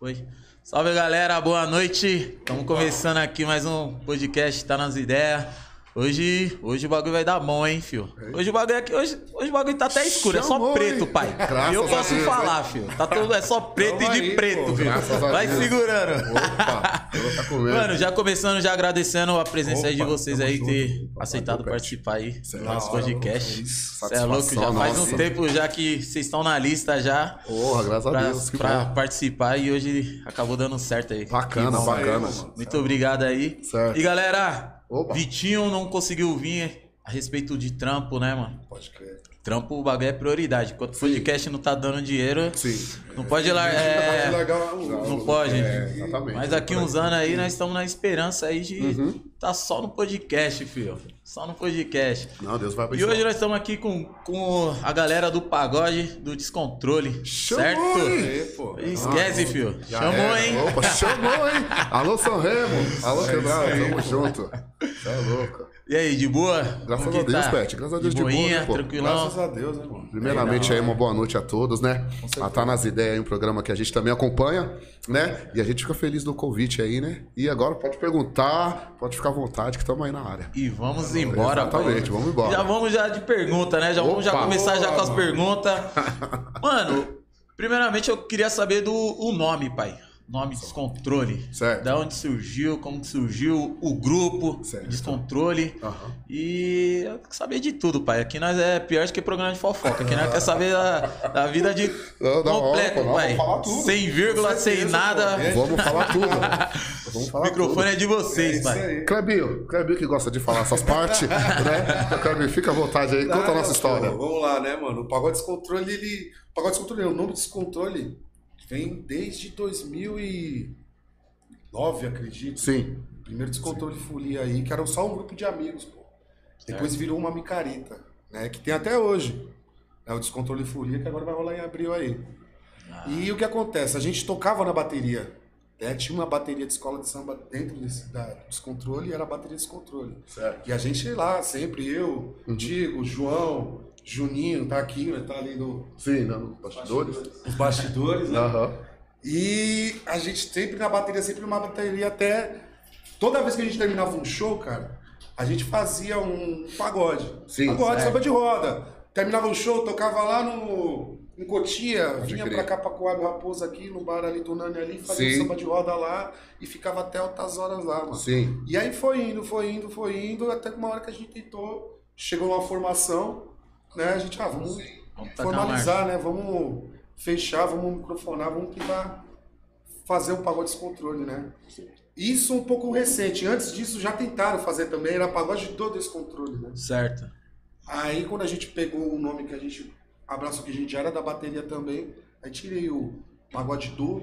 Foi. Salve galera, boa noite. Estamos começando aqui mais um podcast, tá nas ideias. Hoje, hoje o bagulho vai dar bom, hein, fio? Hoje o bagulho aqui, hoje, hoje o bagulho tá até escuro, é só preto, pai. Graças E eu a posso Deus, falar, fio. Tá tudo, é só preto Tamo e de aí, preto, pô, a Vai Deus. segurando. Opa, eu tá comendo. Mano, já começando, já agradecendo a presença aí de Opa, vocês aí, junto. ter aceitado participar aí do é nosso hora, podcast. Você é louco, já faz um nossa. tempo já que vocês estão na lista já Porra, graças a pra, Deus. Que pra bom. participar e hoje acabou dando certo aí. Bacana, bacana. Muito obrigado aí. Certo. E galera, Opa. Vitinho não conseguiu vir a respeito de trampo, né, mano? Pode crer. Trampo, o bagulho é prioridade. Enquanto o podcast não tá dando dinheiro, Sim. não pode largar. É, largar o- não pode. É, exatamente. Mas daqui uns anos aí nós estamos na esperança aí de Uhum. tá só no podcast, filho. Só no podcast. Não, Deus vai E abençoar. hoje nós estamos aqui com, com a galera do pagode do descontrole. Chamou, certo? hein? Aí, pô. Esquece, filho. Já Chamou, era. hein? Opa, chamou, hein? Alô, São Remo. Alô, Quebrado. Tamo junto. É louco. E aí, de boa? Graças Como a Deus, tá? Pet. Graças a Deus de boa, boinha, né, pô? tranquilão. Graças a Deus, né, mano? Primeiramente aí, uma boa noite a todos, né? A Tá nas ideias aí, um programa que a gente também acompanha, né? E a gente fica feliz do convite aí, né? E agora pode perguntar, pode ficar à vontade que estamos aí na área. E vamos embora, Exatamente, pai. vamos embora. Já vamos já de pergunta, né? Já vamos já Opa. começar já com as Boa, perguntas. Mano, primeiramente eu queria saber do o nome, pai. Nome Descontrole. Certo. Da onde surgiu, como que surgiu o grupo Certo. Descontrole. Aham. E eu quero saber de tudo, pai. Aqui nós é pior do que programa de fofoca. Aqui nós quer saber da, da vida de Não, hora, completo, não, pai. vamos falar tudo. Sem vírgula, Com sem certeza, nada. pô. É. Vamos falar tudo. Vamos O falar microfone é tudo. de vocês, isso pai. Clebinho, Clebinho que gosta de falar essas partes, né? Clebinho, fica à vontade aí, conta a nossa história. pô, vamos lá, né, mano? O Pagode Descontrole, ele. O Pagode Descontrole, o nome Descontrole vem desde 2009, acredito. Sim, Primeiro Descontrole Folia aí, que era só um grupo de amigos, pô. Depois virou uma micareta, né? Que tem até hoje. É o Descontrole Folia, que agora vai rolar em abril aí. E o que acontece? A gente tocava na bateria. né? Tinha uma bateria de escola de samba dentro desse, da descontrole e era a bateria de descontrole. certo. E a gente lá, sempre eu, Digo, João, Juninho, tá aqui, né? tá ali no, Sim, né, nos bastidores. nos bastidores, né? Aham. E a gente sempre na bateria, sempre uma bateria até. Toda vez que a gente terminava um show, cara, a gente fazia um pagode. Sim, pagode, samba de roda. Terminava o show, tocava lá no. Em Cotia, Pode vinha crer. pra cá pra Coab Raposa aqui, no bar ali do Nani ali, fazia Sim. um samba de roda lá e ficava até altas horas lá, mano. Sim. E aí foi indo, foi indo, foi indo, até que uma hora que a gente tentou, chegou uma formação, né? A gente, ah, vamos Vamos formalizar, né? Vamos fechar, vamos microfonar, vamos tentar fazer um pagode descontrole, né? Isso um pouco recente. Antes disso já tentaram fazer também, era pagode do descontrole, né? Certo. Aí quando a gente pegou o nome que a gente abraço que a gente já era da bateria também, aí tirei o pagode do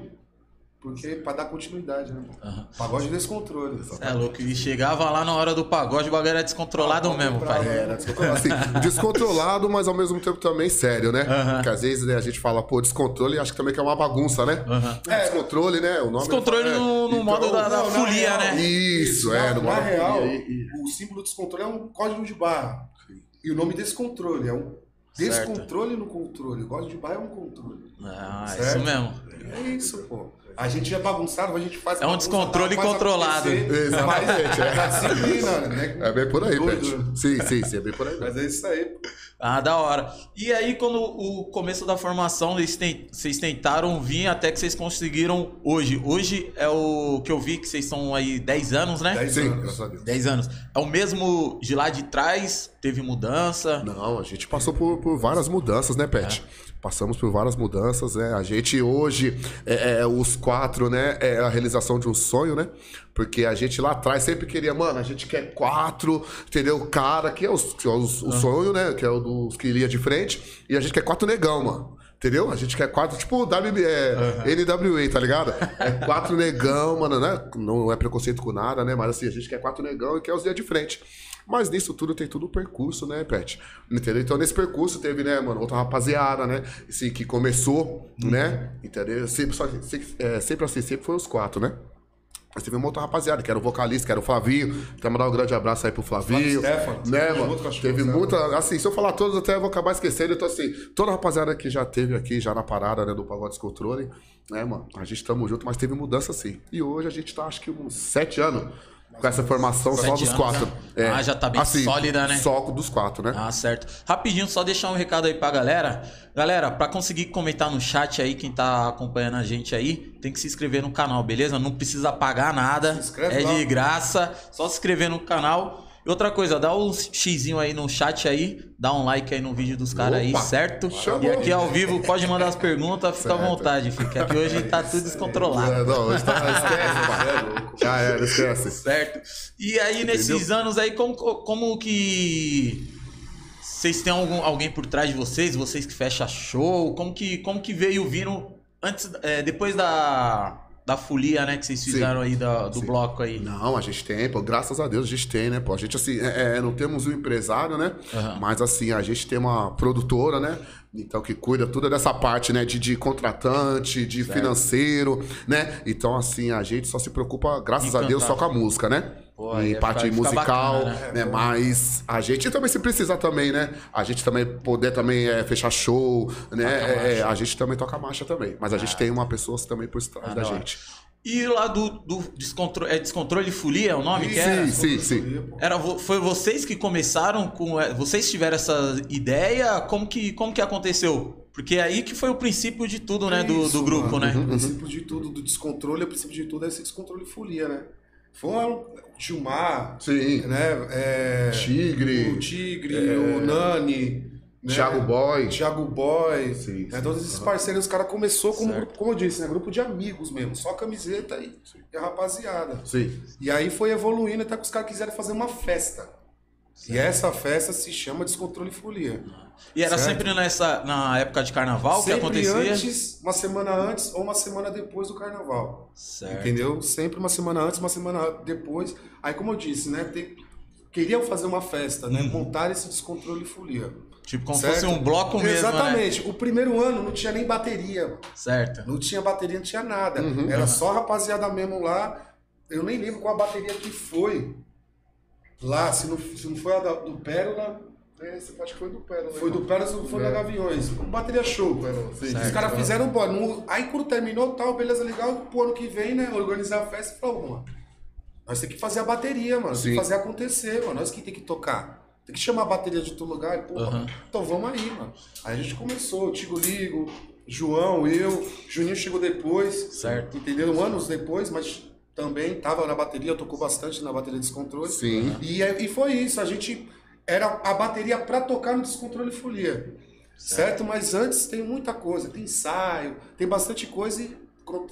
porque pra dar continuidade, né? Aham. Pagode descontrole. É louco. E chegava lá na hora do pagode, o bagulho era descontrolado Ah, mesmo, pai. Era descontrolado. Assim, descontrolado, mas ao mesmo tempo também sério, né? Aham. Porque às vezes né, a gente fala, pô, descontrole e acho que também que é uma bagunça, né? Aham. É. Descontrole, né? O nome Descontrole é- no, no Então, modo da, da não, folia, né? Isso, é, no na modo real, folia, e- o símbolo descontrole é um código de barra. E o nome descontrole é um Certo. descontrole no controle. O código de barra é um controle. Ah, Certo? isso mesmo. É isso, pô. A gente é bagunçado, a gente faz. É um descontrole faz controlado. Exatamente, Mas é. é disciplina, né? É bem por aí. Pet. Sim, sim, sim, é bem por aí. Mas é isso aí, pô. Ah, da hora. E aí, quando o começo da formação, vocês tentaram vir até que vocês conseguiram hoje. Hoje é o que eu vi que vocês são aí 10 anos, né? Dez Sim, anos. graças a Deus. 10 anos. É o mesmo de lá de trás? Teve mudança? Não, a gente passou por, por várias mudanças, né, Pet? Passamos por várias mudanças, né? A gente hoje, é, é, os quatro, né? É a realização de um sonho, né? Porque a gente lá atrás sempre queria, mano, a gente quer quatro, entendeu? Cara, que é, os, que é os- o sonho, né? Que é o dos que iria de frente. E a gente quer quatro negão, mano. Entendeu? A gente quer quatro, tipo WB, é, NWA, tá ligado? É quatro negão, mano, né? Não é preconceito com nada, né? Mas assim, a gente quer quatro negão e quer os dias de frente. Mas nisso tudo tem tudo um percurso, né, Pet? Entendeu? Então nesse percurso teve, né, mano, outra rapaziada, né? Assim, que começou, né? Entendeu? Sempre, só- sempre, é, sempre assim, sempre foi os quatro, né? Mas teve uma outra rapaziada, que era o vocalista, que era o Flavinho. Quero mandar um grande abraço aí pro Flavinho. Stefano. Né, Teve mano? Teve Stefano. muita. Assim, se eu falar todos, até vou acabar esquecendo. Então, assim, toda a rapaziada que já teve aqui, já na parada, né, do Pagode Descontrole, né, mano? A gente tamo junto, mas teve mudança sim. E hoje a gente tá, acho que uns sete anos com essa formação só dos anos, quatro. né? É, Ah, já tá bem sólida, né? Só dos quatro, né? Ah, certo. Rapidinho, só deixar um recado aí pra galera. Galera, pra conseguir comentar no chat aí, quem tá acompanhando a gente aí, tem que se inscrever no canal, beleza? Não precisa pagar nada. Se inscreve é lá. de graça. Só se inscrever no canal. E outra coisa, dá um xizinho aí no chat aí, dá um like aí no vídeo dos caras aí, certo? chamou. E aqui ao vivo pode mandar as perguntas, fica à Certo. vontade, fica. Aqui hoje tá tudo descontrolado. É, não, hoje tá, esquece. Já era, esquece. Certo. E aí, nesses anos aí, como, como que. Vocês têm algum, alguém por trás de vocês? Vocês que fecham show? Como que, como que veio vindo antes, é, depois da, da folia, né? Que vocês fizeram aí da- do Sim. bloco aí? Não, a gente tem, pô, graças a Deus a gente tem, né, pô. A gente, assim, é, é, não temos um empresário, né? Aham. Mas, assim, a gente tem uma produtora, né? Então, que cuida toda dessa parte, né? De, de contratante, de financeiro, né? Então, assim, a gente só se preocupa, graças a Deus, só com a música, né? Pô, em é- parte musical, bacana, né? né? Mas a gente também, se precisar também, né? A gente também poder também é, fechar show, né? É, é, a gente também toca marcha também. Mas a gente tem uma pessoa também por trás Ah, da gente. E lá do, do descontrole, é descontrole e folia, é o nome que era? Sim, sim, sim. Era, vo- foi vocês que começaram com. é, Vocês tiveram essa ideia? Como que, como que aconteceu? Porque é aí que foi o princípio de tudo, né? Do, Isso, do grupo, mano. né? O princípio de tudo, do descontrole, o princípio de tudo é esse descontrole e folia, né? Foi um Gilmar, Sim. né? É, Tigre. O Tigre, o Nani. Né? Thiago Boy. Thiago Boy. Sim, né? Todos esses parceiros, os caras começou como, Certo. grupo, como eu disse, né? Grupo de amigos mesmo. Só camiseta e, e a rapaziada. Sim. E aí foi evoluindo até que os caras quiseram fazer uma festa. E essa festa se chama Descontrole e Folia. E era Certo. sempre nessa, na época de carnaval que Sempre acontecia? antes, uma semana antes ou uma semana depois do carnaval. Certo. Entendeu? Sempre uma semana antes, uma semana depois. Aí, como eu disse, né? Tem... Queriam fazer uma festa, né? Montar esse descontrole e folia. Tipo, como Certo? fosse um bloco mesmo, né? Exatamente. O primeiro ano não tinha nem bateria. Certo. Não tinha bateria, não tinha nada. Uhum. Era só a rapaziada mesmo lá. Eu nem lembro qual a bateria que foi. Lá, se não, se não foi a da- do Pérola, É, você acha que foi do Pérola. foi do Pérola, se não foi da Gaviões. Bateria show. Sim, Os caras fizeram, no- aí quando terminou tal, beleza, legal, pro ano que vem, né, organizar a festa e falou, mano, nós temos que fazer a bateria, mano, tem que fazer acontecer, mano, nós que tem que tocar. Tem que chamar a bateria de todo lugar pô, Aham. então vamos aí, mano. Aí a gente começou, Tigo Ligo, João, eu, Juninho chegou depois. Certo. Entenderam? Anos depois, mas também tava na bateria, tocou bastante na bateria Descontrole. Sim. E, é- e foi isso, a gente era a bateria pra tocar no Descontrole Folia. Certo. Mas antes tem muita coisa, tem ensaio, tem bastante coisa e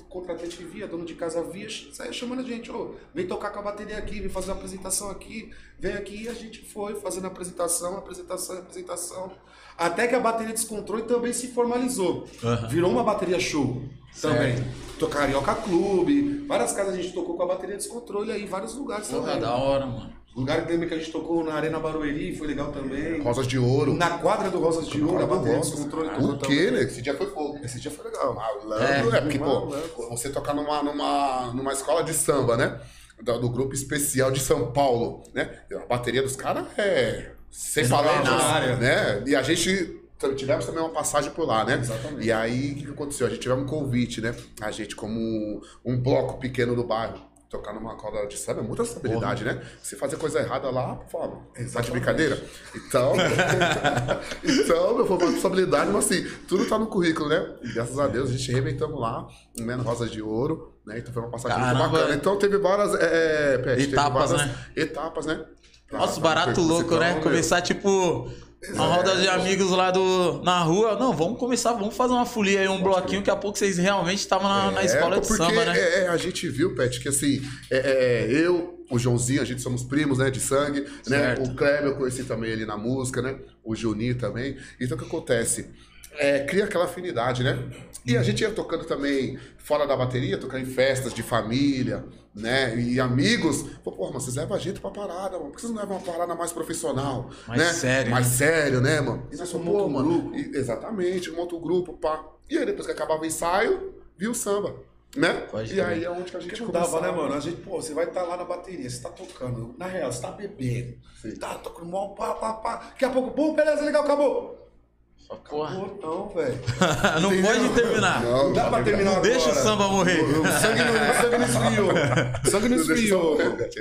contratante via, dono de casa via, saia chamando a gente, ô, vem tocar com a bateria aqui, vem fazer uma apresentação aqui, vem aqui e a gente foi fazendo apresentação, apresentação, apresentação. Até que a bateria Descontrole também se formalizou. Aham. Virou uma bateria show também. Tocar Carioca Clube, várias casas a gente tocou com a bateria Descontrole aí, vários lugares Porra, também. da hora, mano. Lugar também que a gente tocou na Arena Barueri, foi legal também. Rosas de ouro. Na quadra do Rosas de Ouro, a bateria Rosas. Descontrole tocou O quê, né? Esse dia foi fogo. Esse dia foi legal. Malandro, é, porque, pô, Malandro. você tocar numa, numa, numa escola de samba, né? Do, do grupo especial de São Paulo, né? A bateria dos caras é sem palavras, Fenomenal. né? E a gente tivemos também uma passagem por lá, né? Exatamente. E aí, o que, que aconteceu? A gente tivemos um convite, né? A gente, como um bloco pequeno do bairro, tocar numa corda de samba é muita responsabilidade, né? Se fazer coisa errada lá, por favor, tá de brincadeira? Então, então, meu, foi uma responsabilidade, mas assim, tudo tá no currículo, né? E graças a Deus a gente reinventamos lá, né, no Rosas de Ouro, né? Então foi uma passagem muito Caramba. bacana. Então teve várias é, é, Pet, teve Etapas, várias né? Etapas, né? Pra- Nossa, pra- barato pra- louco, né? Começar, tipo, uma roda de amigos lá do, na rua. Não, vamos começar, vamos fazer uma folia aí, um bloquinho, que a pouco vocês realmente estavam na, na É, escola de samba, né? é, é, a gente viu, Pet, que assim, é, eu, o Joãozinho, a gente somos primos, né, de sangue, né? Certo. O Kleber eu conheci também ali na música, né? O Juninho também. Então o que acontece? É, cria aquela afinidade, né? E a gente ia tocando também fora da bateria, tocando em festas de família, né? E amigos. Pô, porra, mas vocês levam a gente pra parada, mano. Por que vocês não levam uma parada mais profissional? Mais né? sério, Mais né? sério, né, mano? E nós falamos, pô, um mano. grupo. e- exatamente, monta o grupo, pá. E aí depois que acabava o ensaio, viu o samba. Né? Pode e crer. aí é onde que a gente Porque não dava, né, começava. mano? A gente, pô, você vai estar lá na bateria, você tá tocando. Na real, você tá bebendo. Sim. Tá tocando mal, pá, pá, pá. Daqui a pouco, bom, beleza, legal, acabou. Porra. Acabou, não, velho. não pode terminar. Não, Não dá pra terminar Não deixa o agora. samba morrer. O sangue não, o sangue não esfriou. O sangue não esfriou.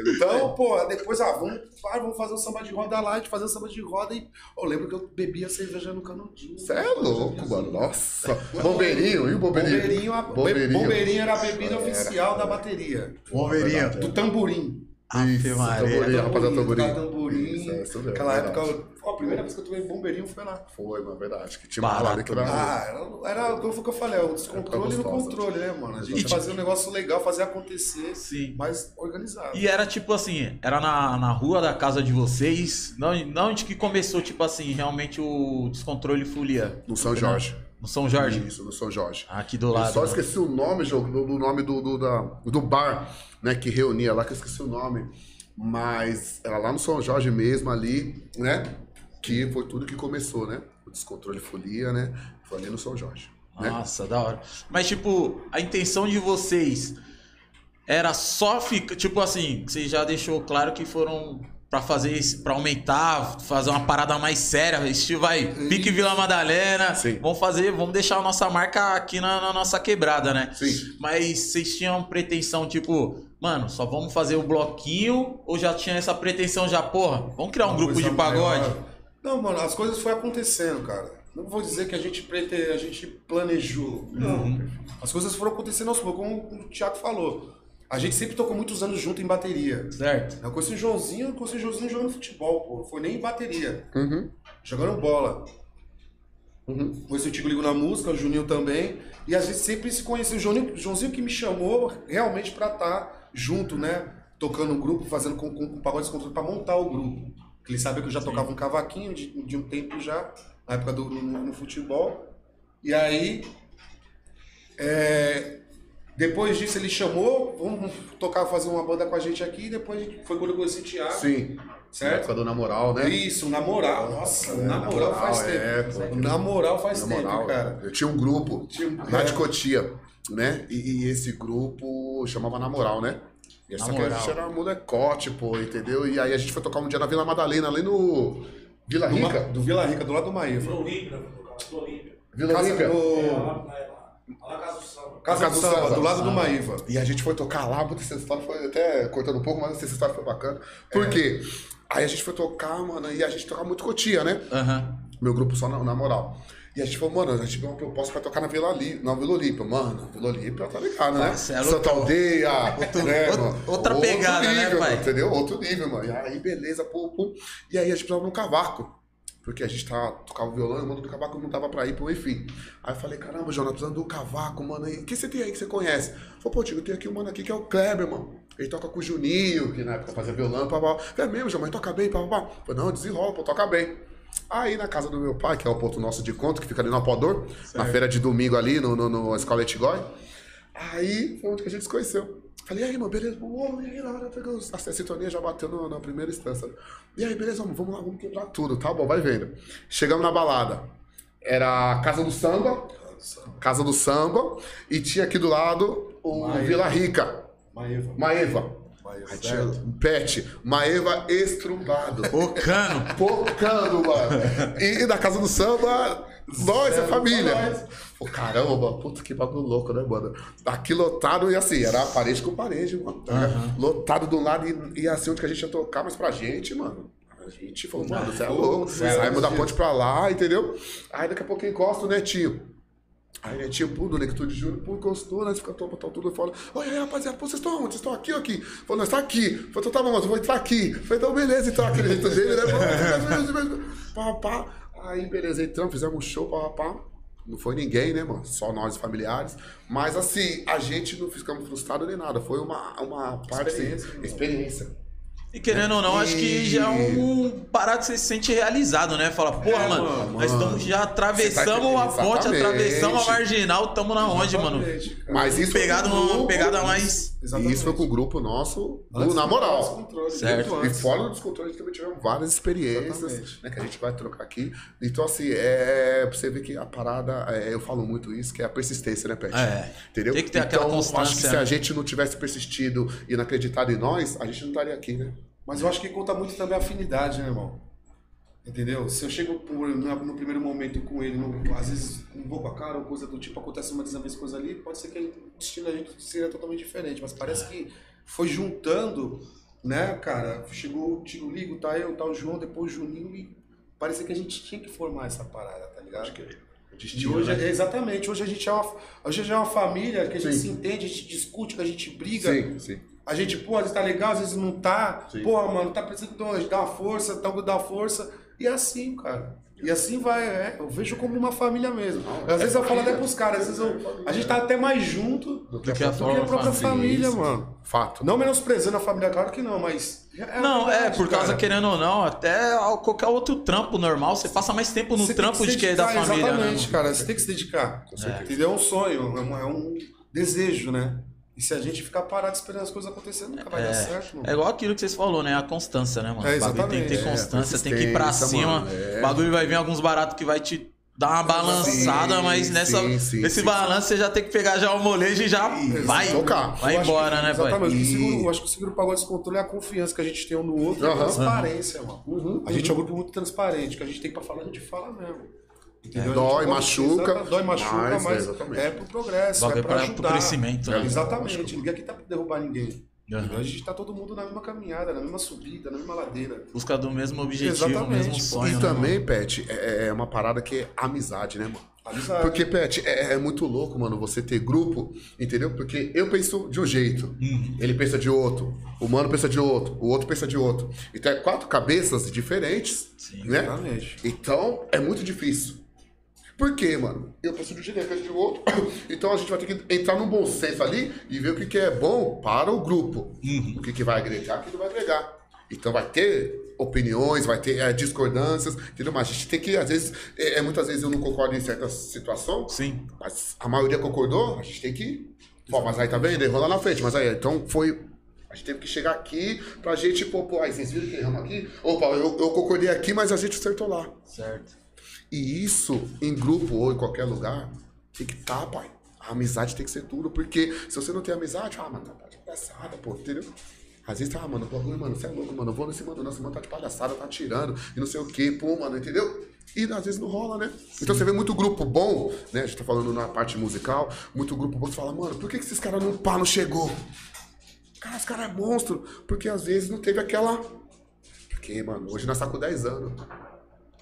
Então, pô, depois, ah, vamos, ah, vamos fazer o samba de roda lá, a gente fazer o samba de roda e. Eu lembro que eu bebia cerveja no canudinho. Você é louco, mano. Nossa. Bombeirinho, e o bombeirinho? Bombeirinho, a- Bombeirinho. bombeirinho era a bebida oficial da bateria. Bombeirinho. Do tamborim. Maria. tamborim, rapaziada, tamborim. tamborim. Isso, é isso mesmo, Aquela verdade. época, ó, a primeira vez que eu tomei bombeirinho foi lá. Foi, mano, verdade. Que tinha uma Barato, balada que era... Ah, era, foi o que eu falei, é o descontrole no controle, né, mano? A gente E, fazia um negócio legal, fazia acontecer, Sim. mas organizado. E era tipo assim, era na, na rua da casa de vocês, não, não onde que começou, tipo assim, realmente o descontrole folia. No São Jorge. No São Jorge? Isso, no São Jorge. Aqui do Eu lado. só né? esqueci o nome, do, do nome do, do, da- do bar, né, que reunia lá, que eu esqueci o nome. Mas era lá no São Jorge mesmo, ali, né? Que foi tudo que começou, né? O descontrole folia, né? Foi ali no São Jorge. Né? Nossa, da hora. Mas, tipo, a intenção de vocês era só ficar. Tipo assim, você já deixou claro que foram pra fazer isso, pra aumentar, fazer uma parada mais séria. Estilo vai, pique Vila Madalena. Sim. Vamos fazer, vamos deixar a nossa marca aqui na, na nossa quebrada, né? Sim. Mas vocês tinham pretensão, tipo, mano, só vamos fazer o bloquinho? Ou já tinha essa pretensão já, porra, vamos criar um Uma grupo de pagode? maior. Não, mano, as coisas foram acontecendo, cara. Não vou dizer que a gente prete... a gente planejou. Não. Uhum. As coisas foram acontecendo aos poucos, como o Thiago falou. A gente sempre tocou muitos anos junto em bateria. Certo? Eu conheci o Joãozinho, eu conheci o Joãozinho jogando futebol, pô. Não foi nem em bateria. Uhum. Jogando bola. Uhum. Conheci o Tigo Ligo na música, o Juninho também. E a gente sempre se conheceu. O Joãozinho, Joãozinho que me chamou realmente pra estar junto, né? Tocando um grupo, fazendo com, com, com pagode descontrole pra montar o grupo. Ele sabia que eu já tocava um cavaquinho de, de um tempo já, na época do no, no futebol. E aí, é, depois disso ele chamou, vamos tocar, fazer uma banda com a gente aqui. E depois foi quando eu conheci o Thiago, Sim. Na certo? época do na moral, né? Isso, na moral. Nossa, É, na moral faz é, tempo. pô. Na moral faz Na tempo, moral, cara. Eu tinha um grupo Tinha um- lá é. de Cotia, né? E, e esse grupo chamava Na Moral, né? E Na só que a gente era molecote, pô, entendeu? E aí a gente foi tocar um dia na Vila Madalena, ali no Vila Do, Ma- Rica. do Vila Rica, do lado do Maíva. Vila Olímpia, do Olímpia. Vila Casa, Rica. É, no... lá, na casa do samba. Casa, Casa do do Samba, Samba. do lado do Maíva. E a gente foi tocar lá, puta, essa história foi até cortando um pouco, mas essa história foi bacana. Por quê? Aí a gente foi tocar, mano, e a gente tocava muito Cotia, né? Aham. Meu grupo só na, na moral. E a gente falou, mano, a gente tem uma proposta pra tocar na Vila Olímpia. Na Vila Olímpia. Mano, Vila Olímpia tá ligado, né? Era Santa outro- Aldeia. né, outro- mano? outra Outro pegada, né, nível, pai? mano, entendeu? Outro nível, mano. E aí, beleza, pum, pum. E aí a gente precisava de um cavaco. Porque a gente tá, tocava violão e o mano do cavaco não dava pra ir, pô, enfim. Aí eu falei, caramba, Jonas, precisando do cavaco, mano. E o que você tem aí que você conhece? Falei, pô, Tigo, tem aqui um mano aqui que é o Kleber, mano. Ele toca com o Juninho, que na época fazia violão, pá, pá. É mesmo, João, mas toca bem, pá, pá. pá. Falei, não, desenrola, pô, toca bem. Aí na casa do meu pai, que é o ponto nosso de conto, que fica ali no Apador, na feira de domingo ali, no, no, no Escola Etigói. Aí foi onde que a gente se conheceu. Falei, e aí, mano, beleza? Ô, e aí, na hora, pegou a sintonia já bateu no- na primeira instância. E aí, beleza, vamos, vamos lá, vamos quebrar tudo, tá bom, vai vendo. Chegamos na balada. Era a Casa do Samba, Casa do Samba, e tinha aqui do lado o Maíva. Vila Rica, Maíva. Maeva. Aí certo. um Pet, Maeva estrumbado. O cano. Pocando, mano. E na casa do samba, nós, é Zero família. nós. Pô, caramba, puta que bagulho louco, né, mano? Aqui lotado e assim, era parede com parede, mano. tá ligado? Lotado um lado e, e assim onde que a gente ia tocar, mas pra gente, mano. A gente falou, mano, você é louco. zero, Saímos da zero. ponte pra lá, entendeu? Aí daqui a pouco encosta o netinho. Aí né, tinha pô, do Lectura de Júnior, pô, encostou, nós ficamos todo, tudo fora. Oi, aí, rapaziada, pô, vocês estão onde? Vocês estão aqui ou aqui? Falou, nós tá aqui. Falei, então tá bom, mas eu vou entrar aqui. Falei, então beleza, então aquele jeito dele, né? Pá, pá. Aí, beleza, entramos, fizemos um show, pá, pá. Não foi ninguém, né, mano? Só nós, familiares. Mas assim, a gente não ficamos frustrados nem nada. Foi uma, uma parte. Experiência, Experiência. Né? E querendo ou não, acho que já é um parado que você se sente realizado, né? Fala, porra, É, mano, mano, nós estamos já atravessamos tá- a ponte, Exatamente. atravessamos a marginal, tamo na onde, mano? Exatamente, cara. Mas isso Pegado numa grupo, pegada mais. E isso foi com o grupo nosso, do- Antes na moral. Certo. E fora do descontrole, a gente também tivemos várias experiências Exatamente. né, que a gente vai trocar aqui. Então, assim, é, pra você ver que a parada, é, eu falo muito isso, que é a persistência, né, Pet? É. Entendeu? Tem que ter aquela então, acho que constância, se né? a gente não tivesse persistido e não acreditado em nós, a gente não estaria aqui, né? Mas eu acho que conta muito também a afinidade, né, irmão? Entendeu? Se eu chego por- no, primeiro momento com ele, no- às vezes um pouco com a cara ou coisa do tipo, acontece uma desavença, coisa ali, pode ser que o destino da gente seja totalmente diferente. Mas parece que foi juntando, né, cara? Chegou o Tio Ligo, tá eu, tá o João, depois o Juninho e parecia que a gente tinha que formar essa parada, tá ligado? E hoje, é- exatamente, hoje a gente é uma, hoje é uma família que a gente Sim. se entende, a gente discute, que a gente briga, Sim, sim. A gente, pô, às vezes tá legal, às vezes não tá. Sim. Pô, mano, tá precisando dá uma força, então dá uma força. E é assim, cara. E assim vai, é, eu vejo como uma família mesmo. às vezes eu falo até pros caras, às vezes eu- a gente tá até mais junto do Do que a que a própria família, mano. Fato. Não menosprezando a família, claro que não, mas. a Não, é, verdade, por causa, cara. querendo ou não, até qualquer outro trampo normal, você passa mais tempo no Você trampo de que é da família, né? Exatamente, mano? cara. Você tem que se dedicar. Entendeu? É um sonho, é um, é um desejo, né? E se a gente ficar parado esperando as coisas acontecerem, nunca vai dar certo, mano. É igual aquilo que vocês falou, né? A constância, né, mano? É, o bagulho tem que ter exatamente. constância, É, tem que ir pra cima. mano, é. O bagulho vai vir alguns baratos que vai te dar uma balançada, Sim, mas nessa, sim, sim, nesse sim, balanço você já tem que pegar já o molejo e já vai, tocar. vai embora, que- né, pai? Exatamente. O que E- segura- Eu acho que o seguro pagode descontrole é a confiança que a gente tem um no outro e a transparência, mano. Uhum, A gente é um grupo muito transparente, que a gente tem pra falar, a gente fala mesmo. Entendeu? Dói, machuca, Exata- Dói, machuca, mas, mas, exatamente. é pro progresso, Bagulho é pra pra- pro ajudar. crescimento, né? Exatamente. Ninguém aqui tá pra derrubar ninguém. Entendeu? A gente tá todo mundo na mesma caminhada, na mesma subida, na mesma ladeira. Busca do mesmo objetivo, o Exatamente, mesmo sonho. E né, também, Pet, é, é uma parada que é amizade, né, mano? Amizade. Porque, Pet, é, é muito louco, mano, você ter grupo, entendeu? Porque eu penso de um jeito, ele pensa de outro, o mano pensa de outro, o outro pensa de outro. Então é quatro cabeças diferentes, Sim. né? Exatamente. Então é muito difícil. Por quê, mano? Eu penso de um jeito, pensa de outro. Então a gente vai ter que entrar num bom senso ali e ver o que, que é bom para o grupo. O que, que vai agregar, o que não vai agregar. Então vai ter opiniões, vai ter é, discordâncias, entendeu? Mas a gente tem que, às vezes, é, é, muitas vezes eu não concordo em certa situação, Sim. mas a maioria concordou, a gente tem que. Pô, mas aí tá vendo? Errou lá na frente, mas aí, então foi. A gente teve que chegar aqui pra gente, pô, pô, aí vocês viram que erramos aqui? Opa, eu, eu concordei aqui, mas a gente acertou lá. Certo. E isso, em grupo ou em qualquer lugar, tem que estar, pai. A amizade tem que ser tudo, porque se você não tem amizade, ah, mano, tá de palhaçada, pô, entendeu? Às vezes, ah, mano, pô, mano, você é louco, mano, eu vou nesse mano, nossa, mano, tá de palhaçada, tá tirando, e não sei o quê, pô, mano, entendeu? E às vezes não rola, né? Então você vê muito grupo bom, né? A gente tá falando na parte musical, muito grupo bom, você fala, mano, por que, que esses caras não, pá, não chegou? Cara, os caras é monstro, porque às vezes não teve aquela. Porque, mano, hoje nós tá com 10 anos.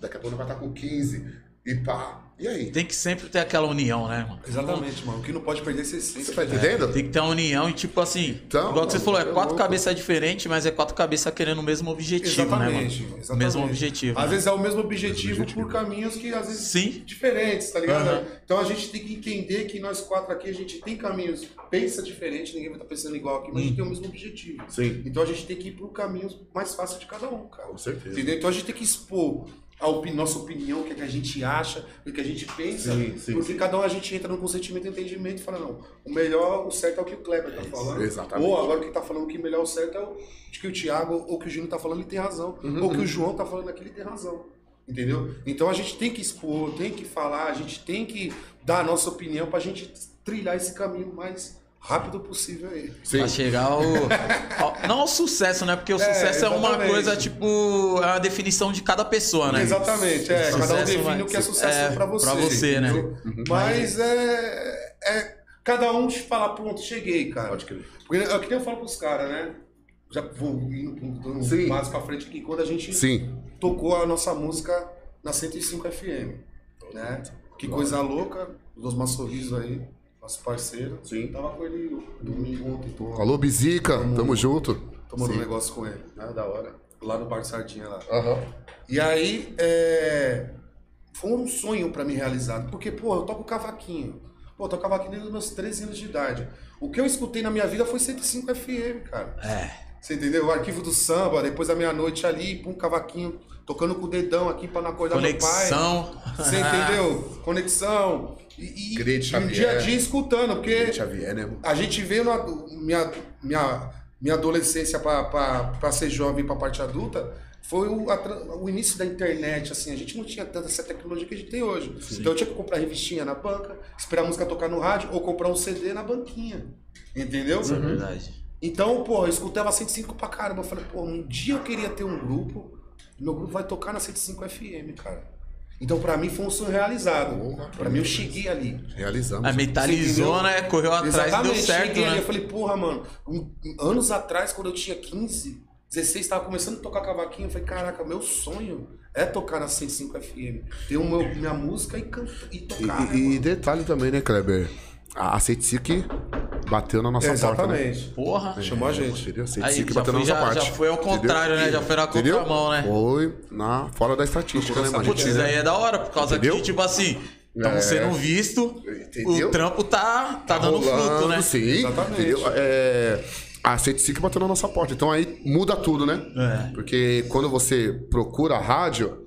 Daqui a pouco vai estar com 15. E pá. E aí? Tem que sempre ter aquela união, né, mano? Exatamente, mano. O que não pode perder é essa Você essência. tá entendendo? Tem que ter uma união e, tipo assim, Então, igual que você falou, é é quatro cabeças diferentes, mas é quatro cabeças querendo o mesmo objetivo, né, mano? Exatamente, O exatamente. mesmo objetivo. Às né? vezes é o mesmo objetivo por caminhos que às vezes Sim. diferentes, tá ligado? Aham. Então a gente tem que entender que nós quatro aqui a gente tem caminhos, pensa diferente, ninguém vai estar pensando igual aqui, mas a gente tem o mesmo objetivo. Sim. Então a gente tem que ir pro caminho mais fácil de cada um, cara. Com certeza. Entendeu? Então a gente tem que expor a nossa opinião, o que, é que a gente acha, o que a gente pensa, Sim, sim, porque sim. cada um a gente entra no consentimento e entendimento e fala, não, o melhor, o certo é o que o Kleber tá falando. exatamente. Ou agora o que tá falando que o melhor, o certo é o que o Thiago ou que o Júnior tá falando, ele tem razão. Uhum, ou que o João tá falando aqui, ele tem razão. Entendeu? Então a gente tem que expor, tem que falar, a gente tem que dar a nossa opinião pra gente trilhar esse caminho mais rápido possível aí. Sim. Pra chegar ao, ao- Não ao sucesso, né? Porque o sucesso é, uma exatamente. coisa, tipo, é a definição de cada pessoa, né? Exatamente, é. Cada um Sucesso define vai- o que é sucesso é, pra você. pra você, né? entendeu? Mas é, é. Cada um te falar, pronto, cheguei, cara. Pode crer. Porque é o que nem eu falo pros caras, né? Já vou indo um Sim. mais pra frente aqui, quando a gente Sim. tocou a nossa música na 105 FM, né? Que coisa louca, os Osmar Sorriso aí, nosso parceiro. Sim. Tava com ele domingo ontem, tô Alô, Bizica, tamo junto. tomando um negócio com ele, Ah, da hora. lá no Bar de Sardinha lá. Aham. E aí, é... foi um sonho pra mim realizado, porque, pô, eu toco cavaquinho. Pô, eu toco cavaquinho desde os meus 13 anos de idade. O que eu escutei na minha vida foi 105 FM, cara. É. Você entendeu? O arquivo do samba, depois da meia-noite ali, pum, cavaquinho, tocando com o dedão aqui pra não acordar Conexão. meu pai. Você entendeu? Conexão. E, e, e no dia a dia escutando, porque Xavier, né? a gente veio na minha, minha, minha adolescência para ser jovem para parte adulta foi o, a o início da internet assim a gente não tinha tanta essa tecnologia que a gente tem hoje então eu tinha que comprar revistinha na banca esperar a música tocar no rádio ou comprar um CD na banquinha entendeu Isso é verdade. então pô eu escutava 105 pra caramba eu falei pô um dia eu queria ter um grupo meu grupo vai tocar na 105 FM cara então pra mim foi um sonho realizado Porra. pra mim eu cheguei ali Realizamos. A mentalizou, entendeu? né? Correu atrás e deu Exatamente, certo, cheguei ali, né? eu falei, porra, mano, um- anos atrás, quando eu tinha 15, 16, tava começando a tocar cavaquinho, eu falei, caraca, meu sonho é tocar na 105 FM, ter o meu, minha música e, cantar, e E, tocar, né, e- e mano? detalhe também, né, Kleber? A, a Cetsic bateu na nossa porta, né? Exatamente. Porra. Chamou a gente. Entendeu? Aí Cetsic já bateu na nossa já, parte. já foi ao contrário, né? Já foi na Entendeu? contramão, né? Foi na, fora da estatística, né, mano? Putz, isso aí é da hora, por causa Entendeu? que, tipo assim, estamos É. sendo visto, Entendeu? o trampo tá, tá, dando rolando, fruto, né? Sim, Exatamente. entendeu? É, a Cetsic bateu na nossa porta. Então aí muda tudo, né? É. Porque quando você procura a rádio,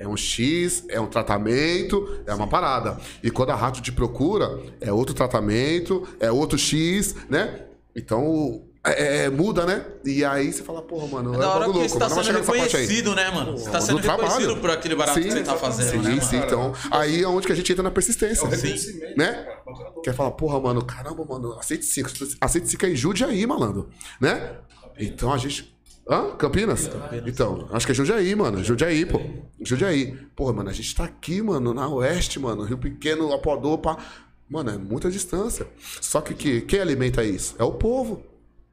é um X, é um tratamento, é uma parada. E quando a rádio te procura, é outro tratamento, é outro X, né? Então, é, é, muda, né? E aí você fala, porra, mano, É é, da hora que você louco, tá sendo aí. reconhecido, né, mano? Você tá Do sendo reconhecido por aquele barato Sim, que você tá fazendo, sim, né, mano? sim, então. Aí é onde que a gente entra na persistência. É reconhecimento, Né? bacana. Quer falar, porra, mano, caramba, mano, aceite cinco. Aceite cinco é em Jundiaí, malandro. Né? Então a gente. Hã? Campinas? Então, acho que é Jundiaí, mano. Jundiaí, pô. Jundiaí. Porra, mano, a gente tá aqui, mano, na oeste, mano. Rio Pequeno, Apodô, pá. Mano, é muita distância. Só que, que quem alimenta isso? É o povo.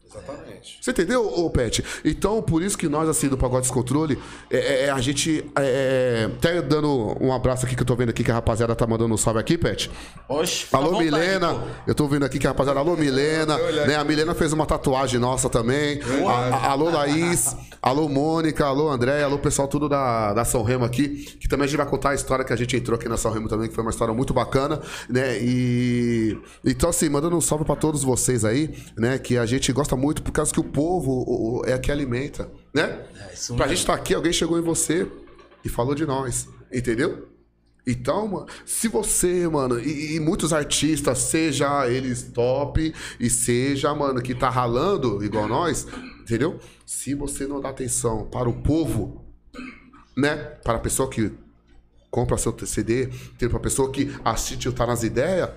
Exatamente. Você entendeu, ô Pet? Então, por isso que nós, assim, do Pagode Descontrole, é, é, é, a gente. É, é, até dando um abraço aqui que eu tô vendo aqui que a rapaziada tá mandando um salve aqui, Pet. Oxe, Alô, vontade, Milena. pô. Eu tô vendo aqui que a rapaziada. Alô, Milena. Né? A Milena fez uma tatuagem nossa também. A- a- alô, Laís. Alô, Mônica. Alô, André. Alô, pessoal tudo da, da São Remo aqui. Que também a gente vai contar a história que a gente entrou aqui na São Remo também, que foi uma história muito bacana, né? E. Então, assim, mandando um salve pra todos vocês aí, né? Que a gente gosta muito por causa que o povo o- o- é que alimenta, né? É, isso pra gente estar aqui, alguém chegou em você e falou de nós, entendeu? Então, mano, se você, mano, e, e muitos artistas, seja eles top e seja, mano, que tá ralando igual nós, entendeu? Se você não dá atenção para o povo, né? Para a pessoa que compra seu CD, para a pessoa que assiste o Tá Nas Ideias,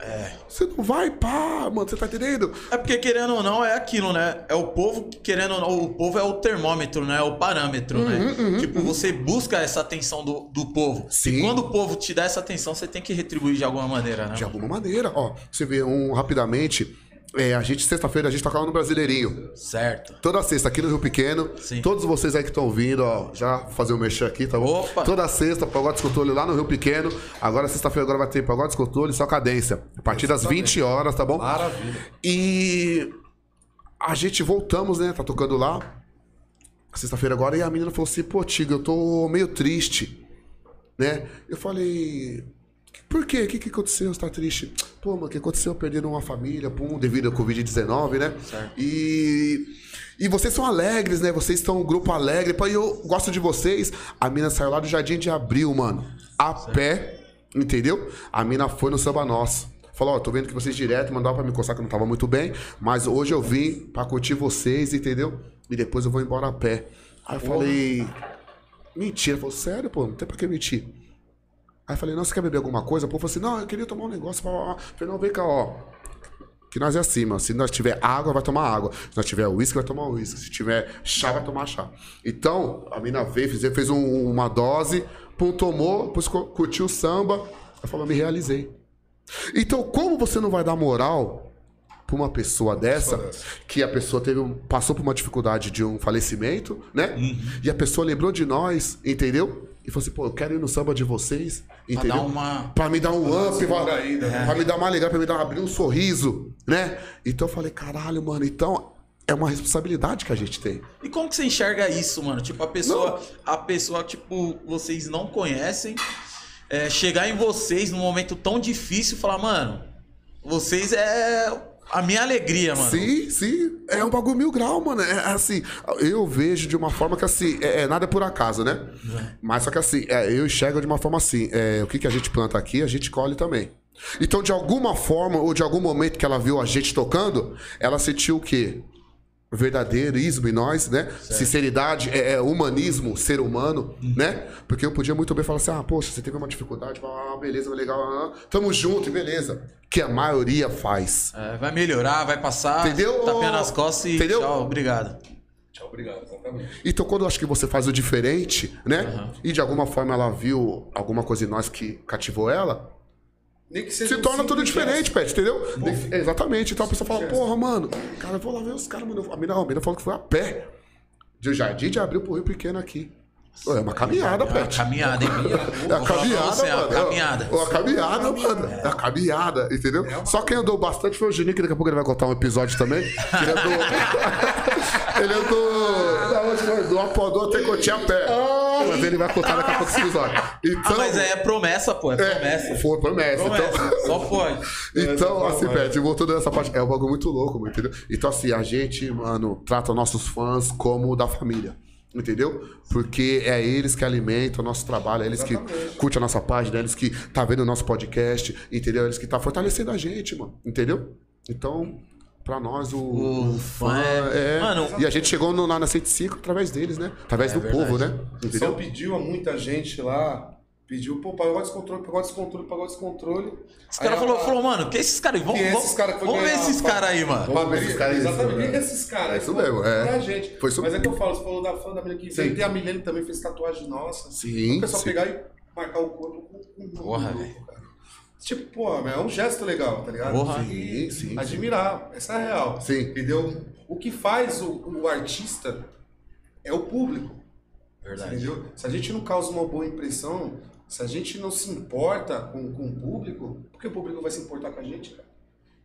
é. Você não vai, pá, mano, você tá entendendo? É porque, querendo ou não, é aquilo, né? É o povo, que, querendo ou não, o povo é o termômetro, né? É o parâmetro, né? tipo, você busca essa atenção do, do povo. Uhum, Sim. E quando o povo te dá essa atenção, você tem que retribuir de alguma maneira, né? De alguma maneira, ó. Você vê um rapidamente. É, a gente, sexta-feira, a gente tocava no Brasileirinho. Certo. Toda sexta aqui no Rio Pequeno. Sim. Todos vocês aí que estão vindo, ó, já fazer o mexer aqui, tá bom? Opa! Toda sexta, Pagode Descontrole lá no Rio Pequeno. Agora, sexta-feira, agora vai ter Pagode Descontrole, só cadência. A partir das 20 horas, tá bom? Maravilha. E a gente voltamos, né? Tá tocando lá. Sexta-feira agora. E a menina falou assim: pô, Tigo, eu tô meio triste. Né? Eu falei. Por quê? O que, que aconteceu? Você tá triste? Pô, mano, o que aconteceu? Perderam uma família, pum, devido ao Covid-19, né? Certo. E. E vocês são alegres, né? Vocês estão um grupo alegre. Pô, eu gosto de vocês. A mina saiu lá do Jardim de Abril, mano. A pé, entendeu? A mina foi no samba nosso. Falou, ó, tô vendo que vocês direto mandaram pra me coçar que eu não tava muito bem, mas hoje eu vim pra curtir vocês, entendeu? E depois eu vou embora a pé. Aí eu falei, mentira. Falou, sério, pô, não tem pra que mentir. Aí falei, não, você quer beber alguma coisa? O povo falou assim, não, eu queria tomar um negócio. blá, blá, falei, não, vem cá, ó. Que nós é assim, mano. Se nós tiver água, vai tomar água. Se nós tiver uísque, vai tomar uísque. Se tiver chá, vai tomar chá. Então, a mina veio, fez, fez um- uma dose, pum, tomou, depois cu- curtiu o samba. Ela falou, me realizei. Então, como você não vai dar moral pra uma pessoa dessa, dessa. que a pessoa teve um- passou por uma dificuldade de um falecimento, né? E a pessoa lembrou de nós, entendeu? E falou assim, pô, eu quero ir no samba de vocês, entendeu? dar uma- Pra me dar um up, segura pra, ainda, né? pra me dar uma alegria, pra me dar abrir um sorriso, né? Então eu falei, caralho, mano, então é uma responsabilidade que a gente tem. E como que você enxerga isso, mano? Tipo, a pessoa, a pessoa, tipo, vocês não conhecem, é, chegar em vocês num momento tão difícil e falar, mano, vocês é A minha alegria, mano. Sim, sim. É um bagulho mil grau, mano. É assim, eu vejo de uma forma que assim, é, é nada por acaso, né? Mas só que assim, é, eu enxergo de uma forma assim, é, o que, que a gente planta aqui, a gente colhe também. Então, de alguma forma, ou de algum momento que ela viu a gente tocando, ela sentiu o quê? Verdadeirismo em nós, né? Sinceridade, é, é humanismo, ser humano, né? Porque eu podia muito bem falar assim: ah, poxa, você teve uma dificuldade, ah, beleza, legal, ah, tamo junto, e beleza. Que a maioria faz. É, vai melhorar, vai passar. Entendeu? Tapinha nas costas e Entendeu? tchau, obrigado. Tchau, obrigado, exatamente. Então, quando eu acho que você faz o diferente, né? E de alguma forma ela viu alguma coisa em nós que cativou ela, se torna tudo diferente. Pet, entendeu? Exatamente. Então a pessoa fala, porra, mano, cara, eu vou lá ver os caras, mano. A mina, a mina falou que foi a pé. De Jardim de Abril pro Rio Pequeno aqui. É uma caminhada, É uma Pet. caminhada, hein? É a caminhada, você, é uma mano. caminhada. É uma caminhada, mano. É a caminhada, entendeu? Só quem andou bastante foi o Juninho, que daqui a pouco ele vai contar um episódio também. Ele andou. ele andou. Da onde foi? Do Apodô até Cotia a pé. Mas ele vai contar daqui a pouco esse episódio. Então. Ah, mas é promessa, pô. É promessa. Foi promessa. Então. Promessa. Só pode. Então, Essa assim, Pet, voltando nessa parte, é um bagulho muito louco, mano, entendeu? Então, assim, a gente, mano, trata nossos fãs como da família. Entendeu? Porque é eles que alimentam o nosso trabalho, é eles que curtem a nossa página, é eles que tá vendo o nosso podcast, entendeu? É eles que tá fortalecendo a gente, mano. Entendeu? Então, pra nós, o, O o fã é- é. Mano, e a gente chegou no, lá na 105 através deles, né? Através É do povo, verdade. né? Só Entendeu? pediu a muita gente lá, pediu, pô, pagou descontrole, pagou descontrole, pagou descontrole. Os caras a- falou, mano, que esses caras aí? Vamos, Que vamos, esses cara que foi vamos ver esses caras aí, mano. Vamos ver esses caras aí, Exatamente, é. é esses caras? É isso mesmo, é. Pra gente. Foi isso Mas é que eu falo, você falou da fã da menina que Sim. a Milene também fez tatuagem nossa. Sim, O pessoal sim. pegar e marcar o corpo com um Porra, velho. cara. Tipo, pô, é um gesto legal, tá ligado? Porra. E Sim, sim, admirar. Essa é a real. Sim. Entendeu? O que faz o, o artista é o público. Verdade. Entendeu? Se a gente não causa uma boa impressão, se a gente não se importa com, com o público, por que o público vai se importar com a gente, cara?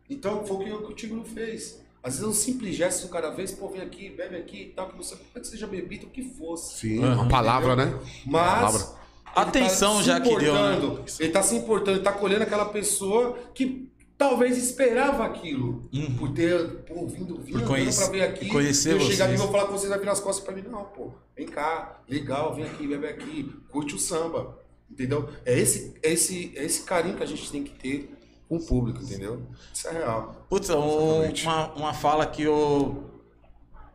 Então, foi o que, o que o Tigre fez. Às vezes um simples gesto do cara vez, pô, vem aqui, bebe aqui e tal, que você pode que seja bebido, o que fosse. Sim, Aham. uma palavra, né? Mas. Palavra. ele Atenção se já que deu, né? importando, Ele tá se importando, ele tá colhendo aquela pessoa que talvez esperava aquilo. Por ter, pô, vindo, vindo Por conhece- pra ver aqui. conhecer eu chegar aqui e vou falar com vocês, vai virar as costas pra mim. Não, pô, vem cá, legal, vem aqui, bebe aqui, curte o samba. Entendeu? É esse, é esse, é esse carinho que a gente tem que ter com o público, entendeu? Isso é real. Putz, um- uma, uma fala que eu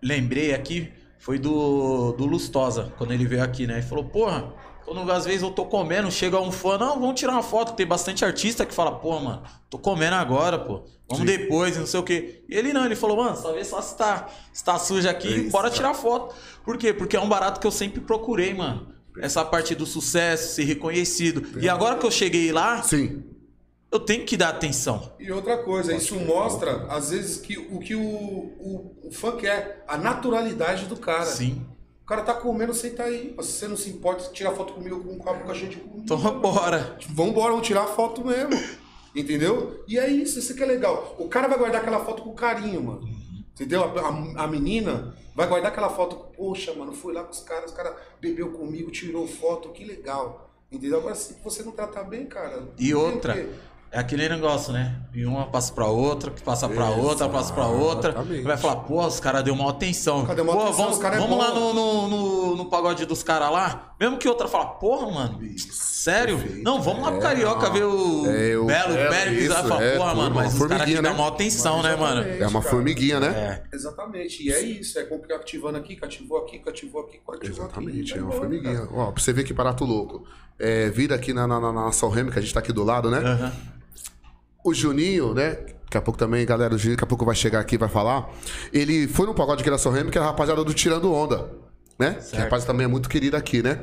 lembrei aqui foi do, do Lustosa, quando ele veio aqui, né? Ele falou, porra, quando às vezes eu tô comendo, chega um fã, não, vamos tirar uma foto. Tem bastante artista que fala, pô, mano, tô comendo agora, pô. Vamos depois, não sei o quê. E ele não, ele falou, mano, só vê só se tá, se tá sujo aqui, Isso. bora tirar foto. Por quê? Porque é um barato que eu sempre procurei, mano. Essa parte do sucesso, ser reconhecido. E agora que eu cheguei lá, Sim. eu tenho que dar atenção. E outra coisa, isso mostra, às vezes, que o que o, o, o fã quer, a naturalidade do cara. Sim. O cara tá comendo, senta aí. Se você não se importa, tira foto comigo com um copo com a gente. Então bora. Vambora, vamos tirar a foto mesmo. Entendeu? E é isso, isso que é legal. O cara vai guardar aquela foto com carinho, mano. Entendeu? A, a- a menina vai guardar aquela foto. Poxa, mano, fui lá com os caras, os caras bebeu comigo, tirou foto, que legal. Entendeu? Agora, se você não tratar bem, cara. E outra, é aquele negócio, né? E uma passa pra outra, que passa pra outra, passa pra outra. Exatamente. Vai falar, pô, os caras deu uma atenção. Cara, deu uma pô, atenção, vamos, é vamos bom. lá no, no, no, no pagode dos caras lá. Mesmo que outra fala, porra, mano, sério? perfeito. Não, vamos lá pro É, Carioca não. ver o É, o Belo, Belo, Pérez. isso, Vai falar, é, porra, mano, mas os caras aqui formiguinha, dão né? uma atenção, né, mano? É uma cara. formiguinha, né? É. Exatamente. E é isso. É como que ativando aqui, cativou aqui, cativou aqui, cativou aqui. Exatamente, Vai é uma embora, formiguinha. cara. Ó, pra você ver que barato louco. É, vira aqui na, na, na, na São Remo, que a gente tá aqui do lado, né? Aham. O Juninho, né? Daqui a pouco também, galera, o Juninho daqui a pouco vai chegar aqui e vai falar. Ele foi no pagode aqui da São Remo, que é a rapaziada do Tirando Onda, né? Que a rapaz também é muito querido aqui, né?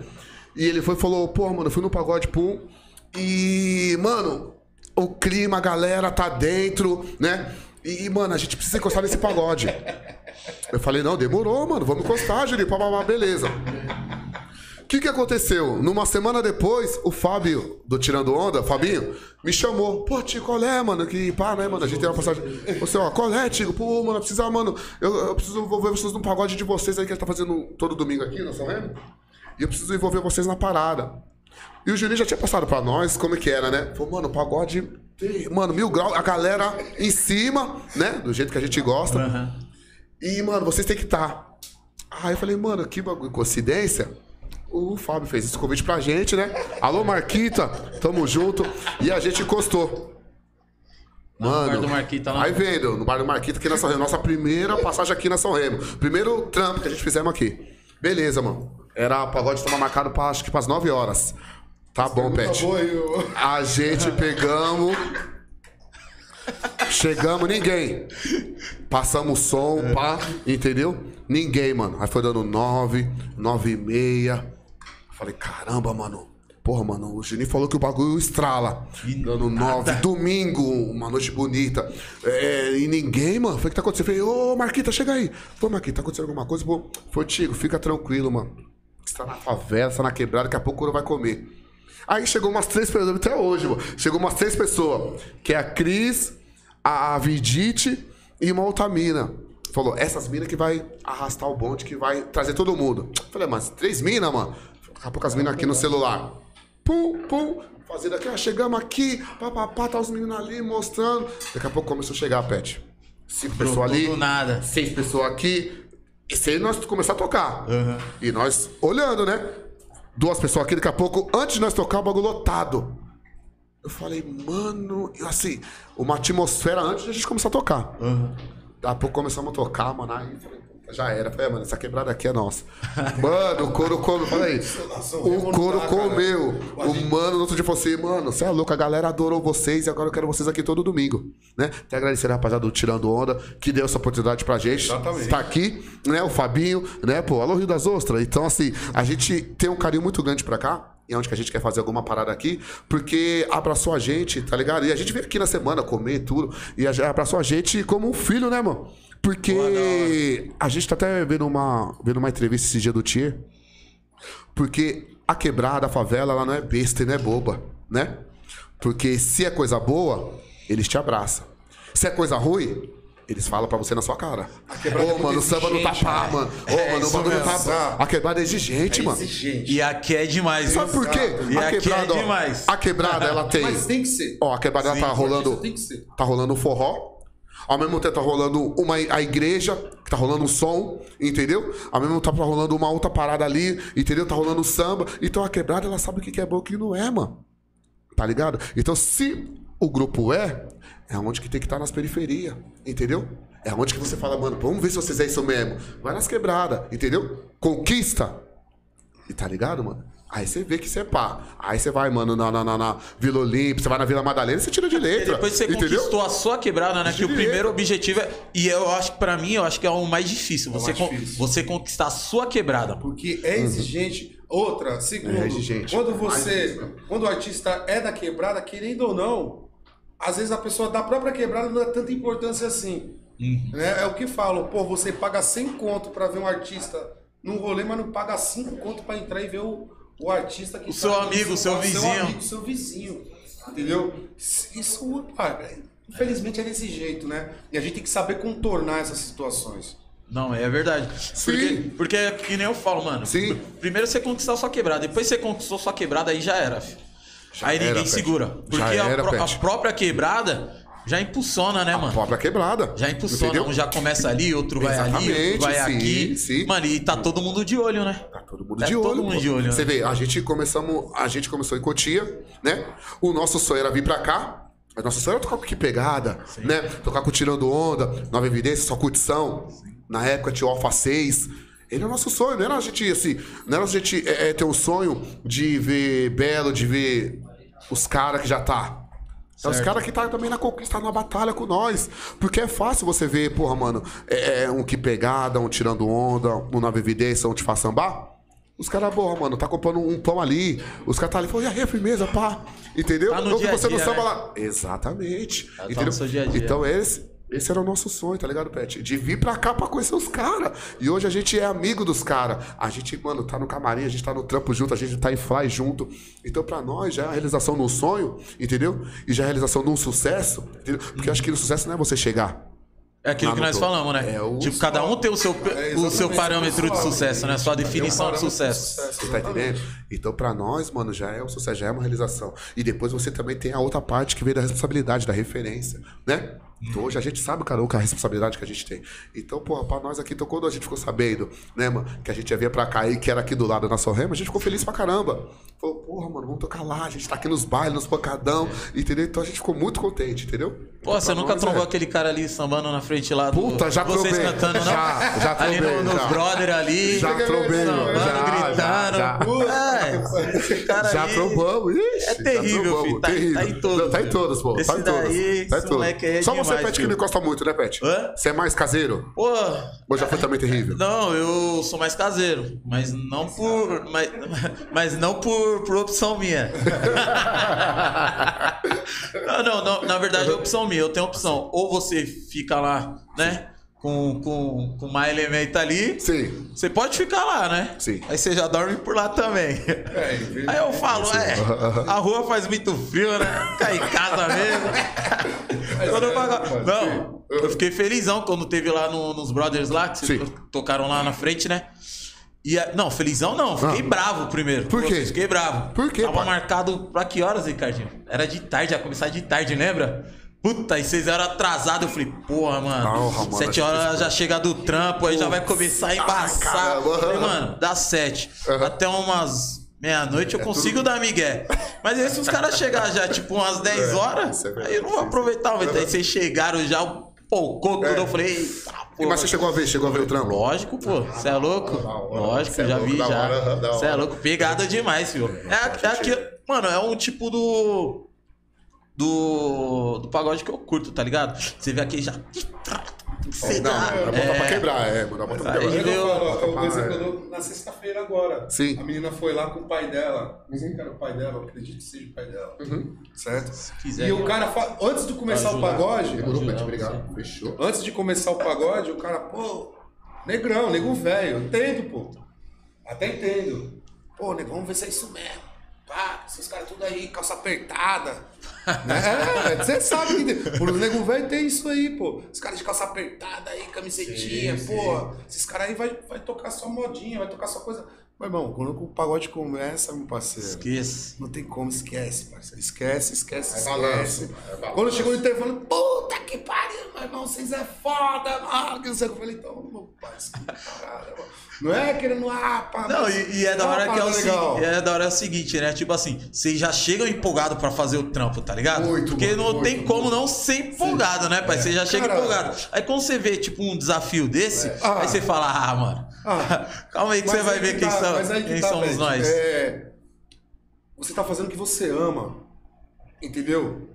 E ele foi e falou, pô, mano, eu fui no pagode, pum. E, mano, o clima, a galera tá dentro, né? E, mano, a gente precisa encostar nesse pagode. Eu falei, não, demorou, mano, vamos encostar, pá, beleza. O que, que aconteceu? Numa semana depois, o Fábio, do Tirando Onda, Fabinho, me chamou. Pô, Tico, qual é, mano? Que pá, né, mano? A gente tem uma passagem. Você, ó, qual é, Tico? Pô, mano, precisa, mano. Eu, eu preciso envolver vocês num pagode de vocês aí que a gente tá fazendo todo domingo aqui, não São Remo? E eu preciso envolver vocês na parada. E o Juninho já tinha passado pra nós como é que era, né? Falou, mano, o pagode Mano, mil graus, a galera em cima, né? Do jeito que a gente gosta. Aham. E, mano, vocês têm que estar. Aí eu falei, mano, que bagulho, coincidência. O Fábio fez esse convite pra gente, né? Alô, Marquita, tamo junto. E a gente encostou. Lá no bar do Marquita, lá. Aí vendo, no bar do Marquita, aqui na São Remo. Nossa primeira passagem aqui na São Remo. Primeiro trampo que a gente fizemos aqui. Beleza, mano. Era pagode tava marcado pra, acho que pras 9 horas. Tá bom, Pet. bom ô. A gente pegamos. Chegamos, ninguém. Passamos o som, pá, entendeu? Ninguém, mano. Aí foi dando nove, nove e meia. Falei, caramba, mano. Porra, mano, o Juninho falou que o bagulho estrala. E Dando nove. Domingo, uma noite bonita. É, e ninguém, mano. Falei, o que tá acontecendo? Falei, ô, Marquita, chega aí. Pô, Marquita, tá acontecendo alguma coisa? Pô, foi, Tigo, fica tranquilo, mano. Você tá na favela, você tá na quebrada, daqui a pouco o vai comer. Aí chegou umas três pessoas, até hoje, mano. Chegou umas três pessoas. Que é a Cris, a Vidite e uma outra mina. Falou, essas minas que vai arrastar o bonde, que vai trazer todo mundo. Falei, mas três minas, mano? Daqui a pouco as minas aqui no celular. Pum, pum. Fazendo aqui, ó, chegamos aqui, papapá, tá os meninos ali mostrando. Daqui a pouco começou a chegar a pet. Cinco pessoas ali, do nada. seis pessoas aqui. E se nós começar a tocar. E nós olhando, né? Duas pessoas aqui, daqui a pouco, antes de nós tocar, o bagulho lotado. Eu falei, mano, e assim, uma atmosfera antes de a gente começar a tocar. Daqui a pouco começamos a tocar, mano. Aí eu falei, já era. Falei, mano, essa quebrada aqui é nossa. Mano, o couro comeu. Falei, o couro comeu. O mano, no outro dia falou assim, mano, você é louco, a galera adorou vocês e agora eu quero vocês aqui todo domingo. Né? Até agradecer a rapaziada do Tirando Onda, que deu essa oportunidade pra gente. Exatamente. Tá aqui, né? O Fabinho, né? Pô, alô Rio das Ostras. Então, assim, a gente tem um carinho muito grande pra cá. E é onde que a gente quer fazer alguma parada aqui, porque abraçou a gente, tá ligado? E a gente veio aqui na semana comer tudo, e abraçou a gente como um filho, né, mano? Porque a gente tá até vendo uma, vendo uma entrevista esse dia do Tier, porque a quebrada, a favela, ela não é besta e não é boba, né? Porque se é coisa boa, eles te abraçam. Se é coisa ruim, eles falam pra você na sua cara. quebrada é Ô, muito mano, o samba não tá pá, né? mano. Ô, É mano, o bagulho tá. exato. A quebrada é exigente, mano. exigente. E aqui é demais, Sabe por quê? E A aqui quebrada, é ó, demais. a quebrada, ela tem. Mas tem que ser. Ó, a quebrada ela tá Sim, rolando. tem que ser. Tá rolando um forró. Ao mesmo tempo tá rolando uma a igreja, que tá rolando um som, entendeu? Ao mesmo tempo tá rolando uma outra parada ali, entendeu? Tá rolando samba. Então a quebrada, ela sabe o que é bom e o que não é, mano. Tá ligado? Então se o grupo é, é onde que tem que estar nas periferias, entendeu? É onde que você fala, mano, vamos ver se vocês é isso mesmo. Vai nas quebradas, entendeu? Conquista. E tá ligado, mano? Aí você vê que você é pá. Aí você vai, mano, na, na, na, na Vila Olímpia, você vai na Vila Madalena, você tira de E letra. depois você entendeu? conquistou a sua quebrada, né? Que o Direito. primeiro objetivo é. E eu acho que pra mim, eu acho que é o mais difícil. Você, mais con- difícil. você conquistar a sua quebrada. Porque é exigente. Outra, segundo, É exigente. quando Mais você. Quando o artista é da quebrada, querendo ou não, às vezes a pessoa da própria quebrada não dá tanta importância assim. Né? É o que falam, pô, você paga 100 conto pra ver um artista num rolê, mas não paga 5 conto pra entrar e ver o, o artista que O seu amigo, o seu Seu vizinho. amigo, seu vizinho. Entendeu? Isso, pá, infelizmente é desse jeito, né? E a gente tem que saber contornar essas situações. Não, é verdade. Porque, Sim. porque é que nem eu falo, mano. Sim. Primeiro você conquistar sua quebrada, depois você conquistou sua quebrada, aí já era, filho. Aí ninguém era, segura. Porque Já a, era, a Pet. própria quebrada já impulsiona, né, mano? Própria quebrada. Já impulsiona. Entendeu? Um já começa ali, outro vai ali, outro Exatamente, vai sim, aqui. sim. Mano, e tá todo mundo de olho, né? Tá todo mundo Tá de olho. todo mundo de olho, Você né? vê, a gente começamos, a gente começou em Cotia, né? O nosso sonho era vir pra cá. Mas nosso sonho era tocar com que pegada, né? Tocar com Tirando Onda, Nova Evidência, só curtição. Na época tinha o Alpha 6. Ele é o nosso sonho, não era a gente assim, não era a gente é, é, ter o sonho de ver Belo, de ver os caras que já tá. É os Certo. caras que tá também na conquista, na batalha com nós. Porque é fácil você ver, porra, mano, é, é, um que pegada, um tirando onda, um nova evidência, um te faz sambar. Os caras, porra, mano, tá comprando um pão ali. Os caras tá ali, falou, e aí, a firmeza, pá. Entendeu? Tá no Então, a você dia, samba né? lá. Exatamente. Tá- tá entendeu? dia dia. Então, esse, esse era o nosso sonho, tá ligado, Pet? De vir pra cá pra conhecer os caras. E hoje a gente é amigo dos caras. A gente, mano, tá no camarim, a gente tá no trampo junto, a gente tá em fly junto. Então, pra nós, já é a realização de um sonho, entendeu? E já é a realização de um sucesso, entendeu? Porque eu acho que o sucesso não é você chegar. É aquilo que nós falamos, né? É o tipo, cada um tem o seu, É, o seu parâmetro de sucesso, né? Sua Tem um definição de sucesso. Você tá entendendo? Então, pra nós, mano, já é um sucesso, já é uma realização. E depois você também tem a outra parte que veio da responsabilidade, da referência, né? Então hoje a gente sabe, cara, o que é a responsabilidade que a gente tem. Então, porra, pra nós aqui, então quando a gente ficou sabendo, né, mano, que a gente ia vir pra cá e que era aqui do lado da Sorrema, a gente ficou feliz pra caramba. Falou, porra, mano, vamos tocar lá, a gente tá aqui nos bailes, nos pancadão, entendeu? Então a gente ficou muito contente, entendeu? Pô, Então, você nunca nós, trombou é. aquele cara ali sambando na frente lá do. Puta, já Vocês trombei. cantando, não? Já, já Ali trombei, no, nos já. brother ali. Já trombei, sambando, já, gritando. já, É, esse cara Já aí trombamos, ixi, É já terrível, trombamos, filho. Tá- terrível. tá em todos, Não, tá em todas, pô. Esse tá em todas. daí, tá em aí é Só você, demais, Pet, que não encosta muito, né, Pet? Hã? Você é mais caseiro? Pô, Ou já foi também terrível? não, eu sou mais caseiro, mas não por. Mas, mas não por, por opção minha. não, não, não, na verdade é opção minha. Eu tenho opção. Ou você fica lá, né? Com, com, com mais elemento ali. Sim. Você pode ficar lá, né? Sim. Aí você já dorme por lá também. É, em Aí eu falo, é, a rua faz muito frio, né? Ficar em casa mesmo. Quando eu pago- Não, eu fiquei felizão quando teve lá no- nos Brothers lá, que vocês tocaram lá na frente, né? E a- não, felizão não, fiquei Ah. bravo primeiro. Por quê? Fiquei bravo. Por quê, Tava pai? marcado pra que horas, Ricardinho? Era de tarde, ia começar de tarde, lembra? Puta, e vocês eram atrasados. Eu falei, porra, mano. Porra, mano, sete horas já chega do trampo, aí já vai começar a embaçar. falei, mano, dá sete. Aham. Até umas meia-noite eu consigo dar migué. Mas aí se os caras chegar já, tipo, umas 10 horas, isso é aí eu não vou aproveitar. Mas aí vocês chegaram já, pocou tudo. Eu falei, eita, E mas você chegou a ver, chegou a ver o trampo? Lógico, pô. Você é louco? Lógico, é já vi já. Você é louco. Pegada demais, filho. É, é aqui, mano, é um tipo do. Do. Do pagode que eu curto, tá ligado? Você vê aqui já. Você Não, dá. é bota pra quebrar, é, mano, bota pra Aí quebrar. deu- Eu falo, Ah, o exemplo é. eu dou na sexta-feira agora. Sim. A menina foi lá com o pai dela. Não sei que era o pai dela, eu acredito que seja o pai dela. Certo? quiser, e o eu- cara, fa- antes de começar o ajudar. pagode, Demorou, Pet, obrigado. Fechou. antes de começar o pagode, o cara, pô, negrão, nego velho, entendo, pô. Até entendo. Pô, nego, vamos ver se é isso mesmo. Pá, esses caras tudo aí, calça apertada. Né? É, você sabe que por nego velho tem isso aí, pô. Os caras de calça apertada aí, camisetinha, pô. Esses caras aí vai, vai tocar só modinha, vai tocar só coisa. Meu irmão, quando o pagode começa, meu parceiro. Esqueça. Não tem como, esquece, parceiro. Esquece, esquece, É esquece. balanço, é balanço. Quando chegou no intervalo, puta que pariu, meu irmão, vocês é foda, mano. Que não sei o que eu falei, então, meu parada, mano. Não é querendo, ah, pá, Não, mas- e, e é da hora que é o, legal. seguinte, é da hora é o seguinte, né? Tipo assim, vocês já chegam empolgados pra fazer o trampo, tá ligado? Muito, Porque muito, não muito, tem como não ser empolgado, né, pai? Você já chega Cara, empolgado. Aí quando você vê, tipo, um desafio desse, Ah. aí você fala, ah, mano, Ah. calma aí que Mas você vai ver que quem, tá, são, que quem tá, somos nós. É, você tá fazendo o que você ama, entendeu?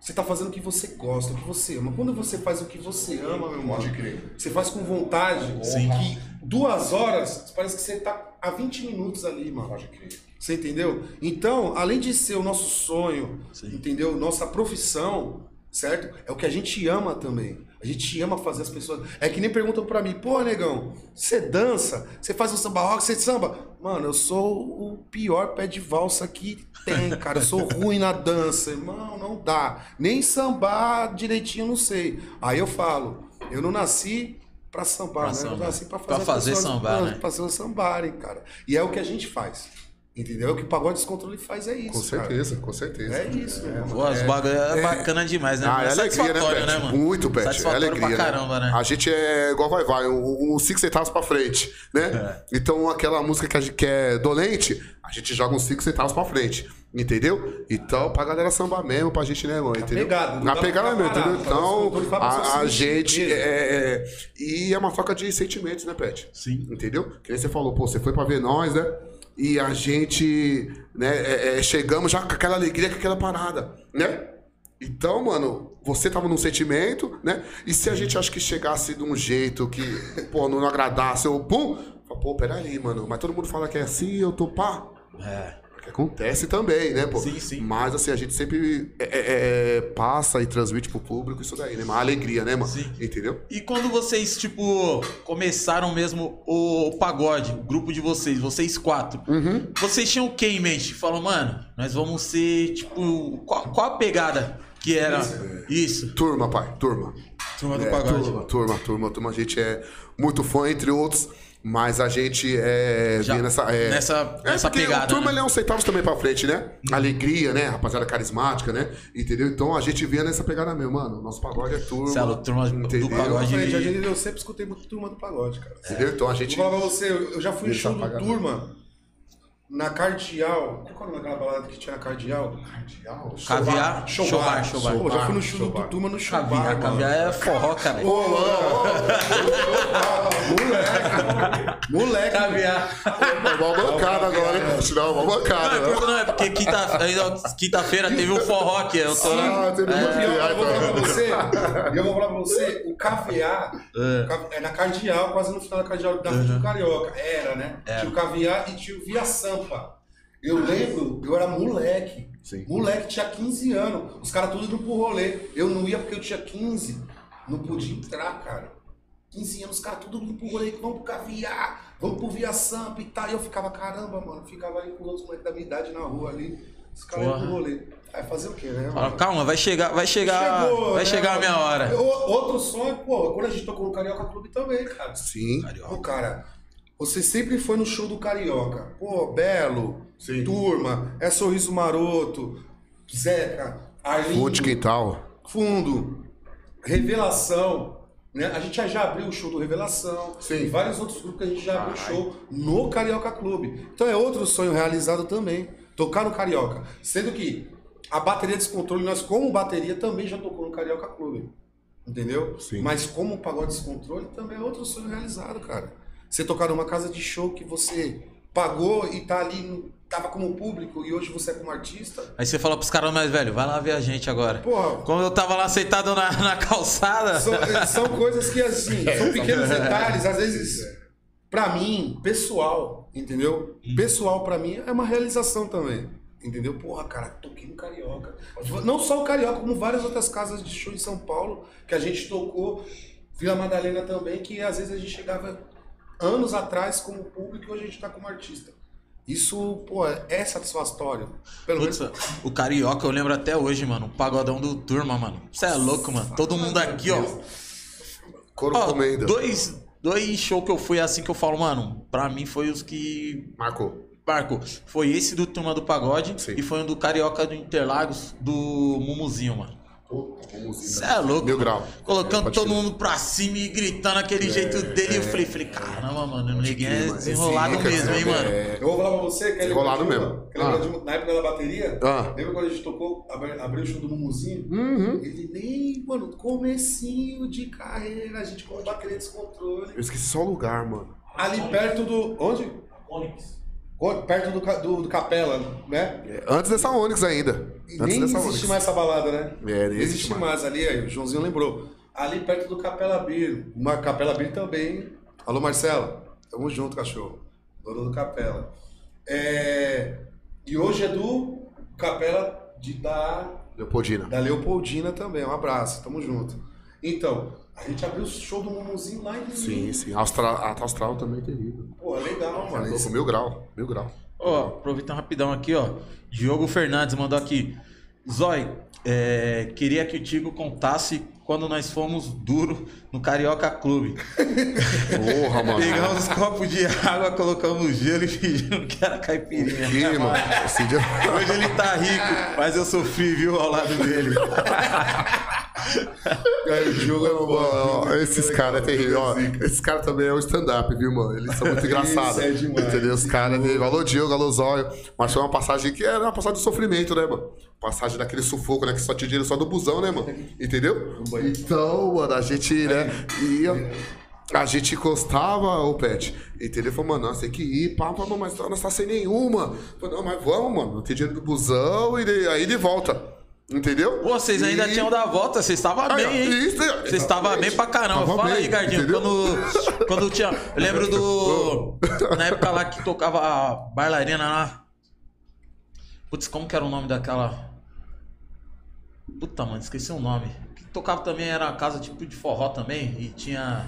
Você tá fazendo o que você gosta, o que você ama. Quando você faz o que você ama, meu irmão, Pode crer. você faz com vontade, Sim. que duas horas, parece que você tá há 20 minutos ali, mano. Pode crer. Você entendeu? Então, além de ser o nosso sonho, Sim. entendeu? Nossa profissão, certo? É o que a gente ama também. A gente ama fazer as pessoas. É que nem perguntam pra mim, pô, negão, você dança? Você faz um samba rock? Você samba? Mano, eu sou o pior pé de valsa que tem, cara. Eu sou ruim na dança. Irmão, não dá. Nem sambar direitinho, não sei. Aí eu falo, eu não nasci pra sambar, Pra né? Eu nasci pra fazer, Pra fazer pessoas- sambar, né? pra pessoas sambarem, cara. E é o que a gente faz. Entendeu? O que o pagode descontrole faz é isso. Com cara. certeza, com certeza. É isso, irmão. Pô, os bagulho é, bacana demais, né? Ah, é alegria, né, Pet? mano? Muito, Pet. É alegria, pra caramba, né? A gente é igual vai, vai, um, um cinco centavos pra frente, né? É. Então, aquela música que, a gente, que é dolente, a gente joga uns cinco centavos pra frente, entendeu? Então, pra galera sambar mesmo, pra gente, né, mano? Entendeu? pegada, Na pra pegada mesmo, parado, entendeu? Então, a, a gente. É, é- e é uma troca de sentimentos, né, Pet? Sim. Entendeu? Que nem você falou, pô, você foi pra ver nós, né? E a gente, né, é- é, chegamos já com aquela alegria, com aquela parada, né? Então, mano, você tava num sentimento, né? E se a gente acha que chegasse de um jeito que, pô, não agradasse, ou pum, pô, peraí, mano, mas todo mundo fala que é assim, eu tô pá. É. Que acontece também, né, pô? Sim, sim. Mas assim, a gente sempre é, é, é, passa e transmite pro público isso daí, né? Uma alegria, né, mano? Sim. Entendeu? E quando vocês, tipo, começaram mesmo o, pagode, o grupo de vocês, vocês quatro, vocês tinham o que em mente? Falam, mano, nós vamos ser, tipo, qual, qual a pegada Que era. Isso. Turma, pai, turma. Turma do É, pagode. turma, turma, turma, turma. A gente é muito fã, entre outros, mas a gente é, Já nessa. É, nessa- é nessa porque pegada, O turma né? ele é uns centavos também pra frente, né? Alegria, né? Rapaziada carismática, né? Entendeu? Então a gente vinha nessa pegada mesmo, mano. Nosso pagode é turma. Celo, turma do entendeu? pagode. Frente, a gente, eu sempre escutei muito turma do pagode, cara. Entendeu? Então a gente. Vou falar pra você, eu eu já fui em show do turma na Cardeal. Qual é o nome daquela balada que tinha na Cardeal? Cardeal? Caviar, showbar, showbar. Pô, já fui no show do turma no showbar, Caviar, mano. caviar é forró, cara. Ô, moleque. moleque. Caviar. Uma bancada agora, hein? Não, uma bancada. Não, é porque quinta- aí, ó, quinta-feira teve o forró aqui. Eu tô Ah, teve E o pior, eu vou falar pra então. você, eu vou falar pra você, o caviar é na Cardeal, quase no final da Cardeal, da Rádio Carioca. Era, né? Tinha o caviar e tinha o Via Sampa. Eu lembro, eu era moleque. Sim. Moleque, tinha 15 anos. Os caras tudo indo pro rolê. Eu não ia porque eu tinha 15. Não podia entrar, cara. 15 anos, os caras tudo indo pro rolê. Vamos pro caviar, vamos pro Via Sampa e tal. E eu ficava, caramba, mano. Ficava aí com os outros moleques da minha idade na rua ali. Os caras iam pro rolê. Aí fazer o quê, né? Mano? calma, vai chegar, vai chegar, Chegou, vai né? chegar a minha hora. O- Outro sonho, pô, quando a gente tocou no Carioca Clube também, cara. Sim. Pô, cara, você sempre foi no show do Carioca. Pô, Belo, Sim. Turma, é Sorriso Maroto, Zeca, Arlindo, Fundo de quintal. Fundo, Revelação. Né? A gente já abriu o show do Revelação. Sim. E vários outros grupos que a gente já abriu Caralho. show no Carioca Clube. Então é outro sonho realizado também. Tocar no Carioca. Sendo que a bateria descontrole, nós como bateria também já tocou no Carioca Clube. Entendeu? Sim. Mas como pagode descontrole também é outro sonho realizado, cara. Você tocar numa casa de show que você pagou e tá ali, tava como público e hoje você é como artista. Aí você fala pros caras mais velhos, vai lá ver a gente agora. Porra, Como eu tava lá sentado na, na calçada. São, são coisas que, assim, são pequenos detalhes, às vezes, pra mim, pessoal, entendeu? Pessoal, pra mim, é uma realização também. Entendeu? Porra, cara, toquei no Carioca. Não só o Carioca, como várias outras casas de show em São Paulo, que a gente tocou. Vila Madalena também, que às vezes a gente chegava anos atrás como público e hoje a gente tá como artista. Isso, pô, é satisfatório. Pelo Putz, menos. o Carioca, eu lembro até hoje, mano. O pagodão do turma, mano. Você é louco, mano. Todo mundo aqui, ó. Coro Ó, comendo. dois, dois shows que eu fui assim que eu falo, mano, pra mim foi os que Marcou. marcou. Foi esse do Turma do Pagode Sim. e foi um do Carioca do Interlagos do Mumuzinho, mano. Você é louco. Mil grau. Colocando todo mundo pra cima e gritando aquele jeito dele. Eu falei, falei, caramba, mano, o neguinho é desenrolado Esse mesmo, hein, Ica, mano. é- Eu vou falar pra você que Enrolado lembra de uma- mesmo. que Ah. de na época da bateria, Ah. lembra quando a gente tocou, abri- abriu o show do Mumuzinho? Uhum. Ele nem, mano, comecinho de carreira, a gente com bateria descontrole. Eu esqueci só o lugar, mano. Ali perto do. Onde? Onix. Perto do, do, do Capela, né? É, Antes dessa Onix ainda. Antes nem dessa existe Onix. mais essa balada, né? É, nem existe mais. mais. ali, aí, o Joãozinho lembrou. Ali perto do Capela Bir. Uma Capela Bir também. Alô, Marcelo. Tamo junto, cachorro. Dono do Capela. É, E hoje é do Capela de da, Leopoldina. da Leopoldina também. Um abraço, tamo junto. Então, a gente abriu o show do Mumuzinho lá em Sim, sim. Austral, a Austral também é terrível. Pô, legal, mano. Louco, Esse- mil grau, mil grau. Ó, aproveitando rapidão aqui, ó. Diogo Fernandes mandou aqui. Zói, é, queria que o Tigo contasse quando nós fomos duro no Carioca Clube. Porra, mano. Pegamos os copos de água, colocamos no gelo e fingimos que era caipirinha. Aqui, mano. Hoje ele tá rico, mas eu sofri, viu, ao lado dele. O Diogo é ó, esses caras é terrível. Ó, esses caras também é o stand-up, viu, mano? Eles são muito engraçados. é demais. Entendeu? Os caras dele. Alô, Diogo, alô, Zóio. Mas foi uma passagem que era uma passagem de sofrimento, né, mano? Passagem daquele sufoco, né? Que só tinha dinheiro só do busão, né, mano? Entendeu? Então, mano, a gente, né? Ia. A gente encostava o pet. Entendeu? Falou, mano, nós tem que ir, pá, pá, mas nós tá sem nenhuma. Falei, não, mas vamos, mano. Não tem dinheiro do busão e aí de volta. Entendeu? Pô, vocês ainda E- tinham da volta, vocês estavam bem, hein? isso, é, Vocês estavam bem pra caramba. Tava Fala bem, aí, Gardinho. entendeu? Quando, quando tinha. Eu lembro do. Na época lá que tocava a bailarina lá. Putz, como que era o nome daquela. Puta, mano, esqueci o nome. Que tocava também era casa tipo de forró também. E tinha.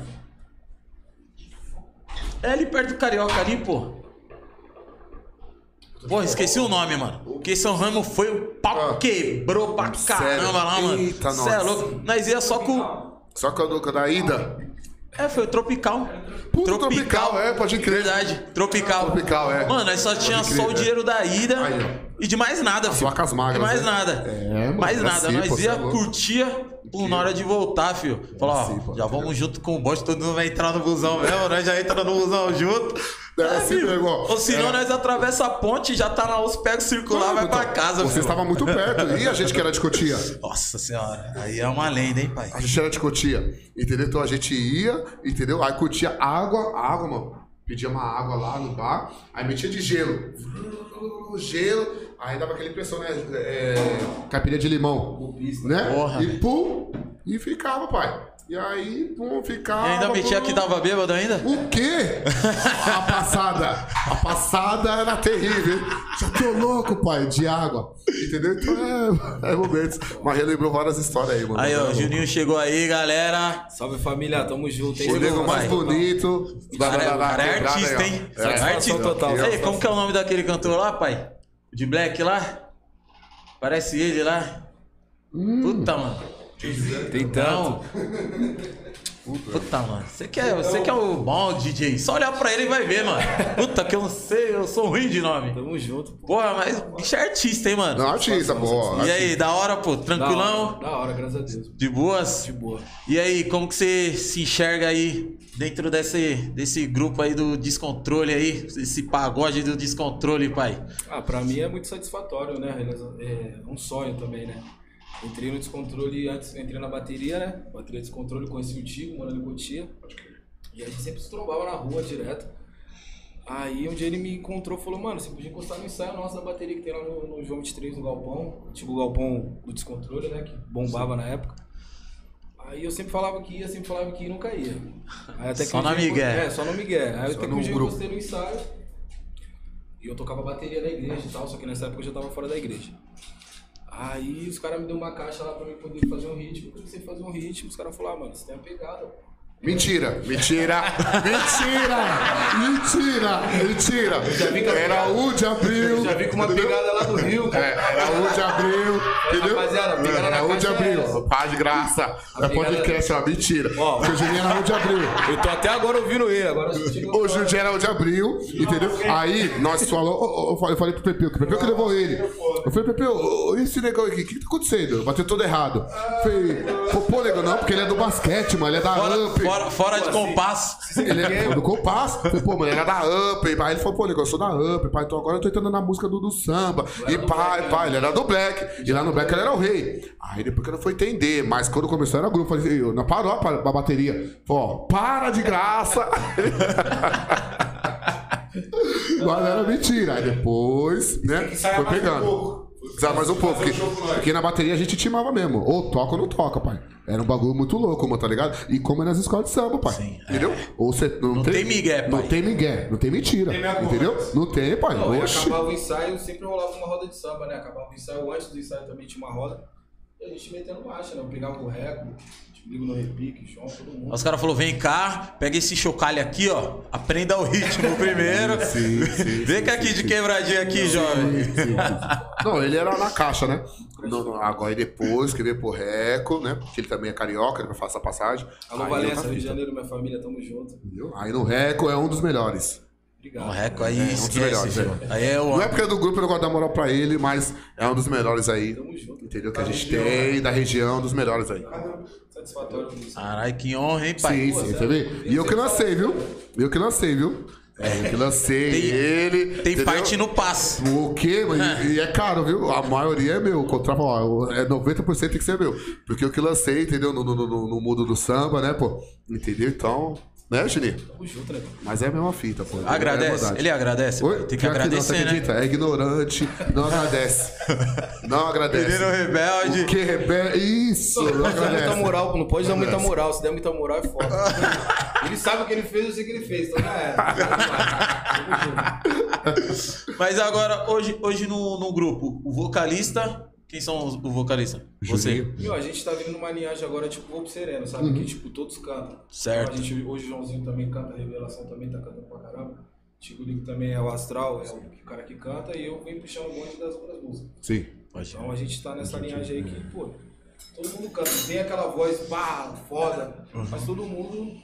É ali perto do Carioca ali, pô. Porra, esqueci o nome, mano. Porque São Ramo foi o pau Ah. quebrou pra caramba lá, mano. Eita, Cê é nós. louco. Nós ia só com. Só que a da ida. É, foi o Tropical. Puta, Tropical, é, pode crer. Verdade, Tropical. Tropical, é. Mano, nós só tinha crer, só o é. dinheiro da ida Aí, ó. E de mais nada, filho. vacas magras, De mais né? nada. É, mano, mais é nada. assim, nós ia, é louco. curtia, na hora de voltar, filho. Falou, ó, assim, já vamos junto com o bote, todo mundo vai entrar no busão mesmo, nós já entra no busão junto. É assim filho. mesmo, ó. Ou senão É. nós atravessa a ponte, já tá na os pega circular, vai pra casa, Você estava muito perto. E a gente que era de Cotia? Nossa senhora, aí é uma lenda, hein, pai? A gente era de Cotia. Entendeu? Então a gente ia, entendeu? Aí curtia água, água, mano. Pedia uma água lá no bar, aí metia de gelo. Gelo, aí dava aquela impressão, né? É, caipirinha de limão. Né? Porra, e pum, e ficava, pai. E aí, pum, ficava. E ainda metia pum. que tava bêbado ainda? O quê? A passada. A passada era terrível, hein? Já tô louco, pai, de água. Entendeu? Então é, é momentos. Mas relembrou várias histórias aí, mano. Aí, ó, o Juninho chegou aí, galera. Salve família, tamo junto, hein? O nego mais pai. bonito. O cara, é- o cara é artista, aí, hein? É. Total. Ei, como que é o nome daquele cantor lá, pai? De Black lá? Parece ele lá. Hum. Puta, mano. Tem tanto. Puta, mano. Você quer, você quer o bom DJ? Só olhar pra ele e vai ver, mano. Puta, que eu não sei, eu sou ruim de nome. Tamo junto, pô. Porra, mas o bicho é artista, hein, mano? Não, artista, pô. E aí, da hora, pô? Da Tranquilão? hora, da hora, graças a Deus. De boas? De boa. E aí, como que você se enxerga aí dentro desse, desse grupo aí do descontrole aí? Esse pagode do descontrole, pai? Ah, pra mim é muito satisfatório, né? É um sonho também, né? Entrei no descontrole antes, entrei na bateria, né? Bateria descontrole, conheci o Tigo, morando em Cotia. E a gente sempre se trombava na rua direto. Aí um dia ele me encontrou e falou, mano, você podia encostar no ensaio nosso da bateria que tem lá no, no João 23 no Galpão, tipo o Galpão do Descontrole, né? Que bombava na época. Aí eu sempre falava que ia, sempre falava que ia e nunca ia. Aí até que Só um na eu- migué. É, só no Miguel. Aí Só até que um dia eu grupo. encostei no ensaio. E eu tocava bateria na igreja e tal, só que nessa época eu já tava fora da igreja. Aí os caras me deu uma caixa lá pra mim poder fazer um ritmo. Eu comecei a fazer um ritmo, os caras falaram, ah, mano, você tem uma pegada, Mentira, mentira, mentira, mentira, mentira. Era 1 de abril. Já vi com uma entendeu? pegada lá do Rio, É, era 1 de abril, entendeu? rapaziada, a pegada Era na 1 de é abril. Paz de graça. É pegada- podcast, ó, mentira. Ó. Porque o Juninho era 1 de abril. Eu tô até agora ouvindo ele, agora O Juninho era 1 de abril, entendeu? Aí nós falou, eu falei- pro Pepeu, que o Pepeu que levou ele. Eu falei, Pepeu, esse negão aqui, o que, que tá acontecendo? Bateu todo errado. Eu falei, pô, pô, negão, não, porque ele é do basquete, mano, ele é da Amp. Fora, fora de compasso. Ele é do compasso. Falei, Pô, mano, ele é da Amp. Aí ele falou, pô, negão, eu sou da Amp, pai. Então agora eu tô entrando na música do, do samba. E pai, pai, ele era do Black. E lá no Black ele era o rei. Aí depois que eu não foi entender. Mas quando começou era grupo. Falei, eu, não parou a, a bateria. Ó, para de graça. Mas era mentira. Aí depois, né, foi pegando. Precisava mais um pouco. Porque, porque na bateria a gente timava mesmo. Ou toca ou não toca, pai. Era um bagulho muito louco, mano, tá ligado? E como é nas escolas de samba, pai. Sim, é. Entendeu? Ou você não, Não tem migué, pai. Não tem migué, não tem mentira. entendeu? Não tem, pai. Não, Oxi. acabava o ensaio, sempre rolava uma roda de samba, né? Acabava o ensaio, antes do ensaio também tinha uma roda. E a gente metendo marcha, né? Eu pegava o reco, ligo no repique, João, todo mundo. Os caras falaram, vem cá, pega esse chocalho aqui, ó. Aprenda o ritmo primeiro. Sim, sim, Vem sim, cá aqui sim, de sim. quebradinha aqui, jovem. Sim, sim. Não, ele era na caixa, né? Não, não, agora depois que veio pro Reco, né? Porque ele também é carioca, ele vai fazer essa passagem. Alô, Aí Valença, Rio de Janeiro, minha família, tamo junto. entendeu? Aí no Reco é um dos melhores. Obrigado. O reco aí É, um dos esquece, melhores, é. Aí é o... Não é porque é do grupo eu não gosto de dar moral pra ele, mas é um dos melhores aí. Tamo junto. Entendeu? Que a gente tem da região, um dos melhores aí. Satisfatório com isso. Caralho, que honra, hein, pai? Sim, sim, você vê? E eu que lancei, viu? Eu que lancei, viu? É, eu que lancei Tem- ele. Tem entendeu? parte no passo. O quê? Mas- E é caro, viu? A maioria é meu. Contra, ó, é 90% tem que ser meu. Porque eu que lancei, entendeu? No, no, no, no mundo do samba, né, pô? Entendeu? Então, né, Juninho? Tamo junto, né? Mas é a mesma fita, pô. É Agradece. verdade. Ele agradece. Oi? Tem que Pior não, agradecer, você né? acredita? É ignorante, não agradece. Não agradece. Menino rebelde. O que rebelde? Isso, não Não pode dar muita agradece. moral, não pode dar muita moral. Se der muita moral, é foda. ele sabe o que ele fez, eu sei o que ele fez, então já era. Tamo junto. Mas agora, hoje, hoje no, no grupo, o vocalista. Quem são os, o vocalista? Você. Meu, a gente tá vindo numa linhagem agora, tipo, Golpe Sereno, sabe? Que, tipo, todos cantam. Certo. Então, a gente, hoje o Joãozinho também canta, Revelação também tá cantando pra caramba. Tico Lico também é o astral, é o cara que canta, e eu venho puxando o bonde das outras músicas. Sim. Pode Então a gente tá nessa linhagem aí que, pô, todo mundo canta, tem aquela voz, pá, foda, mas todo mundo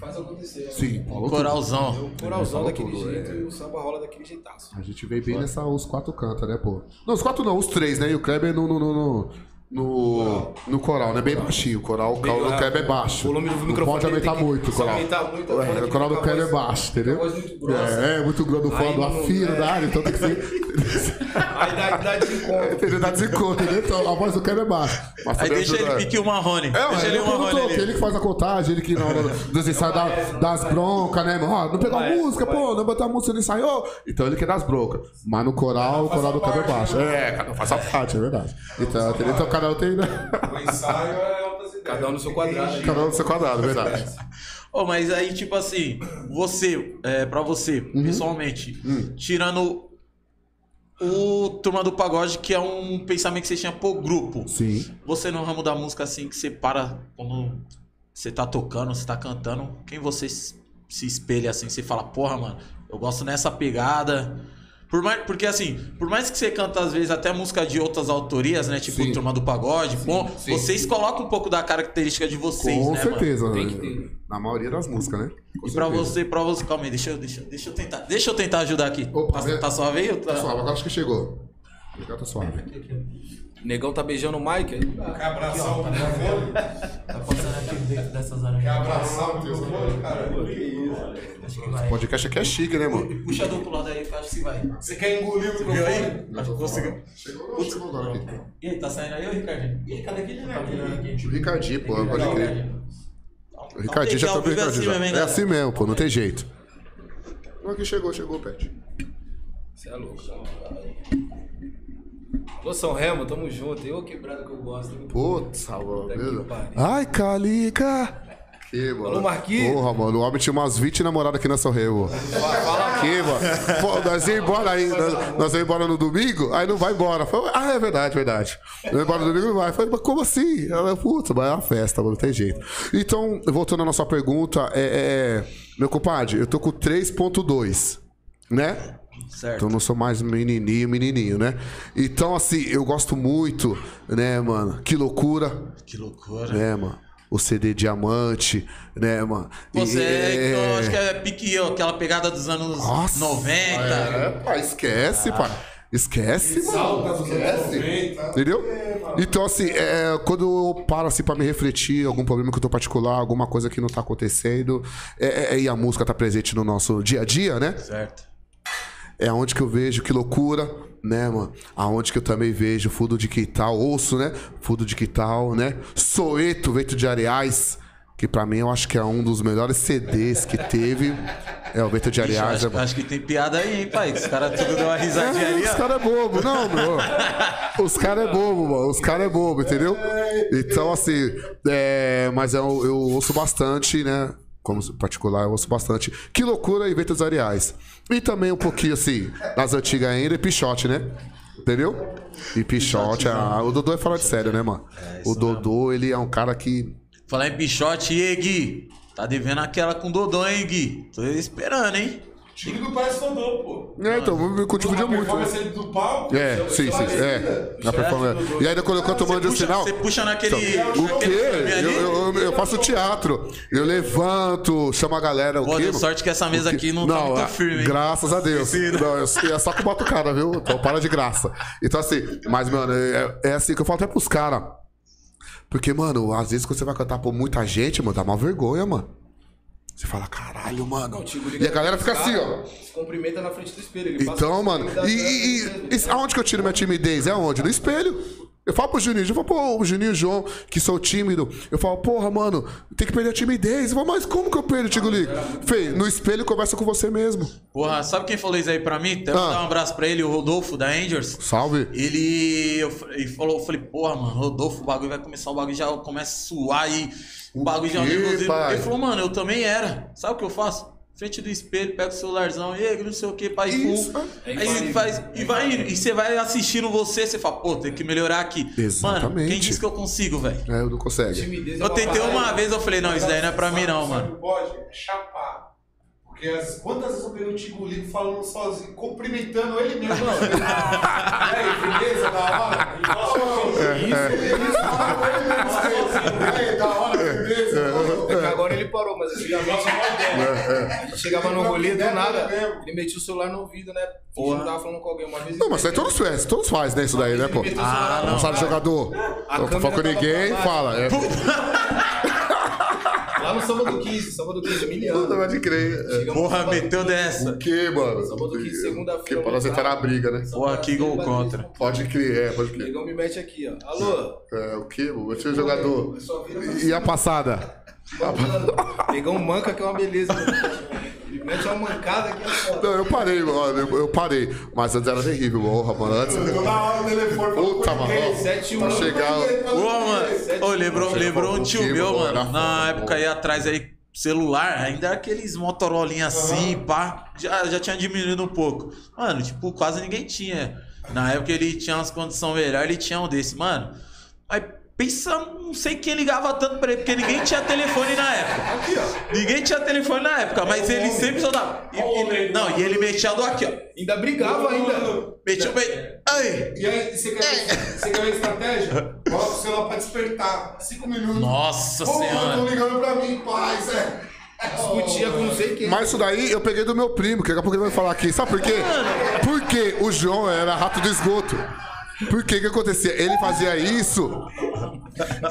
faz acontecer. né? Sim, tudo. Coralzão. O coralzão daquele tudo, jeito é. e o samba rola daquele jeitaço. A gente veio bem nessa. Os quatro canta, né, pô? Não, os quatro não, os três, né? E o Kleber no. no, no, no... No, no coral, né? Bem baixinho. O coral, o coral do Kleber é baixo. O volume do Não microfone pode aumentar muito o coral. aumentar muito, É, o coral do Kleber é baixo, entendeu? É, é muito grosso, Aí falando não- afino é. da área, então tem que ser. Aí dá, dá desencontro. Entendeu? Dá desencontro? Então a voz do Kleber é baixa. Mas Aí deixa ele pique o Marrone. É, deixa mas ele ele o Marrone perguntou, que ele que faz a contagem, ele que na hora dos ensaios dá- das broncas, né, mano? Ó, não pegou a música, pô, não botou a música, ele ensaiou. Então ele que dá as broncas. Mas no coral, o coral do Kleber é baixo. É, cada um faz a parte, é verdade. Então? Então cada um tem, né? O ensaio é outras ideias. Cada um no seu quadrado. né? Cada um do seu quadrado, é verdade. Ô, mas aí, tipo assim, você, é, pra você, Uhum. pessoalmente, Hum. tirando o Turma do Pagode, que é um pensamento que você tinha por grupo. Sim. Você no ramo da música, assim, que você para quando você tá tocando, você tá cantando, quem você se espelha assim, você fala, porra, mano, eu gosto nessa pegada. Por mais, porque assim, por mais que você canta às vezes até música de outras autorias, né? Tipo Sim. Turma do Pagode, bom, sim, vocês colocam um pouco da característica de vocês, Com né, mano? certeza. Tem né? que ter. Na maioria das músicas, né? Com E pra você, pra você, calma aí, deixa eu, deixa, deixa eu tentar, deixa eu tentar ajudar aqui. Opa, tá, vem. tá suave aí? Tá... Tá suave, agora acho que chegou. Legal, tá suave. Negão tá beijando o Mike aí? Quer abraçar o microfone? Tá passando aqui dentro dessas aranhas. Quer abraçar o microfone, cara? Que isso? Acho que vai. Podcast aqui é chique, né, mano? Puxa do outro lado aí, que eu acho que vai. Você quer engolir o microfone? aí? Acho que conseguiu. Chegou, chegou agora aqui. E aí, tá saindo aí, ô Ricardinho? Ih, cadê aquele Tá aqui. O Ricardinho, pô, pode crer. O Ricardinho já tá tá bem, Ricardinho. assim já. mesmo, hein, É galera? assim mesmo, pô, não tem jeito. Aqui chegou, chegou o pet. Você é louco. Alô, São Remo, tamo junto. Eu quebrado que eu gosto. Putz. Puta que beleza. Ai, Calica. Que, mano. Alô, Marquinhos. Porra, mano, o homem tinha umas 20 namoradas aqui na São Remo. Fala Aqui, mano. Pô, nós ia embora aí, nós, nós ia embora no domingo, aí não vai embora. Falei, ah, é verdade, verdade. Nós ia embora no domingo não vai. Falei, mas como assim? Ela, putz, mas é uma festa, mano, não tem jeito. Então, voltando à nossa pergunta, é, é, meu compadre, eu tô com 3.2, né? Certo. Então eu não sou mais menininho, menininho, né? Então, assim, eu gosto muito, né, mano? Que loucura, Que loucura. né, mano? O CD Diamante, né, mano? E- Você, eu acho que é pique eu, aquela pegada dos anos Nossa, 90. É, pai, esquece, pai. Esquece, mano. Esquece. Entendeu? Então, assim, é, quando eu paro assim pra me refletir, algum problema que eu tô particular, alguma coisa que não tá acontecendo, é, é- e a música tá presente no nosso dia a dia, né? Certo. É onde que eu vejo que loucura, né, mano? Aonde que eu também vejo Fudo de Quital, ouço, né? Fudo de Quital, né? Soeto, Vento de Areais, que pra mim eu acho que é um dos melhores CDs que teve. É, o Vento de Areais. acho, é... acho que tem piada aí, hein, pai? Os caras tudo deu uma risadinha ali, Os caras é bobo, não, meu. Os caras é bobo, mano. Os caras é bobo, entendeu? Então, assim, é, mas eu, eu ouço bastante, né? Como particular, eu ouço bastante. Que loucura e Ventos Areais. E também um pouquinho, assim, nas antigas ainda, e Pichote, né? Entendeu? E Pichote, ah, o Dodô é fora de sério, né, mano? o Dodô, ele é um cara que. Falar em Pichote, e aí, Gui? Tá devendo aquela com Dodô, hein, Gui? Tô esperando, hein? Time do parece Dodô, pô. É, então, me contribuiu A muito. performance Né? do palco. É, sim, sim, é. Na performance. E ainda quando eu canto mando o sinal. você puxa naquele. O naquele quê? Eu, eu, eu faço teatro. Eu levanto, chamo a galera. O Pô, quê? deu sorte que essa mesa O aqui não, tá muito é- firme, hein? Graças a Deus. Não, eu- é só com batucada, viu? Então para de graça. Então, assim, mas, mano, é, é assim que eu falo até pros caras. Porque, mano, às vezes quando você vai cantar por muita gente, mano, dá uma vergonha, mano. Você fala, caralho, mano. E a galera fica assim, ó. Se cumprimenta na frente do espelho. Então, mano, e, e- e aonde que eu tiro minha timidez? É onde? No espelho. Eu falo pro Juninho, eu falo, pô, o Juninho e o João, que sou tímido. Eu falo, porra, mano, tem que perder a timidez. Eu falo, mas como que eu perdo, Tigo Ligo? Fê, no espelho conversa com você mesmo. Porra, sabe quem falou isso aí pra mim? Até vou Ah. dar um abraço pra ele, o Rodolfo da Angels. Salve. Ele, eu, ele falou, eu falei, porra, mano, Rodolfo, o bagulho vai começar, o bagulho já começa a suar e o bagulho já é? Ele falou, mano, eu também era. Sabe o que eu faço? Frente do espelho, pego o celularzão, e aí, não sei o que, pai, Isso. full. É Aí faz, e vai indo. E você vai assistindo você, você fala, pô, tem que melhorar aqui. Mano, Exatamente. quem disse que eu consigo, velho? É, eu não consegue. É Eu tentei uma vez, eu falei, não, isso daí não é pra mim não, mano. o bode? É chapar. Porque as, quantas vezes eu peguei o Tigo Ligo falando sozinho, cumprimentando ele mesmo. Não. e aí, beleza? Da hora? E aí, da hora, beleza? É que agora ele parou, mas eu chegava no rolê do nada, ele metia o celular no ouvido, né? Que tava falando com alguém uma vez. Não, mas isso aí todos fazem, todos fazem, né? Isso daí, né, pô? Ah, Não sabe jogador. Não com ninguém, fala. É, Lá no sábado 15, sábado 15, Não milhão. pode crer. É. Chegamos Porra, meteu 15. dessa. O que, mano? Sábado que segunda-feira, Que pra nós entrar na briga, né? Porra, que gol contra. Pode crer, é, pode O crer. negão me mete aqui, ó. Alô? É, o que? O seu jogador. Só vira pra E a passada? Negão manca que é uma beleza. Mete uma mancada aqui. Não, eu parei, mano. Eu, eu parei. Mas antes era terrível, porra, mano. Antes. Toda hora o telefone Puta, mano. Pra chegar. Ô, mano, ô, lembrou, lembrou um tio meu, mano, Na época aí atrás aí, celular, ainda era aqueles Motorola assim, pá. Já, já tinha diminuído um pouco. Mano, tipo, quase ninguém tinha. Na época ele tinha umas condições melhores, ele tinha um desse, mano. Aí pensa, não sei quem ligava tanto pra ele, porque ninguém tinha telefone na época. Ninguém tinha telefone na época, mas ele sempre só dava. E- e- não, e ele metia do aqui, ó. Ainda brigava ainda. Metia o bem. Ai! E aí, você quer, ver, você quer ver a estratégia? Coloca o celular pra despertar. Cinco minutos. Nossa Pô, senhora. tão ligando pra mim, paz, é. Discutia com não sei quem. Mas isso daí eu peguei do meu primo, que daqui a pouco ele vai falar aqui. Sabe por quê? Porque o João era rato do esgoto. Por que que acontecia? Ele fazia isso.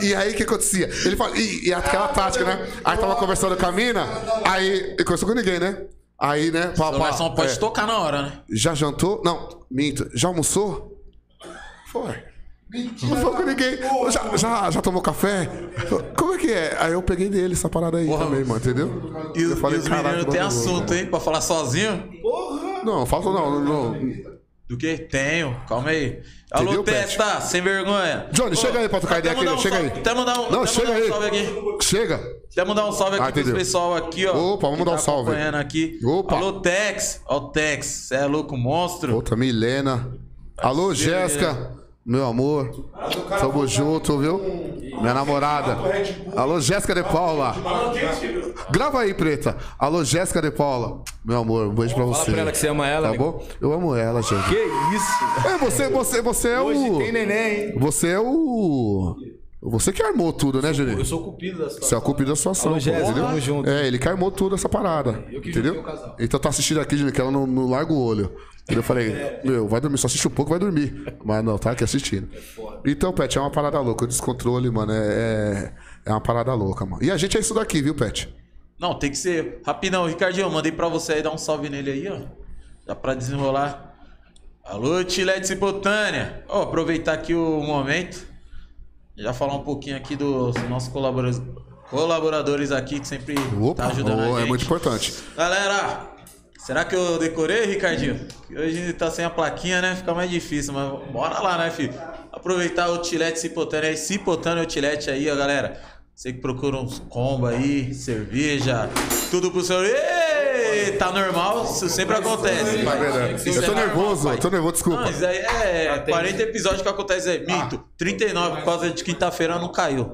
E aí o que acontecia? Ele fala, e, e aquela tática, né? Aí tava conversando com a mina, aí. Ele conversou com ninguém, né? Aí, né? Pá, pá, garçom pode é, tocar na hora, né? Já jantou? Não, minto. Já almoçou? Foi. Não falou com ninguém. Já, já, já tomou café? Como é que é? Aí eu peguei dele essa parada aí Porra. também, mano, entendeu? E, Eu falei, e os "Caraca, meninos têm mano, assunto, hein? Pra falar sozinho? Não, falta não, não, não. Do que? Tenho, calma aí. Alô, Pet? testa, sem vergonha. Johnny, chega aí pra trocar até ideia aqui, um chega salve- aí. Até mandar um, Não, chega um aí. salve aqui. Chega. Até mandar um salve aqui Ah, entendeu. pessoal aqui, ó. Opa, vamos dar um tá salve. acompanhando aqui. Opa. Alô, Tex. Ó, o Tex. Cê é louco, monstro. Outra, Milena. Alô, Jéssica. Meu amor. Tamo junto, viu? Minha namorada. Alô, Jéssica de Paula. Grava aí, preta. Alô, Jéssica de Paula. Meu amor, um beijo pra Fala você. pra ela que você ama ela, Tá nego. bom? Eu amo ela, gente. Que isso? É, você, você, você é Hoje o. tem neném? Você é o. Você que armou tudo, né, Eu Juninho? sou o cupido da Você é situação. o culpado da situação, Alô, Jéssica, entendeu? tamo junto. É, ele que armou tudo essa parada. Eu que entendeu? o casal. Então tá assistindo aqui, Juninho, que ela não, não larga o olho. Eu falei, meu, vai dormir, só assiste um pouco vai dormir. Mas não, tá aqui assistindo. Então, Pet, é uma parada louca. O descontrole, mano, é, é uma parada louca, mano. E a gente é isso daqui, viu, Pet? Não, tem que ser. Rapidão, Ricardinho, eu mandei pra você aí, dá um salve nele aí, ó. Dá pra desenrolar. Alô, Tilete Cipotânia. Ó, aproveitar aqui o momento. Já falar um pouquinho aqui dos nossos colaboradores, colaboradores aqui que sempre Opa, tá ajudando oh, a é gente. muito importante. Galera, será que eu decorei, Ricardinho? Que hoje tá sem a plaquinha, né? Fica mais difícil, mas bora lá, né, filho? Aproveitar o Tilete Cipotânia aí, Cipotânia Tilete aí, ó, galera. Você que procura uns combo aí, cerveja, tudo pro seu. Ei, tá normal, isso sempre acontece. Tá pai. Eu é tô normal, nervoso, eu tô nervoso, desculpa. Não, isso aí é 40 episódios que acontece aí. Minto, Ah. 39 por causa de quinta-feira não caiu.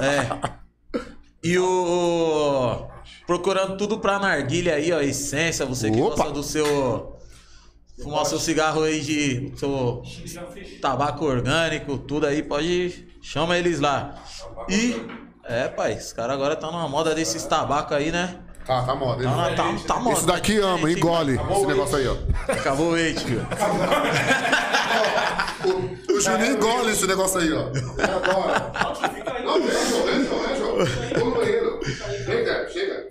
É. E o. Procurando tudo pra narguilha aí, ó. Essência, você que Opa. gosta do seu. Fumar seu cigarro aí de. Seu tabaco orgânico, tudo aí, pode. Chama eles lá. E. É, pai, os caras agora estão numa moda desses tabacos aí, né? Tá, tá moda. Tá, na- tá, tá moda. Esse daqui tá ama, engole hein, esse negócio aí, ó. Acabou o leite, filho. O, o Juninho engole esse negócio aí, ó. Ele adora. Não, vem, João, vem,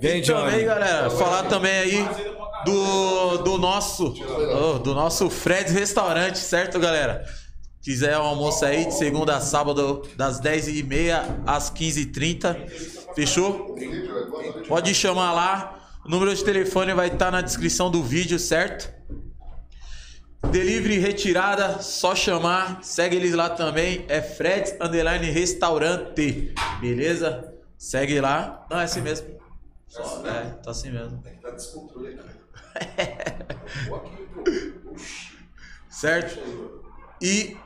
Chega. Vem, Também, galera, falar também aí do, do nosso oh, do nosso Fred's Restaurante, certo, galera? Quiser um almoço aí de segunda a sábado, das 10h30 às 15h30. Fechou? Pode chamar lá. O número de telefone vai estar na descrição do vídeo, certo? Delivery retirada, só chamar. Segue eles lá também. É Fred's Underline Restaurante. Beleza? Segue lá. Não, é assim mesmo. Só, é, tá assim mesmo. Tá descontrole aqui. Certo? E.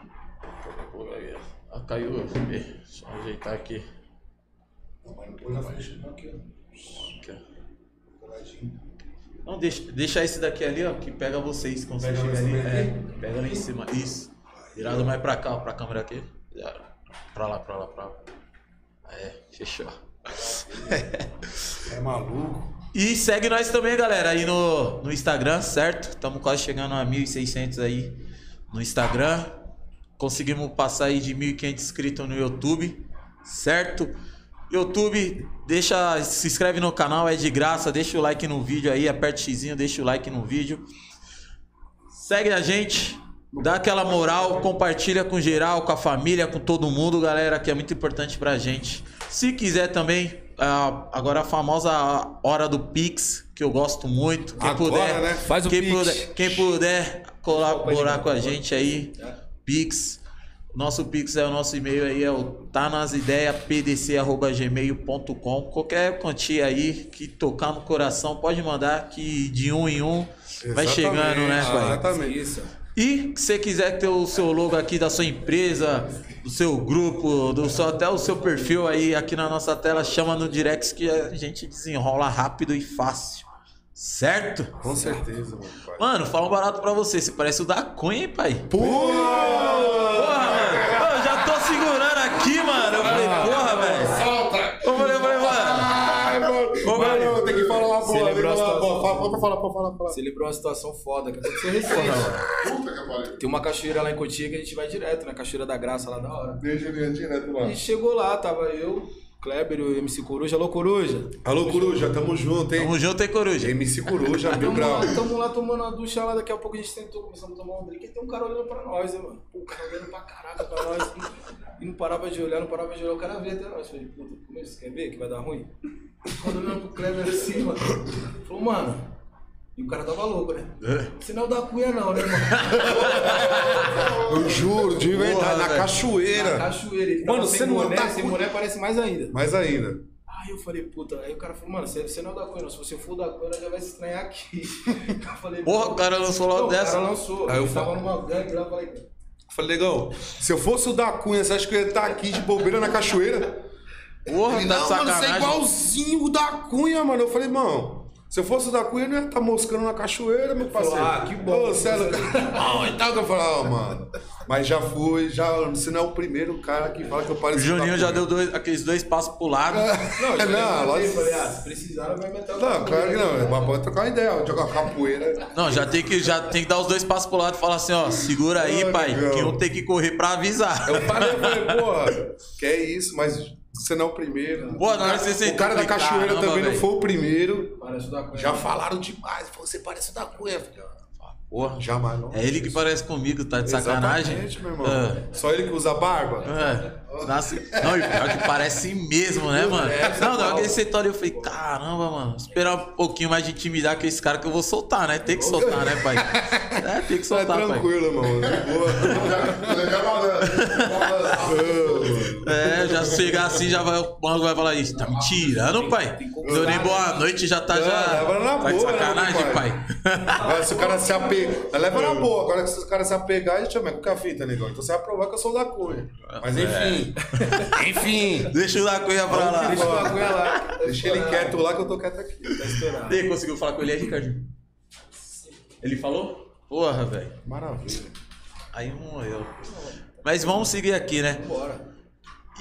Ah, caiu. Deixa eu ajeitar aqui. Não, mas não põe na frente, não, aqui, ó. Aqui, ó. Coladinho. Não, deixa, deixa esse daqui ali, ó, que pega vocês quando você Pega em ali. É, aqui? pega lá em cima. Isso. Virado mais pra cá, ó, pra câmera aqui. Pra lá, pra lá, pra lá. É, fechou. É maluco. E segue nós também, galera, aí no, no Instagram, certo? Estamos quase chegando a 1.600 aí no Instagram. Conseguimos passar aí de 1.500 inscritos no YouTube, certo? YouTube, deixa, se inscreve no canal, é de graça, deixa o like no vídeo aí, aperta o deixa o like no vídeo. Segue a gente, dá aquela moral, compartilha com geral, com a família, com todo mundo, galera, que é muito importante pra gente. Se quiser também, ah, agora a famosa hora do Pix, que eu gosto muito. Quem Agora, puder, né? Faz o quem Pix. Puder, quem puder colaborar com a gente aí, Pix. Nosso Pix é o nosso e-mail aí, é o tá nas ideias pdc@gmail.com. Qualquer quantia aí que tocar no coração, pode mandar que de um em um vai Exatamente, chegando, né, pai? Exatamente. Isso. E se você quiser ter o seu logo aqui da sua empresa, do seu grupo, do seu, até o seu perfil aí aqui na nossa tela, chama no direct que a gente desenrola rápido e fácil. Certo? Com certeza, mano. pai. Mano, fala um barato pra você. Você parece o da Cunha, hein, pai? Porra! Porra, mano. Eu já tô segurando Pode falar, pode falar, pode falar. Você lembrou uma situação foda que aconteceu recente. Puta que pariu. Tem uma cachoeira lá em Cotia que a gente vai direto, né? Cachoeira da Graça lá da hora. Ir direto A lá. gente chegou lá, tava eu, Kleber e o MC Coruja. Alô, Coruja. Alô, Coruja, tamo junto, hein? Tamo junto, hein, Coruja? MC Coruja, grau. lá, tamo lá tomando a ducha lá, daqui a pouco a gente tentou, começamos a tomar um drink e tem um cara olhando pra nós, né, mano? Pô, o cara olhando pra caraca pra nós. E não parava de olhar, não parava de olhar, o cara veio até nós. Falei, puta, como é isso? Quer ver que vai dar ruim? Quando olhando pro Kleber assim, mano. Falou, mano. E o cara tava louco, né? Sinal da cunha não, né, mano? Eu juro, de verdade, Porra, na velho. Na cachoeira. cachoeira. Ele Mano, você sem não boné, tá sem boné parece mais ainda. Mais ainda. Aí eu falei, puta, aí o cara falou, mano, você, você não é da cunha, não. Se você for da cunha, já vai se estranhar aqui. Eu falei, Porra, não. o cara lançou logo Não, o dessa. cara lançou. Aí eu tava numa gangue lá, eu falei, Falei, negão, se eu fosse o da Cunha, você acha que eu ia estar aqui de bobeira na cachoeira? Porra, Ele, tá não, mano, você é igualzinho o da Cunha, mano. Eu falei, mano, se eu fosse o da Cunha, eu não ia estar moscando na cachoeira, meu parceiro. ah, que bom. Ô, é louco. Ah, então que eu falei, ó, mano. Mas já fui, já, você não é o primeiro cara que fala que eu O pareço Juninho da já deu dois, aqueles dois passos pro lado. Não, eu É, já não, lógico. falei, ah, se precisar, vai meter o Não, claro que não, né? mas pode trocar uma ideia, jogar capoeira. Não, já tem que, já tem que dar os dois passos pro lado e falar assim, ó, segura aí, Ai, pai, negão. que um tem que correr pra avisar. Eu falei, eu falei, porra, que é isso, mas você não é o primeiro. Pô, na o hora cara, o cara da cachoeira caramba, também não foi o primeiro. Parece o da cunha. Já falaram demais. Falou, Você parece o da Cunha. "Ah, Porra, Jamais, não. é ele que parece comigo, tá de sacanagem? Exatamente, meu irmão. Ah. Só ele que usa barba? É. Nasce... Não, e pior que parece mesmo, né, mano? Não, não, aquele setor eu falei, caramba, mano, esperar um pouquinho mais de intimidar com esse cara que eu vou soltar, né? Tem que soltar, né, pai? É, tem que Tá soltar, pai. tranquilo, irmão. De boa. É, já chegar assim, já vai, o maluco vai falar isso. Tá me tirando, pai? Deu nem boa noite, já tá já. leva na Tá de boa, né, sacanagem, meu pai. Agora, se o cara se apegar. Leva na boa. Agora, se o cara se apegar, a gente chama. Qual que é a fita, negão? Então você vai provar que eu sou da Cunha. Mas enfim. Enfim. Deixa o da cunha pra lá. Deixa o da Cunha lá. Deixa ele quieto lá que eu tô quieto aqui. Tá estourado. Você conseguiu falar com ele aí, Ricardinho? Ele falou? Porra, velho. Maravilha. Aí morreu. Mas vamos seguir aqui, né? Bora.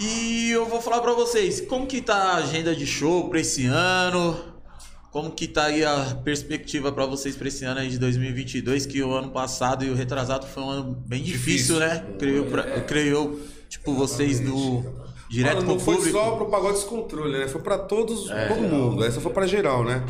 E eu vou falar pra vocês, como que tá a agenda de show pra esse ano? Como que tá aí a perspectiva pra vocês pra esse ano aí de 2022, que o ano passado e o retrasado foi um ano bem difícil, Difícil. né? Creio, pra, creio eu, tipo, vocês do direto Mano, pro não foi público. só pro pagode descontrole, né? Foi pra todos, todo mundo. Essa foi pra geral, né?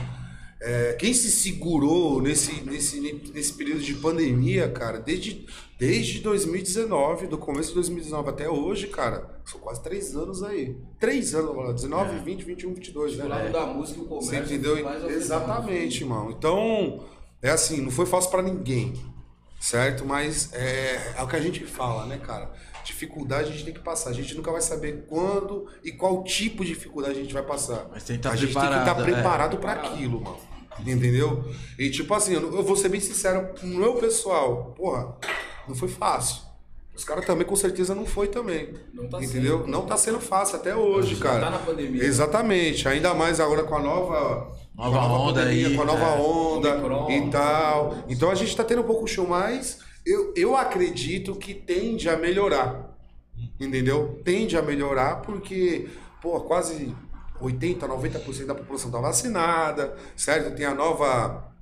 É, quem se segurou nesse, nesse, nesse período de pandemia, cara, desde, desde 2019, do começo de 2019 até hoje, cara, são quase três anos aí. Três anos, mano, 19, 20, 21, 22, Do né? lado da música, o Você comércio. entendeu? Exatamente, irmão. Então, é assim, não foi fácil pra ninguém, certo? Mas é, é o que a gente fala, né, cara? Dificuldade a gente tem que passar. A gente nunca vai saber quando e qual tipo de dificuldade a gente vai passar. Mas tem que tá a gente tem que estar preparado, é. pra aquilo, mano. Entendeu? E tipo assim, eu, vou ser bem sincero com o meu pessoal. Porra, não foi fácil. Os caras também com certeza não foi também. Não tá entendeu? Não tá sendo fácil até hoje, cara. tá na pandemia. Exatamente. Ainda mais agora com a nova Nova com a nova onda pandemia, aí, com a nova é. onda Omicron. e tal. Então a gente tá tendo um pouco o show mais. Eu, eu acredito que tende a melhorar. Entendeu? Tende a melhorar porque, pô, quase 80, 90% da população tá vacinada, certo? Tem a nova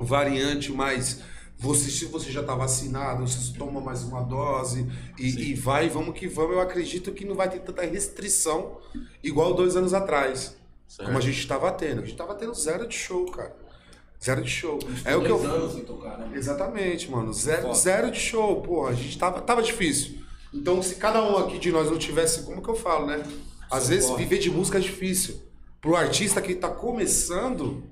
variante, mas você, se você já tá vacinado, você toma mais uma dose e, e vai, vamos que vamos. Eu acredito que não vai ter tanta restrição igual dois anos atrás. Certo. Como a gente tava tendo. A gente tava tendo zero de show, cara. Zero de show. É o que eu anos sem tocar, né? Exatamente, mano. Zero, Foda. zero de show, porra. A gente tava, tava difícil. Então, se cada um aqui de nós não tivesse, como que eu falo, né? Às vezes viver de música é difícil. Pro artista que tá começando,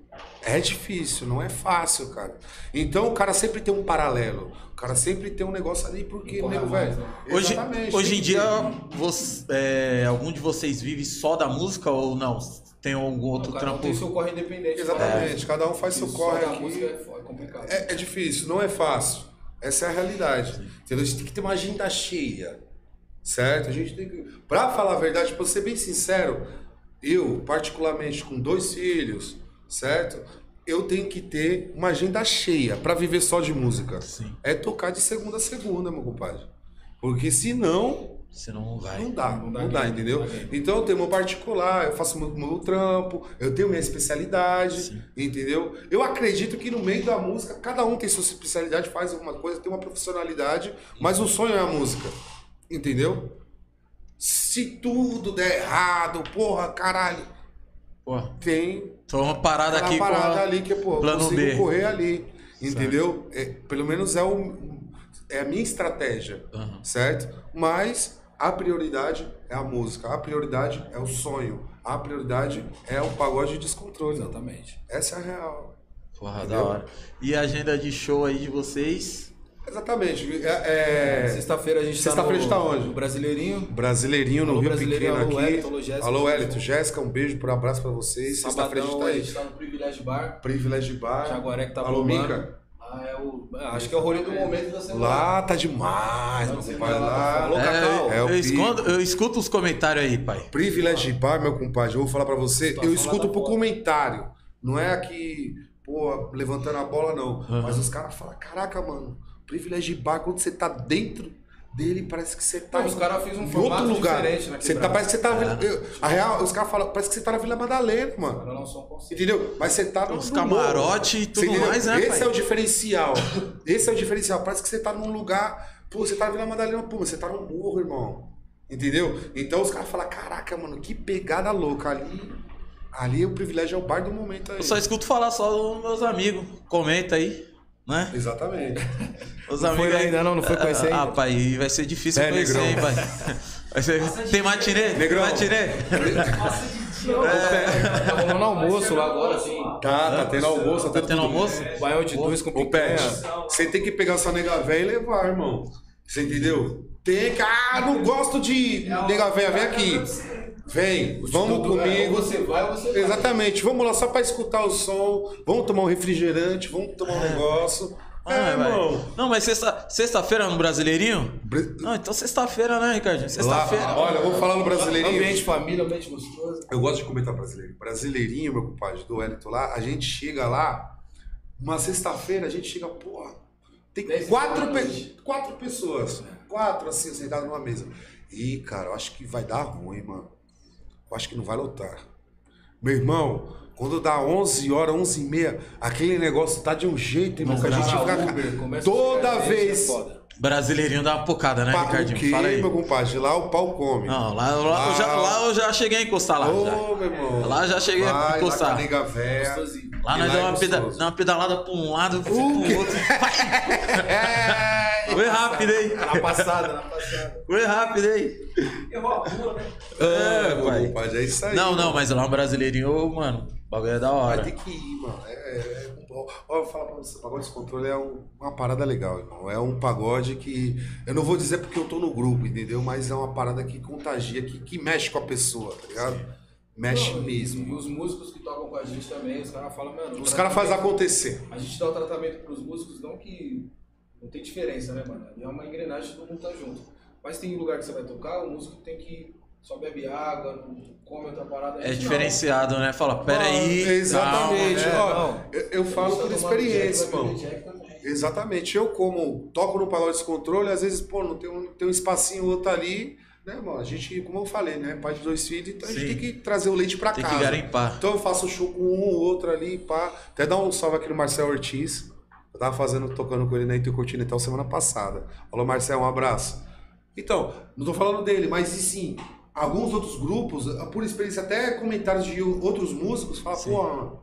é difícil, não é fácil, cara. Então o cara sempre tem um paralelo. O cara sempre tem um negócio ali, porque, nego, velho. né? Hoje, Exatamente, hoje em dia, você- é, algum de vocês vive só da música ou não? Tem algum outro não trampo? tem seu corre independente. Exatamente, cada um faz seu Só corre aqui. música é é complicado. É, é difícil, não é fácil. Essa é a realidade. Entendeu? A gente tem que ter uma agenda cheia. Certo? A gente tem que. Pra falar a verdade, pra ser bem sincero, eu, particularmente com dois filhos, certo? Eu tenho que ter uma agenda cheia pra viver só de música. Sim. É tocar de segunda a segunda, meu compadre. Porque senão, Você não vai. não dá, Não não dá entendeu? não dá game. Então eu tenho meu particular, eu faço meu, meu trampo, eu tenho minha especialidade, Sim. entendeu? Eu acredito que no meio da música, cada um tem sua especialidade, faz alguma coisa, tem uma profissionalidade, mas o sonho é a música, entendeu? Se tudo der errado, porra, caralho, Pô, tem tô uma parada aqui parada com a- ali que, pô, plano consigo B. correr ali, entendeu? É, pelo menos é, o, é a minha estratégia Aham. certo? Mas a prioridade é a música, a prioridade é o sonho, a prioridade é o pagode de descontrole. Exatamente. Essa é a real. Porra, da Entendeu? hora. E a agenda de show aí de vocês? Exatamente. É, é, Sexta-feira a gente Sexta-feira a gente tá no, onde? no Brasileirinho. Brasileirinho no Alô, Rio Brasileirinho, Pequeno alô, aqui. Elton, alô, Jéssica. Alô, Elito, Jéssica, um beijo, um abraço pra vocês. Sexta-feira a gente Sabadão, tá a aí. gente tá no Privilégio Bar. Privilégio Bar. Jaguaré que tá Alô, bombando. Mica. Ah, é o. ah, Acho que é o rolê do momento da semana. Lá tá demais, meu compadre. lá, É? É eu, escondo, eu escuto os comentários aí, pai. Privilégio Bar, meu compadre, eu vou falar pra você, Situação eu escuto por fora. comentário. Não é aqui, pô, levantando a bola, não. Aham. Mas os caras falam, caraca, mano, Privilégio Bar, quando você tá dentro dele, parece que você tá Não, os caras fez um em formato outro lugar. diferente na Você tá, parece que você tá. É. eu- a real, os caras falam, parece que você tá na Vila Madalena, mano. Agora lançou um. Entendeu? Mas você tá no. Os camarote morro. e tudo mais, né, Esse pai? é o diferencial. Esse é o diferencial. Parece que você tá num lugar. Pô, você tá na Vila Madalena, pô, você tá no morro, irmão. Entendeu? Então os caras falam, caraca, mano, que pegada louca. Ali, ali o privilégio é o bar do momento aí. Eu só escuto falar só dos meus amigos. Comenta aí, né? Exatamente. Os Não foi amigos aí- ainda não? Não foi conhecer Ah, ainda? pai, vai ser difícil É, conhecer, negrão. hein, pai. Vai ser... Tem matinê? Negrão. Tem matinê? Tá rolando almoço lá agora, assim. Tá, tá tendo almoço. Tá tendo almoço? Baião de dois com Pet, picanha. você tem que pegar sua nega véia e levar, irmão. Você entendeu? Tem que. Ah, não gosto de nega véia, vem aqui. Vem, vamos é, comigo. Ou você vai ou você vai. Exatamente, vamos lá só pra escutar o som, vamos tomar um refrigerante, vamos tomar um negócio. Ah, é, irmão. Não, mas sexta- sexta-feira no Brasileirinho? Não, então sexta-feira, né, Ricardinho? Sexta-feira. olha, eu vou falar no brasileirinho. Ambiente família, ambiente gostoso. Eu gosto de comentar brasileiro. Brasileirinho, meu compadre, do Wellington lá, a gente chega lá, uma sexta-feira, a gente chega, porra, tem Dez quatro, pe- quatro pessoas. Quatro, assim, sentadas numa mesa. Ih, cara, eu acho que vai dar ruim, mano. Eu acho que não vai lotar. Meu irmão, quando dá 11 horas, 11 e meia, aquele negócio tá de um jeito, irmão, que a gente a fica... Uber, a toda vez... é. Brasileirinho dá uma pocada, né, Pa- Ricardinho? o quê, Fala aí. meu compadre? Lá o pau come. Não, lá, lá, eu já, Lá- lá eu já cheguei a encostar lá. Ô, já. meu irmão. Lá já cheguei a Vai, encostar. Lá com a nega véia. Lá E nós lá deu é uma, peda uma pedalada pra um lado, pro quê? outro. É. Foi rápido, hein? Na passada, na passada. Foi rápido, hein? Errou a rua, né? É, meu pai. é isso aí. Não, não, mas lá um brasileirinho, ô, mano, o bagulho é da Vai hora. ter que ir, mano. É, é, é, ó, ó, eu vou falar pra você, o pagode descontrole é um- uma parada legal, irmão. É um pagode que. Eu não vou dizer porque eu tô no grupo, entendeu? Mas é uma parada que contagia, que, que mexe com a pessoa, tá ligado? Mexe Não, mesmo. E os músicos que tocam com a gente também, os caras falam, mano. Os caras fazem acontecer. A gente dá o tratamento pros músicos, não que. Não tem diferença, né, mano? É uma engrenagem, todo mundo tá junto. Mas tem lugar que você vai tocar, o músico tem que só bebe água, não come outra parada. É diferenciado, né? Fala, peraí. Exatamente. calma, Ó, Não. eu, eu Não. falo por experiência, Jack, também. Exatamente. Eu, como toco no pagode descontrole, às vezes, pô, não tem um, tem um espacinho outro ali, né, mano? A gente, como eu falei, né? Pai de dois filhos, então a gente Sim. tem que trazer o leite pra Tem casa. que garimpar. Então eu faço show com um ou outro ali, pá. Até dar um salve aqui no Marcel Ortiz. Eu tava fazendo, tocando com ele na Intercontinental semana passada. Falou, Marcel, um abraço. Então, não tô falando dele, mas e sim, alguns outros grupos, por experiência, até comentários de outros músicos, falam, pô,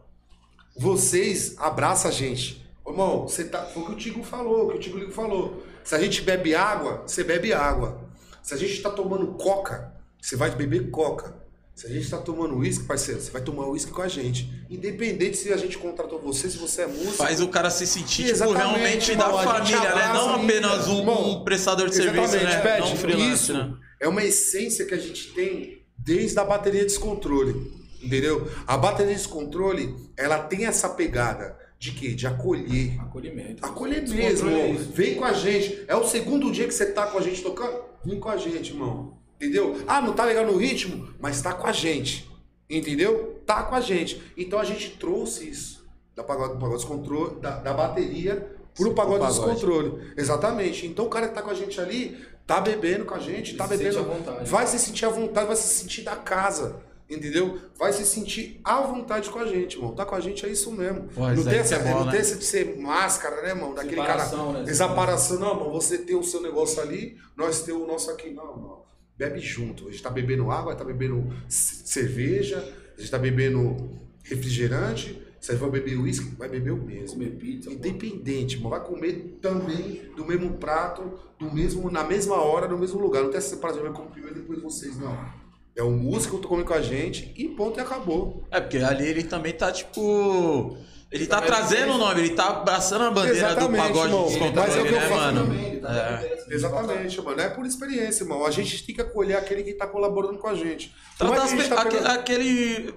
vocês abraçam a gente. Irmão, você tá, foi o que o Tigo falou, o que o Tigo Ligo falou. Se a gente bebe água, você bebe água. Se a gente tá tomando coca, você vai beber coca. Se a gente tá tomando uísque, parceiro, você vai tomar uísque com a gente. Independente se a gente contratou você, se você é músico. Faz o cara se sentir, tipo, realmente da irmão, a gente família, né? Não apenas um, irmão. um prestador de serviço, né? Pet, Não um freelance, isso né? é uma essência que a gente tem desde a bateria de descontrole, entendeu? A bateria de descontrole, ela tem essa pegada de quê? De acolher. Acolhimento. Acolher mesmo, é isso. Vem com a gente. É o segundo dia que você tá com a gente tocando? Vem com a gente, irmão. Entendeu? Ah, não tá legal no ritmo, mas tá com a gente. Entendeu? Tá com a gente. Então a gente trouxe isso da pagode, do pagode descontrole, da, da bateria pro pagode, pagode. descontrole. Exatamente. Então o cara que tá com a gente ali, tá bebendo com a gente, tá Se bebendo. sente à vontade. Vai se sentir à vontade, vai se sentir da casa. Entendeu? Vai se sentir à vontade com a gente, irmão. Tá com a gente é isso mesmo. Pô, não tem, essa, é bom, não né? tem essa de ser máscara, né, irmão? Daquele cara. Separação, né? Desaparação, não, irmão. Você tem o seu negócio ali, nós temos o nosso aqui. Não, não. Bebe junto. A gente tá bebendo água, tá bebendo cerveja, a gente tá bebendo refrigerante. Se vai beber uísque, vai beber o mesmo. Comer pizza. Independente, irmão. Vai comer também do mesmo prato, do mesmo, na mesma hora, no mesmo lugar. Não tem essa separação, vai comer primeiro depois vocês, não. É o músico que come com a gente e ponto e acabou. É, porque ali ele também tá, tipo... Ele tá trazendo o nome, ele tá abraçando a bandeira do pagode irmão. Mas é o que eu né, falo mano? Também, tá É. Exatamente, mano. É por experiência, irmão. A gente tem que acolher aquele que tá colaborando com a gente. Tratar as pe- tá pegando- aquele,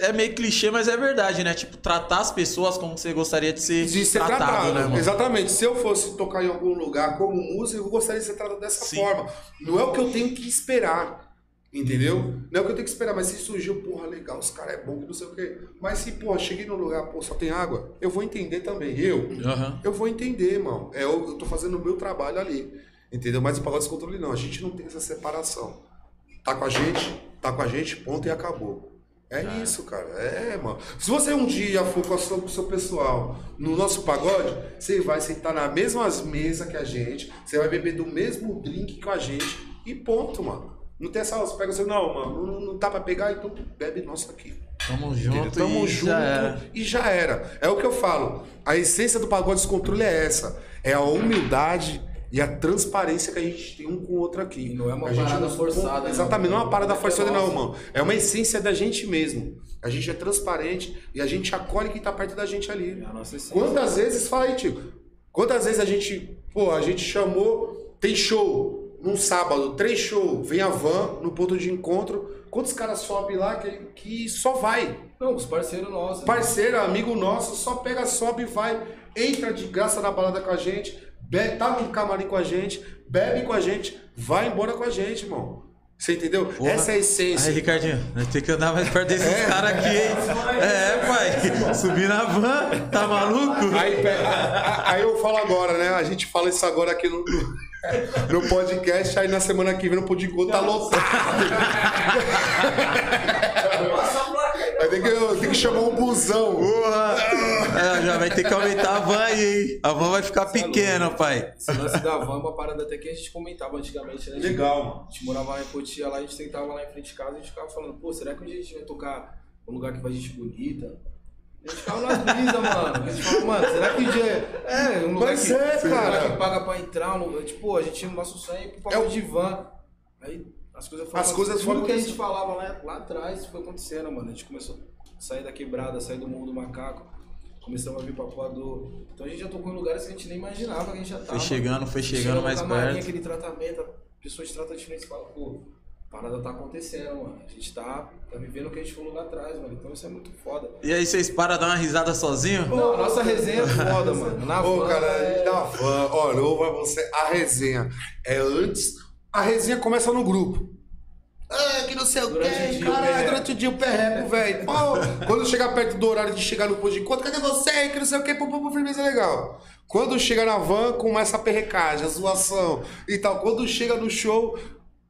É meio clichê, mas é verdade, né? Tipo, tratar as pessoas como você gostaria de ser, de ser tratado, tratado. né, mano? Exatamente. Se eu fosse tocar em algum lugar como músico, eu gostaria de ser tratado dessa Sim. forma. Não é o que eu tenho que esperar. Entendeu? Não é o que eu tenho que esperar, mas se surgiu, porra, legal, os caras é bom, que não sei o quê. Mas se, porra, cheguei no lugar, pô, só tem água, eu vou entender também. Eu, Aham. eu vou entender, irmão. É, eu, eu tô fazendo o meu trabalho ali. Entendeu? Mas o pagode descontrole não. A gente não tem essa separação. Tá com a gente, tá com a gente, ponto e acabou. É isso, cara. É, mano. Se você um dia for com, a sua- com o seu pessoal no nosso pagode, você vai sentar na mesma mesa que a gente, você vai beber do mesmo drink com a gente e ponto, mano. Não tem essa, você pega assim, não, mano, não, não dá pra pegar, então bebe nosso aqui. Tamo Entendeu? junto Tamo e junto já era. e já era. É o que eu falo. A essência do pagode descontrole é essa. É a humildade e a transparência que a gente tem um com o outro aqui. Não é uma A parada não- forçada, né? Exatamente, não é uma parada É forçada, não, nossa. mano. É uma essência da gente mesmo. A gente é transparente e a gente acolhe quem tá perto da gente ali. É a nossa essência. Quantas vezes, fala aí, Tico, quantas vezes a gente, pô, a gente chamou, tem show, num sábado, três shows, vem a van no ponto de encontro, quantos caras sobem lá que, que só vai? Não, os parceiros nossos. né? Parceiro, amigo nosso, só pega, sobe e vai, entra de graça na balada com a gente, be- tá no camarim com a gente, bebe com a gente, vai embora com a gente, irmão. Você entendeu? Porra. Essa é a essência. Aí, Ricardinho, nós temos que andar mais perto desses É. caras aqui, hein? É, pai. Subir na van, tá maluco? Aí, aí eu falo agora, né? A gente fala isso agora aqui no, no, podcast, aí na semana que vem no Podingo tá lotado. Aí tem que, tem que chamar um busão. Porra! É, já vai ter que aumentar a van aí, hein? A van vai ficar pequena, pai. Esse lance da van é uma parada até que a gente comentava antigamente, né? Legal, mano. A gente morava lá em Cotia, lá a gente sentava lá em frente de casa e a gente ficava falando, pô, será que um dia a gente vai tocar um lugar que vai gente bonita? A gente ficava nas brisas, mano. A gente falava, mano, será que um dia. É, um lugar Mas que, é, um lugar cara. que paga pra entrar, um lugar, tipo, a gente, o nosso sonho é pro pagode É o- de van. Aí as coisas foram As coisas tudo foram que a gente falava lá, lá atrás foi acontecendo, mano. A gente começou a sair da quebrada, sair do mundo do macaco. Começamos a vir pra Poador. Então a gente já tocou em lugares que a gente nem imaginava que a gente já tava. Foi chegando, foi Chega chegando mais camarim, perto. aquele tratamento, a pessoa te trata diferente e fala, pô, a parada tá acontecendo, mano. A gente tá, tá vivendo o que a gente falou lá atrás, mano. Então isso é muito foda. E aí, vocês param a dar uma risada sozinho? Não, a nossa resenha é foda, mano. Na Ô, van, cara, é... da van, olha, eu vou pra você, a resenha é antes. A resenha começa no grupo. Ah, que não sei o quê, caralho, durante o dia o perreco, velho. Pô, Quando chegar perto do horário de chegar no posto de encontro, cadê você? Que não sei o quê, pô, pô, pô, firmeza legal. Quando chega na van, começa a perrecagem, a zoação e tal. Quando chega no show,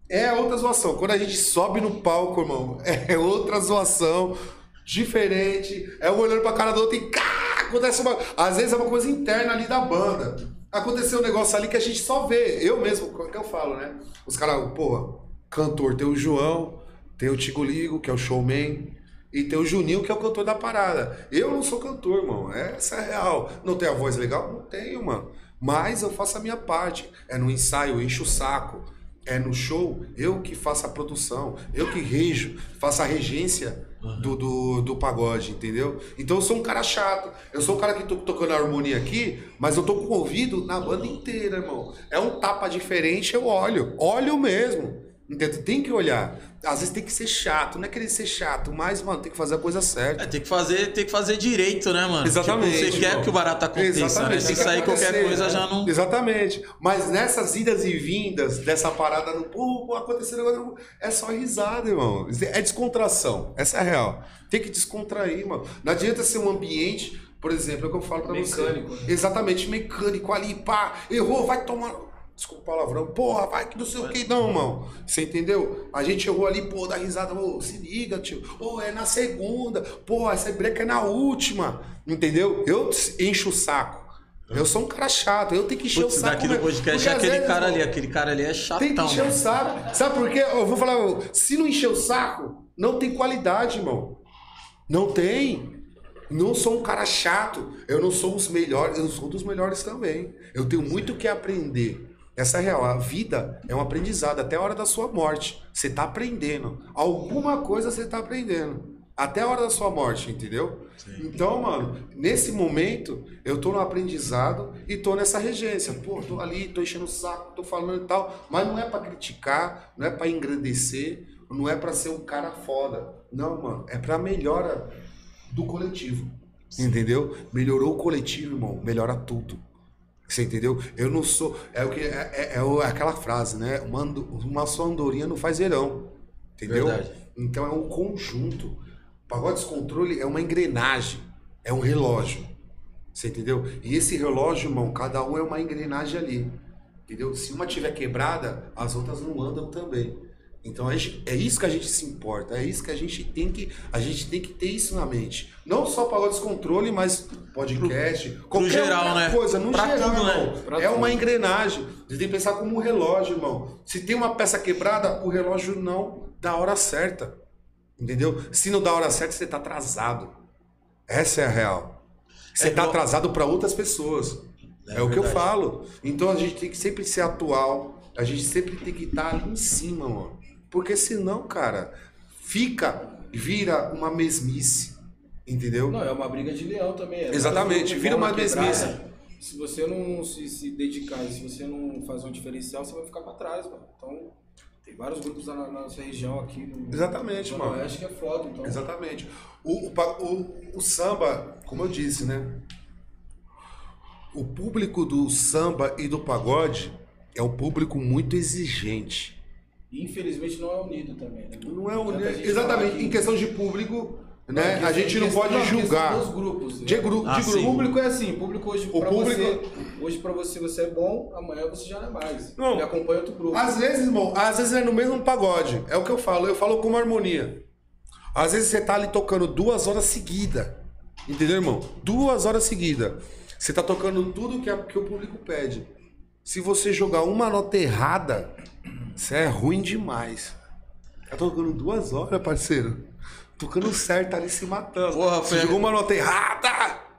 é outra zoação. Quando a gente sobe no palco, irmão, é outra zoação. Diferente, é um olhando pra cara do outro e cá, acontece uma. Às vezes é uma coisa interna ali da banda. Aconteceu um negócio ali que a gente só vê. Eu mesmo, como é que eu falo, né? Os caras, porra, cantor, tem o João, tem o Tigo Ligo, que é o showman, e tem o Juninho, que é o cantor da parada. Eu não sou cantor, irmão. Essa é a real. Não tenho a voz legal? Não tenho, mano. Mas eu faço a minha parte. É no ensaio, eu encho o saco. É no show, eu que faço a produção, eu que rejo, faço a regência do, do, do pagode, entendeu? Então eu sou um cara chato. Eu sou um cara que tô tocando a harmonia aqui, mas eu tô com o ouvido na banda inteira, irmão. É um tapa diferente, eu olho. Olho mesmo. Entendeu? Tem que olhar. Às vezes tem que ser chato, não é querer ser chato, mas, mano, tem que fazer a coisa certa. É, tem que fazer, tem que fazer direito, né, mano? Exatamente, Tipo, você quer que o barato aconteça, né? Se tem que sair qualquer coisa né? já não. Exatamente. Mas nessas idas e vindas, dessa parada no pô, acontecendo agora, é só risada, irmão. É descontração. Essa é a real. Tem que descontrair, mano. Não adianta ser um ambiente, por exemplo, é o que eu falo pra Mecânico, você. né? Exatamente, mecânico ali, pá, errou, vai tomar. Desculpa o palavrão, porra, vai que não sei o que, não, irmão. Você entendeu? A gente errou ali, pô, dá risada, ô, se liga, tio. Ô, é na segunda, pô, essa breca é na última. Entendeu? Eu encho o saco. Eu sou um cara chato, eu tenho que encher Putz, o saco. daqui mesmo. podcast é aquele cara ali, aquele cara ali é chatão. Tem que encher o mano. saco. Sabe por quê? Eu vou falar, se não encher o saco, não tem qualidade, irmão. Não tem. Não sou um cara chato. Eu não sou os melhores, eu sou dos melhores também. Eu tenho muito o que aprender. Essa é a real. A vida é um aprendizado até a hora da sua morte. Você tá aprendendo. Alguma coisa você tá aprendendo. Até a hora da sua morte, entendeu? Então, mano, nesse momento, eu tô no aprendizado e tô nessa regência. Pô, tô ali, tô enchendo o saco, tô falando e tal. Mas não é pra criticar, não é pra engrandecer, não é pra ser um cara foda. Não, mano, é pra melhora do coletivo. Entendeu? Melhorou o coletivo, irmão, melhora tudo. Você entendeu? Eu não sou. É o que é, é- é o- aquela frase, né? Uma, uma só andorinha não faz verão. Entendeu? Verdade. Então é um conjunto. Pagode descontrole é uma engrenagem, é um relógio. Você entendeu? E esse relógio, irmão, cada um é uma engrenagem ali. Entendeu? Se uma tiver quebrada, as outras não andam também. Então gente- é isso que a gente se importa, é isso que a gente tem que a gente tem que ter isso na mente. Não só pagode descontrole, mas podcast, qualquer geral, né? coisa, no Pra geral, tudo, né? irmão. Pra É uma tudo. engrenagem. Você tem que pensar como um relógio, irmão. Se tem uma peça quebrada, o relógio não dá a hora certa. Entendeu? Se não dá a hora certa, você tá atrasado. Essa é a real. Você É tá igual- atrasado para outras pessoas. É, É o que eu falo. Então a gente tem que sempre ser atual. A gente sempre tem que estar ali em cima, mano. Porque senão, cara, fica, vira uma mesmice. Entendeu? Não, é uma briga de leão também. é. Exatamente, vira uma mesmice. Se você não se, se dedicar e se você não fazer um diferencial, você vai ficar pra trás, mano. Então, tem vários grupos na, na nossa região aqui. No, Exatamente, no mano. Oeste que é foda, então. Exatamente. O, o, o- o samba, como eu disse, né? O público do samba e do pagode é um público muito exigente. E infelizmente não é unido também, né? Não é unido. Exatamente. que- Em questão de público, né? Não, a gente não pode julgar. Dos grupos. De, gru Ah, de. O grupo. público é assim, o público hoje O pra público- você, hoje para você você é bom, amanhã você já não é mais. Não. Ele acompanha outro grupo. Às vezes, irmão, às vezes é no mesmo pagode. É o que eu falo, eu falo com uma harmonia. Às vezes você tá ali tocando duas horas seguidas. Entendeu, irmão? Duas horas seguidas. Você tá tocando tudo que, a- que o público pede. Se você jogar uma nota errada, você é ruim demais. Tá tocando duas horas, parceiro. Tocando certo ali se matando. Porra, foi- jogou uma nota errada,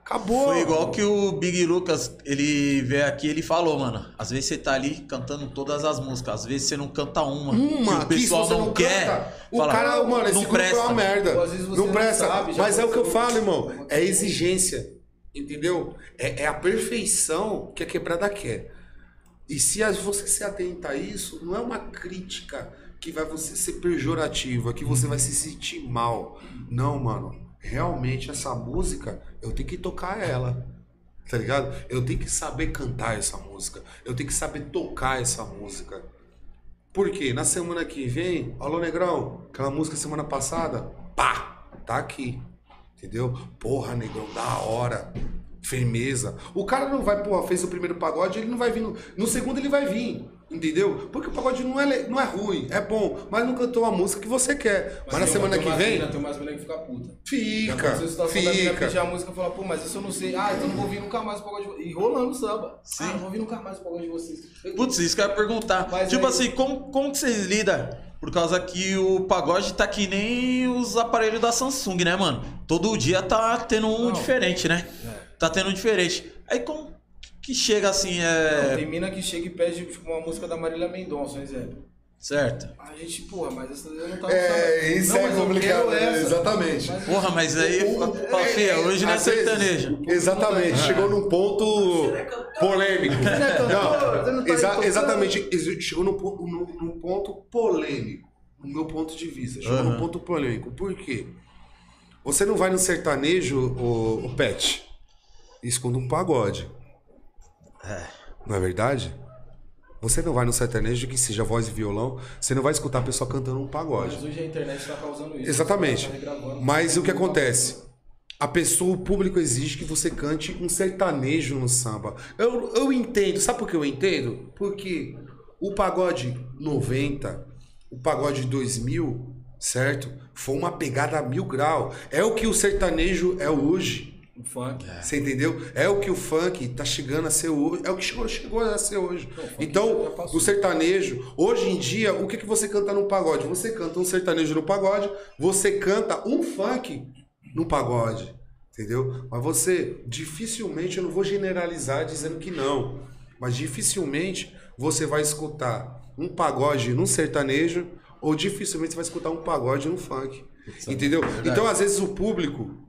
acabou. Foi igual que o Big Lucas, ele veio aqui ele falou, mano. Às vezes você tá ali cantando todas as músicas, às vezes você não canta uma. Uma, que o pessoal que você não, quer. canta, o fala, cara, mano, esse não grupo presta. é uma merda. Ou às vezes você não não presta. sabe, mas é o que eu falo, irmão. É exigência. Entendeu? É, é a perfeição que a quebrada quer. E se você se atenta a isso, não é uma crítica que vai você ser pejorativa, que você vai se sentir mal. Não, mano. Realmente essa música, eu tenho que tocar ela. Tá ligado? Eu tenho que saber cantar essa música. Eu tenho que saber tocar essa música. Por quê? Na semana que vem, alô Negrão, aquela música semana passada, pá, tá aqui. Entendeu? Porra, Negrão, da hora. Firmeza. O cara não vai, porra, fez o primeiro pagode, ele não vai vir. No, no segundo ele vai vir. Entendeu? Porque o pagode não é, não é ruim, é bom, mas não cantou a música que você quer. Mas, na tem- semana tem que vem, mina- Tem umas meninas que ficam puta. Já fica, aconteceu a situação da mina pedir fica. a música e falar, pô, mas isso eu não sei. Ah, então não vou ouvir nunca mais o pagode de vocês. E rolando samba. Sim. Ah, não vou ouvir nunca mais o pagode de vocês. Putz, isso que eu ia perguntar. Mas tipo aí- assim, como, como que vocês lidam? Por causa que o pagode tá que nem os aparelhos da Samsung, né, mano? Todo dia tá tendo um Não. diferente, né? Tá tendo diferente. Aí como que chega assim, Não, é. Tem mina que chega e pede tipo, uma música da Marília Mendonça, um exemplo. Certo. A gente, porra, mas essa daí não tá no É, isso Não, é eu complicado, quero essa. exatamente. Mas- Porra, mas aí, fala, é, filha, hoje não é sertanejo. Exatamente, chegou num ponto polêmico. Não é você não tá exa- exatamente, ex- chegou num, num- num ponto polêmico, no meu ponto de vista. Chegou Aham. num ponto polêmico. Por quê? Você não vai no sertanejo, o, o pet, esconde um pagode. Não é verdade? Você não vai no sertanejo que seja voz e violão, você não vai escutar a pessoa cantando um pagode. Mas hoje a internet tá causando isso. Exatamente. Tá. Mas o que acontece? A pessoa, o público exige que você cante um sertanejo no samba. Eu, eu entendo. Sabe por que eu entendo? Porque o pagode 90, o pagode 2000, certo? Foi uma pegada a mil grau. É o que o sertanejo é hoje. O funk. Você entendeu? É o que o funk tá chegando a ser hoje. É o que chegou, chegou a ser hoje. Então, já passou. o sertanejo, hoje em dia, o que, que você canta no pagode? Você canta um sertanejo no pagode, você canta um funk no pagode. Entendeu? Mas você, dificilmente, eu não vou generalizar dizendo que não, mas dificilmente você vai escutar um pagode num sertanejo ou dificilmente você vai escutar um pagode num funk. Entendeu? Então, às vezes, o público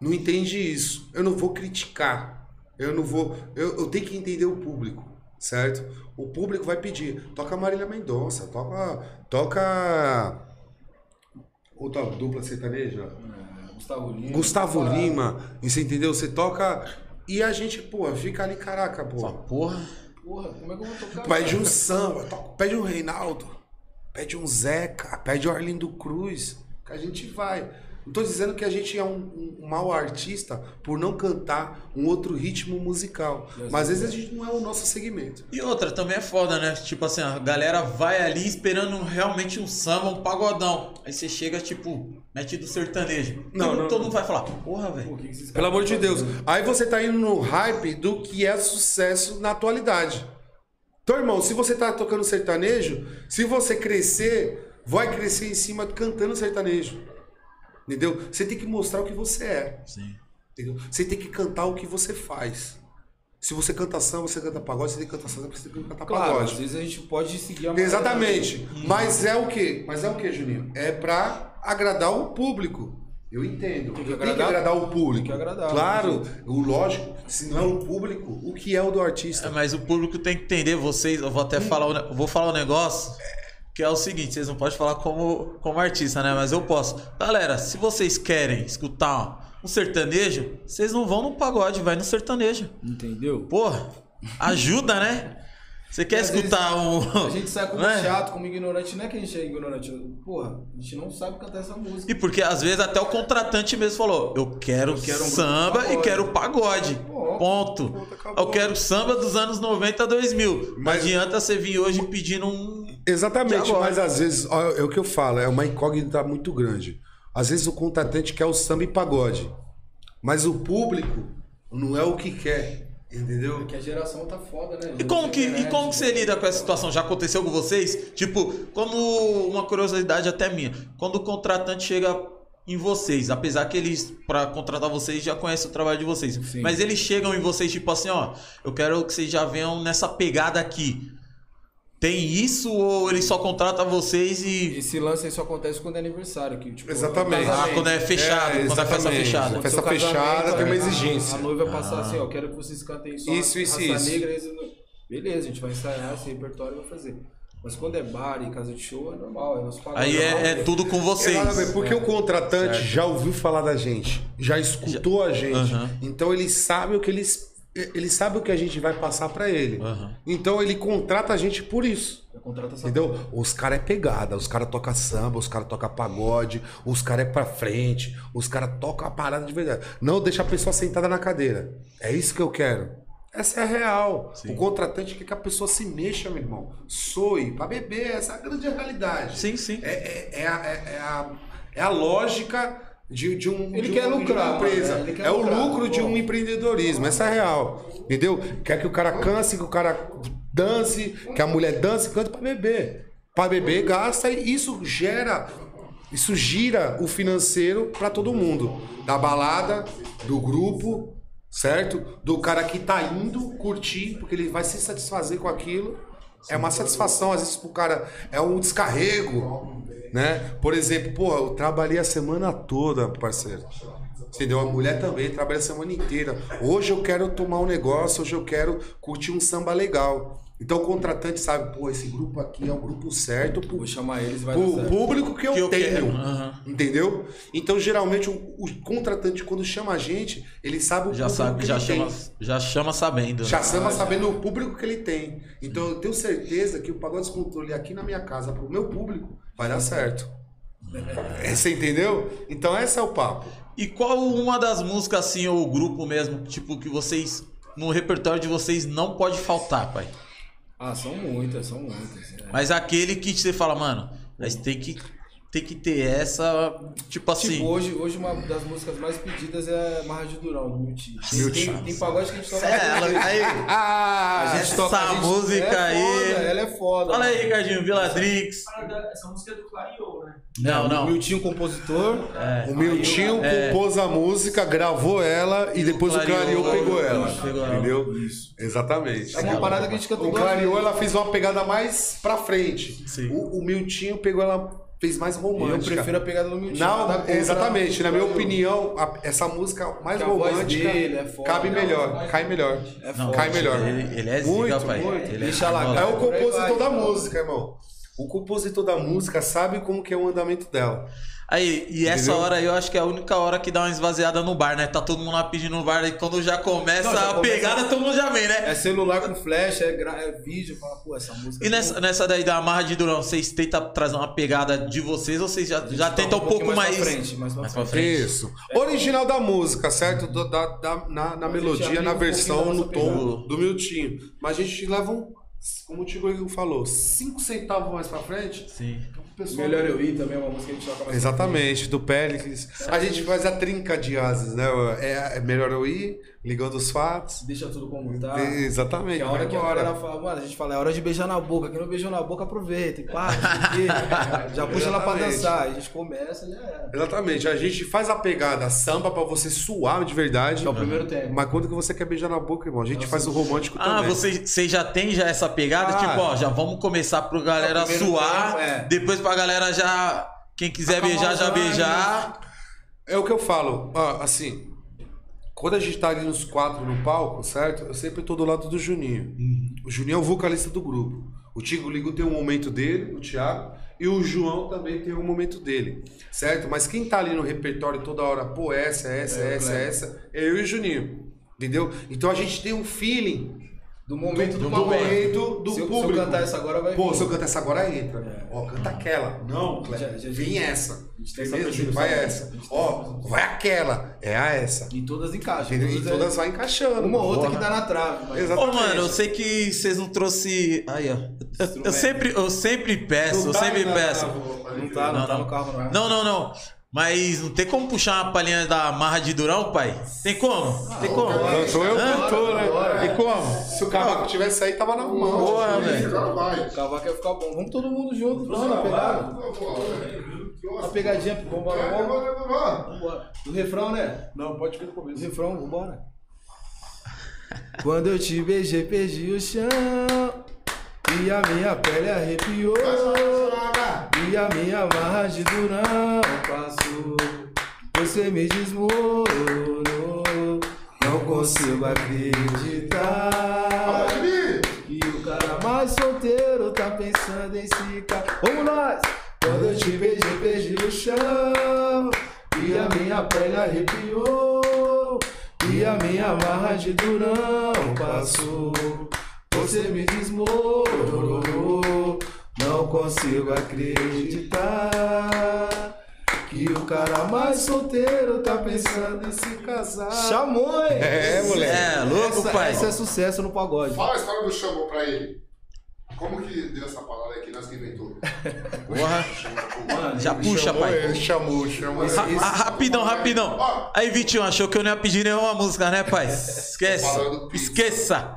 não entende isso. Eu não vou criticar. Eu não vou. Eu, eu tenho que entender o público, certo? O público vai pedir. Toca Marília Mendonça, toca. Toca. Outra dupla sertaneja. É, Gustavo Lima. Gustavo. Lima. Você entendeu? Você toca. E a gente, pô, fica ali, caraca, Fala, pô. porra. Porra, como é que eu vou tocar? Pede um samba, pede um Reinaldo, pede um Zeca, pede o Arlindo Cruz, que a gente vai. Não tô dizendo que a gente é um, um mau artista por não cantar um outro ritmo musical. Mas às vezes a gente não é o nosso segmento. E outra, também é foda, né? Tipo assim, a galera vai ali esperando realmente um samba, um pagodão. Aí você chega, tipo, mete do sertanejo. Não, todo, não. todo mundo vai falar, porra, velho. Pelo amor de Deus. Aí você tá indo no hype do que é sucesso na atualidade. Então, irmão, se você tá tocando sertanejo, se você crescer, vai crescer em cima cantando sertanejo. Entendeu? Você tem que mostrar o que você é. Sim. Entendeu? Você tem que cantar o que você faz. Se você canta samba, você canta pagode, você tem que cantar samba, você tem que cantar Claro, pagode. às vezes a gente pode seguir a Exatamente. Mas é o quê? Mas é o quê, Juninho? É pra agradar o público. Eu entendo. Tem que Eu tenho que agradar- agradar o público. tem que agradar, Claro, né, o lógico, se não é o público, o que é o do É, artista? mas o público tem que entender, vocês, eu vou até falar, ne- eu vou falar um negócio que é o seguinte, vocês não podem falar como, como artista, né? Mas eu posso. Galera, se vocês querem escutar um sertanejo, vocês não vão no pagode, vai no sertanejo. Entendeu? Porra, ajuda, né? Você quer Às escutar um. A gente sai como né? chato, como ignorante. Não é que a gente é ignorante. Porra, a gente não sabe cantar essa música. E porque às vezes até o contratante mesmo falou: Eu quero, Eu quero um samba e pagode." quero pagode. Ponto. acabou. Eu quero samba dos anos 90 a 2000. Não Mas- adianta você vir hoje pedindo um. Exatamente, mas às vezes, ó, é o que eu falo, é uma incógnita muito grande. Às vezes o contratante quer o samba e pagode, mas o público não é o que quer, entendeu? Porque a geração tá foda, né? E como, que, e como que você lida com essa situação? Já aconteceu com vocês? Tipo, quando. Uma curiosidade até minha. Quando o contratante chega em vocês, apesar que eles, pra contratar vocês, já conhecem o trabalho de vocês. Sim. Mas eles chegam em vocês, tipo assim, ó, eu quero que vocês já venham nessa pegada aqui. Tem isso ou ele só contrata vocês e. Esse lance aí só acontece quando é aniversário. Que, tipo, Exatamente. Ah, quando é fechado, É, quando é festa fechada. Quando Festa fechada tem uma a- exigência. A, noiva passar assim, ó, quero que vocês cantem só Isso, isso, raça isso. negra. isso- Beleza, a gente vai ensaiar esse repertório e vai fazer. Mas quando é bar e casa de show, é normal, é nosso pagode. Aí é, é tudo com vocês. Exatamente, porque o contratante já ouviu falar da gente, já escutou a gente. Aham. Então ele sabe o que ele, es- e- ele sabe o que a gente vai passar pra ele. Aham. Então ele contrata a gente por isso. Já contrata essa Entendeu? Os caras é pegada, os caras tocam samba, os caras tocam pagode, os caras é pra frente, os caras tocam a parada de verdade. Não deixa a pessoa sentada na cadeira. É isso que eu quero. Essa é a real. O contratante quer que a pessoa se mexa, meu irmão. Soe, pra beber, essa é a grande realidade. Sim, sim. É, é- é a, é- é a- é a lógica de, de um, Ele de quer um- lucrar, empresa. né? Quer é o lucrar. lucro de um empreendedorismo. Essa é real. Entendeu? Quer que o cara canse, que o cara dance, que a mulher dance, cante pra beber. Pra beber, gasta e isso gera. Isso gira o financeiro pra todo mundo. Da balada, do grupo, certo? Do cara que tá indo curtir, porque ele vai se satisfazer com aquilo. É uma satisfação, às vezes, pro cara. É um descarrego, né? Por exemplo, pô, eu trabalhei a semana toda, parceiro. Entendeu? A mulher também trabalha a semana inteira. Hoje eu quero tomar um negócio, hoje eu quero curtir um samba legal. Então o contratante sabe, pô, esse grupo aqui é o grupo certo pro, Vou chamar eles vai pro certo. público que eu, Que eu tenho. Entendeu? Então, geralmente, o, o contratante, quando chama a gente, ele sabe o Já público sabe, que já ele chama, tem. já chama sabendo. Já chama sabendo o público que ele tem. Então, eu tenho certeza que o Pagode Descontrole aqui na minha casa, pro meu público, vai dar certo. É, Você entendeu? Então, esse é o papo. E qual uma das músicas, assim, ou o grupo mesmo, tipo, que vocês, no repertório de vocês, não pode faltar, pai? Ah, são muitas, são muitas. é. Mas aquele que você fala, mano, nós tem que, tem que ter essa, tipo assim... Tipo, hoje, hoje uma das músicas mais pedidas é Marra de Durão, do Milti. Tem, tem, tem pagode que a gente toca. É, ela, aí, Ah! A gente toca, a essa gente- música é aí- Foda, ela é foda. Fala aí, Ricardinho, Viladrix. Essa música é do Clarion, né? Não, O não. Miltinho, compositor. O Miltinho É. compôs a música, gravou ela e, o depois o Clarion Clarion pegou ela. pegou ela. Entendeu? Isso. Exatamente. É uma parada que a gente cantou O Clarion ela fez uma pegada mais pra frente. Sim. O, o Miltinho pegou ela fez mais romântica. Eu prefiro a pegada do Miltinho. Não, exatamente. Na minha opinião, a- essa música mais Que a voz romântica dele é foda. cabe melhor, Não, cai melhor. É foda. Cai melhor. Ele, ele é Muito, zica, pai. muito. Ele é Deixa lá, É o compositor da vai. música, irmão. O compositor da música sabe como que é o andamento dela. Aí, e essa Entendeu? hora aí eu acho que é a única hora que dá uma esvaziada no bar, né? Tá todo mundo lá pedindo no bar, e quando já começa Não, já a começa- pegada, todo mundo já vem, né? É celular com flash, é, gra... é vídeo. Fala, pô, essa música. E nessa, nessa daí da Amarra de Durão, vocês tentam trazer uma pegada de vocês ou vocês já, já tentam um pouco pouquinho mais. pra frente, mais pra mais pra frente. frente. Isso. Original da música, certo? Do- da, da- na, na melodia, na um versão, no tom pegada. do Miltinho. Mas a gente leva um, como o Tigo falou, 5 centavos mais pra frente. Sim. Pessoal- Melhor Eu Ir também é uma música que a gente toca mais Exatamente, do Péricles. A gente faz a trinca de asas, né? É, é melhor eu ir, ligando os fatos. Deixa tudo como tá. Exatamente. Que a hora que a galera fala, mano, a gente fala, é hora de beijar na boca. Quem não beijou na boca, aproveita. E pá. Já puxa ela pra dançar. Aí a gente começa e já era. Exatamente, a gente faz a pegada samba pra você suar de verdade. É o primeiro tempo. Mas quando que você quer beijar na boca, irmão? A gente faz o romântico Ah, também. vocês vocês já tem já essa pegada? Ah. tipo, ó, já vamos começar pro galera É suar, tempo, é. depois pra galera já. Quem quiser Acalmar beijar, já beijar. É o que eu falo, ó, assim, quando a gente tá ali nos quatro no palco, certo? Eu sempre tô do lado do Juninho. O Juninho é o vocalista do grupo. O Tigo Ligo tem um momento dele, o Thiago, e o João também tem um momento dele, certo? Mas quem tá ali no repertório toda hora, pô, essa, essa, É, essa, Cleber. essa, é eu e o Juninho. Entendeu? Então a gente tem um feeling Do momento do, do momento. momento do se, público. Se eu cantar essa agora, vai Pô, vir. se eu cantar essa agora, entra. Ó, canta aquela. Não, já- vem essa. gente tem essa Beleza? Vai A essa. Ó, vai aquela. É a essa. E todas encaixam. Entendeu? E é- todas vai encaixando. Uma ou outra que dá na trave. Mas... Ô, Exatamente. mano, eu sei que vocês não trouxe. Aí, ó. Eu, eu sempre, eu sempre peço, eu Não tá sempre peço. Não tá, não, Não, tá no carro, não. Não, não, não. Mas não tem como puxar uma palhinha da marra de Durão, pai? Tem como? Tem como? Eu, Hã? cantou, né? Tem como? Se o cavaco tivesse aí, tava na mão. Porra, velho. O cavaco ia ficar bom. Vamos todo mundo junto, não, na pegada. Uma pegadinha, vambora, vambora. Vambora. Do refrão, né? Não, pode ver no Do começo. refrão, vambora. Quando eu te beijei, perdi o chão. E a minha pele arrepiou. E a minha marra de durão passou. Você me desmoronou. Não consigo acreditar. E o cara mais solteiro tá pensando em ficar. Vamos nós! Quando eu te beijei, perdi o chão. E a minha pele arrepiou. E E a minha marra de durão passou. Você me desmorou. Não consigo acreditar. Que o cara mais solteiro tá pensando em se casar. Chamou, hein? É, moleque. É, louco, essa, pai. essa é sucesso no pagode. Fala a história do chamou pra ele. Como que deu essa palavra aí que nós que inventou? Porra. Já puxa, chamou pai. ele, chamou, chamou. Ra- ra- rapidão, rapidão. Aí, Vitinho, achou que eu não ia pedir nenhuma música, né, pai? Esquece. Esqueça.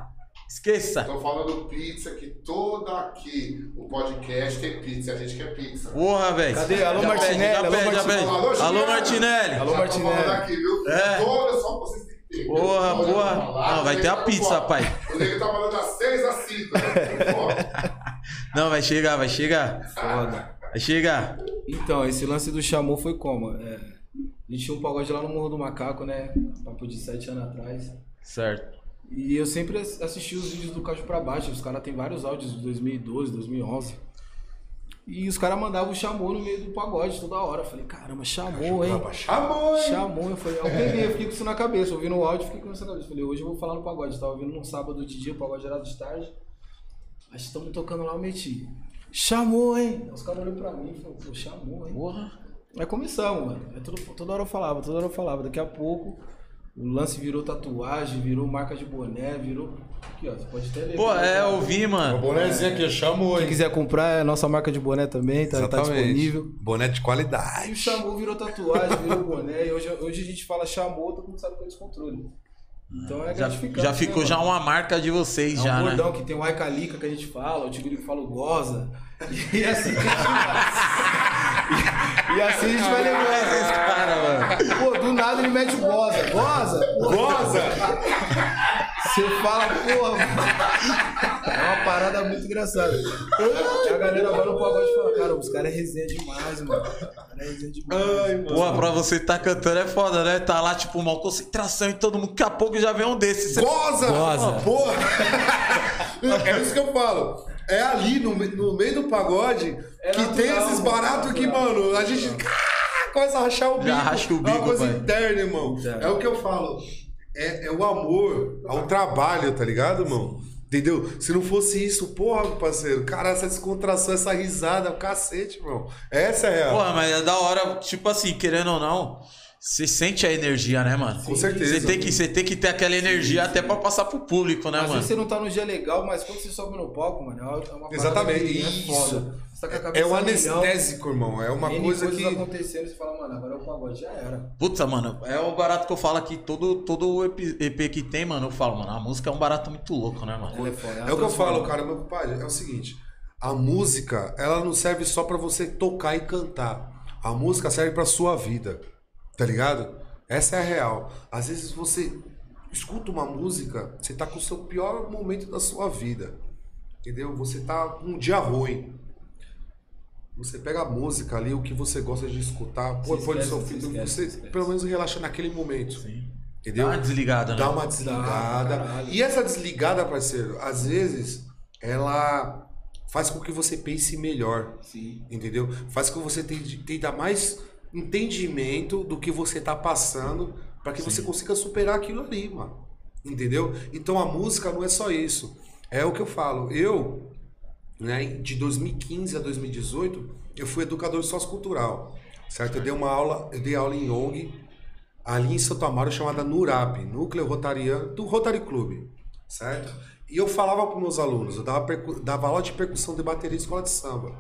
Esqueça. Tô falando pizza, que toda aqui o podcast tem pizza, a gente quer pizza. Porra, velho. Cadê? Alô, Já Martinelli, alô, pede, já Martinelli. pede. Alô, Alô. Martinelli. Alô, Já tô Martinelli. falando aqui, viu? É. Toda só vocês têm que ter. viu? Porra, porra. vamos falar, Não, vai ter a nego pizza, tá- pai. O nego tá falando das 6 às 5. Né? Pô, Não, vai chegar, vai chegar. Foda. Vai chegar. Então, esse lance do chamou foi como? É, a gente tinha um pagode lá no Morro do Macaco, né? Papo de sete anos atrás. Certo. E eu sempre ass- assisti os vídeos do Cacho pra Baixo. Os caras têm vários áudios de 2012, 2011. E os caras mandavam o chamou no meio do pagode toda hora. Eu falei, caramba, chamou, hein? Chamou, hein? Chamou, eu falei, eu peguei, eu fiquei com isso na cabeça, ouvindo o áudio, fiquei com isso na cabeça. Falei, hoje eu vou falar no pagode. Tava ouvindo num sábado de dia, o pagode era de tarde. Mas estamos tocando lá, eu meti. Chamou, hein? Aí Os caras olham pra mim e falaram, pô, chamou, hein? Porra. Aí começamos, mano. Aí tudo- toda hora eu falava, toda hora eu falava. Daqui a pouco, o lance virou tatuagem, virou marca de boné, virou. Aqui, ó, você pode até ler. Pô, é, eu vi, O mano. bonézinho aqui, chamou, Quem hein? quiser comprar, é a nossa marca de boné também, tá, tá disponível. Boné de Aí o qualidade. chamou virou tatuagem, virou boné. E hoje, hoje a gente fala chamou, todo mundo sabe que é descontrole. Então é Já, gratificante. já ficou né, já uma marca de vocês, É um já, né? bordão que tem o Aicalica que a gente fala, o Tigre que fala o goza. E assim a gente vai. E assim a gente vai levando. Nada ele mete o goza. Goza? Goza! Você fala, porra, mano. É uma parada muito engraçada. A galera vai no pagode e fala, cara, os caras é resenha demais, mano. Os caras é resenha demais. Ai, mano. Pô, pra você tá cantando é foda, né? Tá lá, tipo, uma concentração e todo mundo. Daqui a pouco já vem um desses. Você- Goza! Goza. Porra! é isso que eu falo. É ali, no, no meio do pagode, É que natural, tem esses baratos que, natural. mano, a gente ah, começa a rachar o bico. Já racha o É bico, uma coisa pai. interna, irmão. É o que eu falo. É, é o amor ao trabalho, tá ligado, irmão? Entendeu? Se não fosse isso, porra, meu parceiro, cara, essa descontração, essa risada, o cacete, irmão. Essa é a real. Porra, mas é da hora, tipo assim, querendo ou não, você sente a energia, né, mano? Com certeza. Você tem que, você tem que ter aquela energia até pra passar pro público, né, Às mano? vezes você não tá no dia legal, mas quando você sobe no palco, mano, é uma parada Exatamente, que isso. É foda. Você tá com a É cabeça um a milhão, anestésico, irmão. É uma N coisa que. acontecendo, você fala, mano, agora é o pagode, já era. Puta, mano, é o barato que eu falo aqui, todo, todo EP EP que tem, mano, eu falo, mano, a música é um barato muito louco, né, mano? É foda. É o que eu falo, cara, meu pai, é o seguinte, a música, ela não serve só pra você tocar e cantar. A música serve pra sua vida. Tá ligado? Essa é a real. Às vezes você escuta uma música, você tá com o seu pior momento da sua vida. Entendeu? Você tá com um dia ruim. Você pega a música ali, o que você gosta de escutar, põe, Se põe no seu se filho, esquece, você esquece. pelo menos relaxa naquele momento. Sim. Entendeu? Dá uma desligada, né? Dá uma desligada. e essa desligada, parceiro, às vezes, ela faz com que você pense melhor. Sim. Entendeu? Faz com que você tenha, mais entendimento do que você tá passando para que você consiga superar aquilo ali, mano. Entendeu? Então a música não é só isso. É o que eu falo. Eu, né, de 2015 a 2018, eu fui educador sociocultural. Certo? Eu dei uma aula, eu dei aula em Young, ali em Santo Amaro, chamada NURAP, Núcleo Rotariano, do Rotary Club. Certo? E eu falava para meus alunos, eu dava, dava aula de percussão de bateria em escola de samba.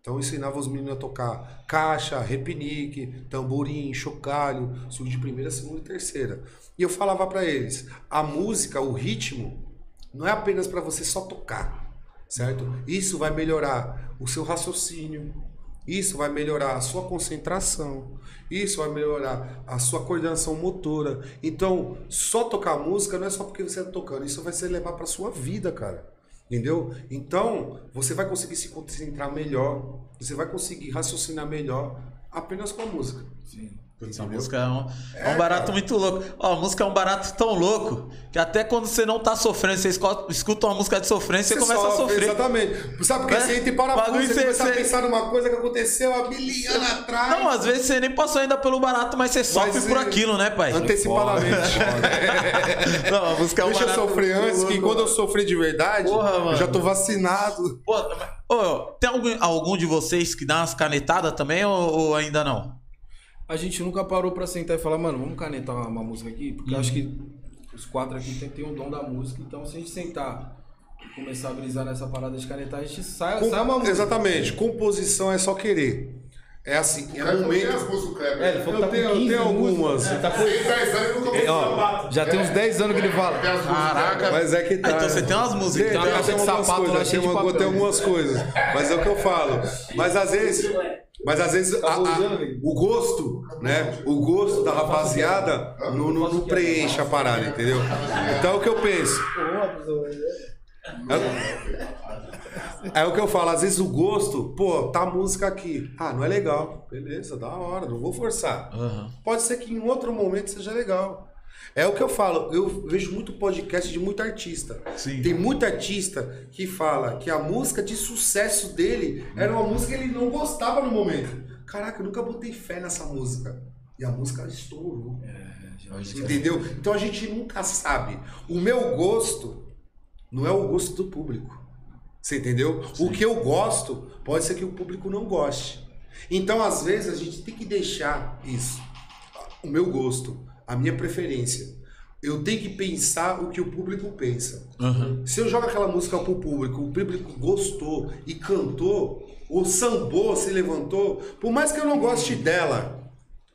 Então eu ensinava os meninos a tocar caixa, repinique, tamborim, chocalho, suco de primeira, segunda e terceira. E eu falava para eles, a música, o ritmo, não é apenas para você só tocar, certo? Isso vai melhorar o seu raciocínio, isso vai melhorar a sua concentração, isso vai melhorar a sua coordenação motora. Então, só tocar música não é só porque você está tocando, isso vai ser levar para sua vida, cara. Entendeu? Então, você vai conseguir se concentrar melhor, você vai conseguir raciocinar melhor apenas com a música. Sim. Putz, a música é um, é um barato muito louco. Ó, a música é um barato tão louco que até quando você não tá sofrendo, você escuta uma música de sofrência, você, começa a sofre, sofrer. Exatamente. Sabe por que É? você entra em parafuso, Bagulho você cê- começa a cê- pensar numa coisa que aconteceu há mil anos atrás. Não, às vezes você nem passou ainda pelo barato, mas você sofre Mas, por é, aquilo, né, pai? Antecipadamente. Não, a música é um Deixa eu barato sofrer muito antes, que louco. quando eu sofrer de verdade, Porra, eu já tô vacinado. Mas- ô, tem algum, algum de vocês que dá umas canetadas também ou, ou ainda não? A gente nunca parou pra sentar e falar, mano, vamos canetar uma, uma música aqui? Porque eu acho que os quatro aqui tem, tem um dom da música, então se a gente sentar e começar a brisar nessa parada de canetar, a gente sai, Com- sai uma música. Exatamente. Composição é só querer. É assim, é músicas, Kleber. É, ele falou que tá Eu com tenho, eu 15 tenho algumas. músicas. Tá com- Tem 10 anos nunca É, ó, já tem uns 10 anos que ele fala. Caraca. Mas é que tá. Ah, então você tem umas músicas. Tem, então. uma tem, caixa de sapato lá coisas, tem, cheia de uma- papel. tem algumas coisas. Mas é o que eu falo. Mas às vezes. Mas às vezes a- a- o gosto, né? O gosto da rapaziada não, não- não preenche a parada, entendeu? Então é o que eu penso. É, é o que eu falo, às vezes o gosto, pô, tá a música aqui. Ah, não é legal. Beleza, da hora, não vou forçar. Pode ser que em outro momento seja legal. É o que eu falo, eu vejo muito podcast de muito artista. Sim. Tem muito artista que fala que a música de sucesso dele era uma música que ele não gostava no momento. Caraca, eu nunca botei fé nessa música. E a música estourou. Entendeu? Então a gente nunca sabe. O meu gosto não é o gosto do público. Você entendeu? O que eu gosto pode ser que o público não goste. Então, às vezes, a gente tem que deixar isso. O meu gosto, a minha preferência. Eu tenho que pensar o que o público pensa. Aham. Se eu jogo aquela música pro público, o público gostou e cantou, ou sambou, se levantou, por mais que eu não goste dela,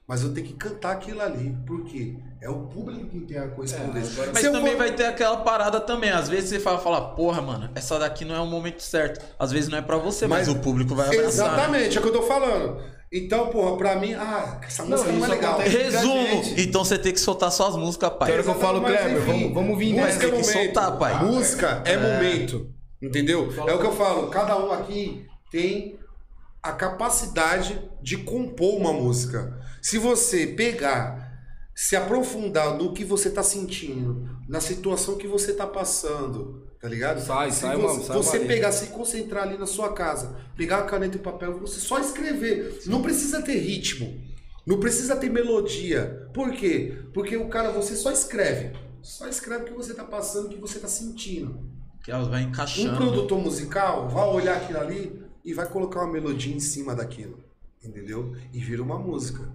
mas eu tenho que cantar aquilo ali. Por quê? É o público que tem a correspondência. Mas Se eu também for- vai ter aquela parada também. Às vezes você fala, fala, porra, mano, essa daqui não é o momento certo. Às vezes não é pra você, mas, o público vai abraçar. né? Exatamente, é o que eu tô falando. Então, porra, pra mim, ah, essa música não, isso é legal. Resumo. Então você tem que soltar suas músicas, pai. Hora que eu falo, Kleber, vamos, vamos vir música nessa. é tem que momento. soltar, pai. Música é, momento. Entendeu? É o que eu falo. Cada um aqui tem a capacidade de compor uma música. Se você pegar, se aprofundar no que você tá sentindo, na situação que você tá passando, tá ligado? Sai, se sai você, uma- sai você pegar, se concentrar ali na sua casa, pegar a caneta e papel, você só escrever. Não precisa ter ritmo. Não precisa ter melodia. Por quê? Porque o cara, você só escreve. Só escreve o que você tá passando, o que você tá sentindo. Que elas vai Um encaixando. produtor musical vai olhar aquilo ali e vai colocar uma melodia em cima daquilo. Entendeu? E vira uma música.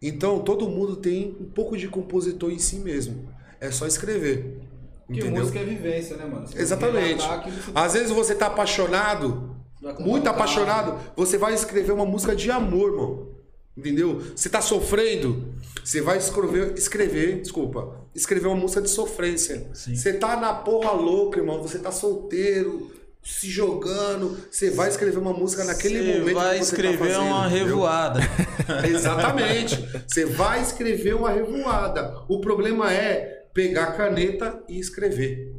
Então, todo mundo tem um pouco de compositor em si mesmo. É só escrever. Porque Entendeu? música é vivência, né, mano? Você Exatamente. você- Às vezes você tá apaixonado, muito apaixonado, você vai escrever uma música de amor, irmão. Entendeu? Você tá sofrendo, você vai escrever, escrever, desculpa, escrever uma música de sofrência. Sim. Você tá na porra louca, irmão, você tá solteiro, se jogando, você vai escrever uma música naquele Você momento vai que você escrever tá fazendo, uma entendeu? revoada. Exatamente. Você vai escrever uma revoada. O problema é pegar a caneta e escrever.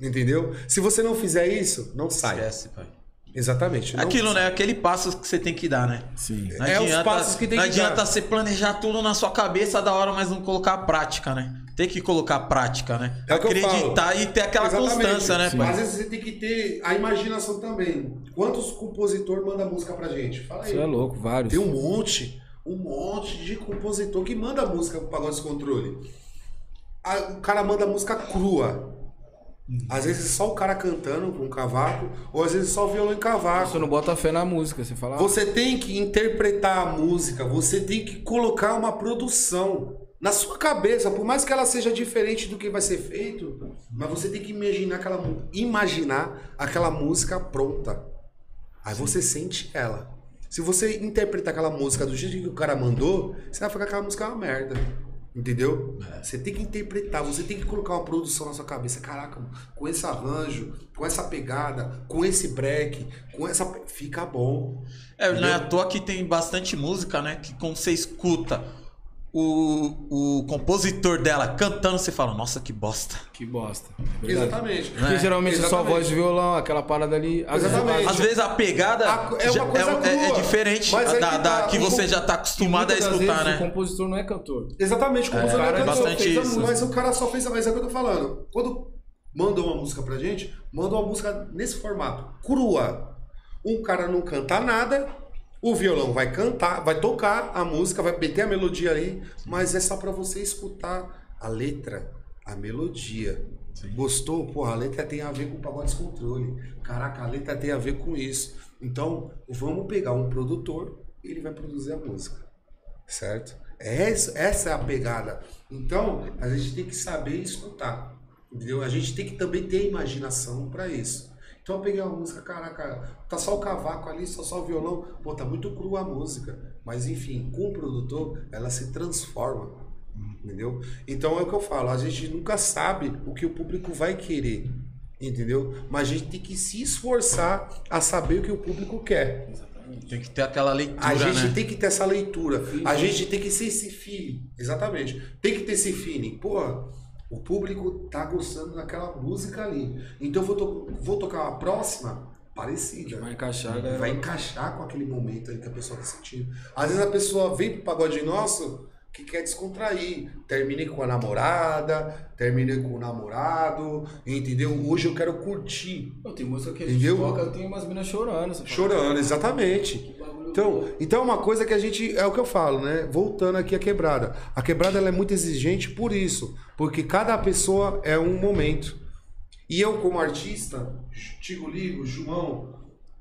Entendeu? Se você não fizer isso, não sai. Esquece, pai. Exatamente. não Aquilo, né? Aquele passo que você tem que dar, né? Sim. Não É os adianta, passos que tem não que adianta dar. você planejar tudo na sua cabeça da hora, mas não colocar a prática, né? Tem que colocar a prática, né? É Acreditar e ter aquela Exatamente. constância, né, pai? Às vezes você tem que ter a imaginação também. Quantos compositores mandam música pra gente? Fala aí. Isso é louco, vários. Tem um monte, um monte de compositor que manda música pro Pagode Descontrole. A- O cara manda música crua. Às vezes só o cara cantando com um cavaco, ou às vezes só o violão e cavaco. Você não bota fé na música, você fala. "Ah, Você tem que interpretar a música, você tem que colocar uma produção na sua cabeça, por mais que ela seja diferente do que vai ser feito, mas você tem que imaginar aquela, imaginar aquela música pronta. Aí você sente ela. Se você interpretar aquela música do jeito que o cara mandou, você vai ficar aquela música uma merda. Entendeu? Você tem que interpretar, você tem que colocar uma produção na sua cabeça. Caraca, mano, com esse arranjo, com essa pegada, com esse break, com essa. Fica bom. É, não é à toa que tem bastante música, né? Que quando você escuta o, o compositor dela cantando, você fala, nossa, que bosta. Que bosta. É verdade. Exatamente. Porque geralmente é só Exatamente. voz de violão, aquela parada ali. às vezes- Exatamente. Às vezes a pegada A- é já- coisa é, é crua, diferente mas é da, que da tá- que o você já tá E acostumado a escutar, vezes né? O compositor não é cantor. Exatamente, como É, você cara, cantou, bastante fez isso. Mas o cara só fez mas é o que eu tô falando. Quando manda uma música pra gente, manda uma música nesse formato, crua. Um cara não canta nada, o violão vai cantar, vai tocar a música, vai meter a melodia aí, mas é só pra você escutar a letra, a melodia. Gostou? Porra, a letra tem a ver com o pagode descontrole. Caraca, a letra tem a ver com isso. Então, vamos pegar um produtor, ele vai produzir a música. Certo? Essa, essa é a pegada. Então, a gente tem que saber escutar. Entendeu? A gente tem que também ter imaginação para isso. Então eu peguei uma música, caraca, tá só o cavaco ali, só, só o violão. Pô, tá muito crua a música. Mas enfim, com o produtor, ela se transforma. Entendeu? Então é o que eu falo, a gente nunca sabe o que o público vai querer. Entendeu? Mas a gente tem que se esforçar a saber o que o público quer. Tem que ter aquela leitura, A gente né? tem que ter essa leitura. A gente tem que ser esse feeling. Exatamente. Tem que ter esse feeling. Pô, o público tá gostando daquela música ali. Então eu vou, to- vou tocar uma próxima parecida. Vai encaixar, galera. Vai encaixar com aquele momento ali que a pessoa tá sentindo. Às vezes a pessoa vem pro pagode nosso que quer descontrair. Terminei com a namorada, terminei com o namorado, entendeu? Hoje eu quero curtir. Não, tem música que a gente Entendeu? toca, tem umas minas chorando. Chorando, exatamente. "Que bagulho Então, louco." então é uma coisa que a gente. É o que eu falo, né? Voltando aqui à quebrada. A quebrada ela é muito exigente por isso. Porque cada pessoa é um momento. E eu, como artista, Tigo Ligo, João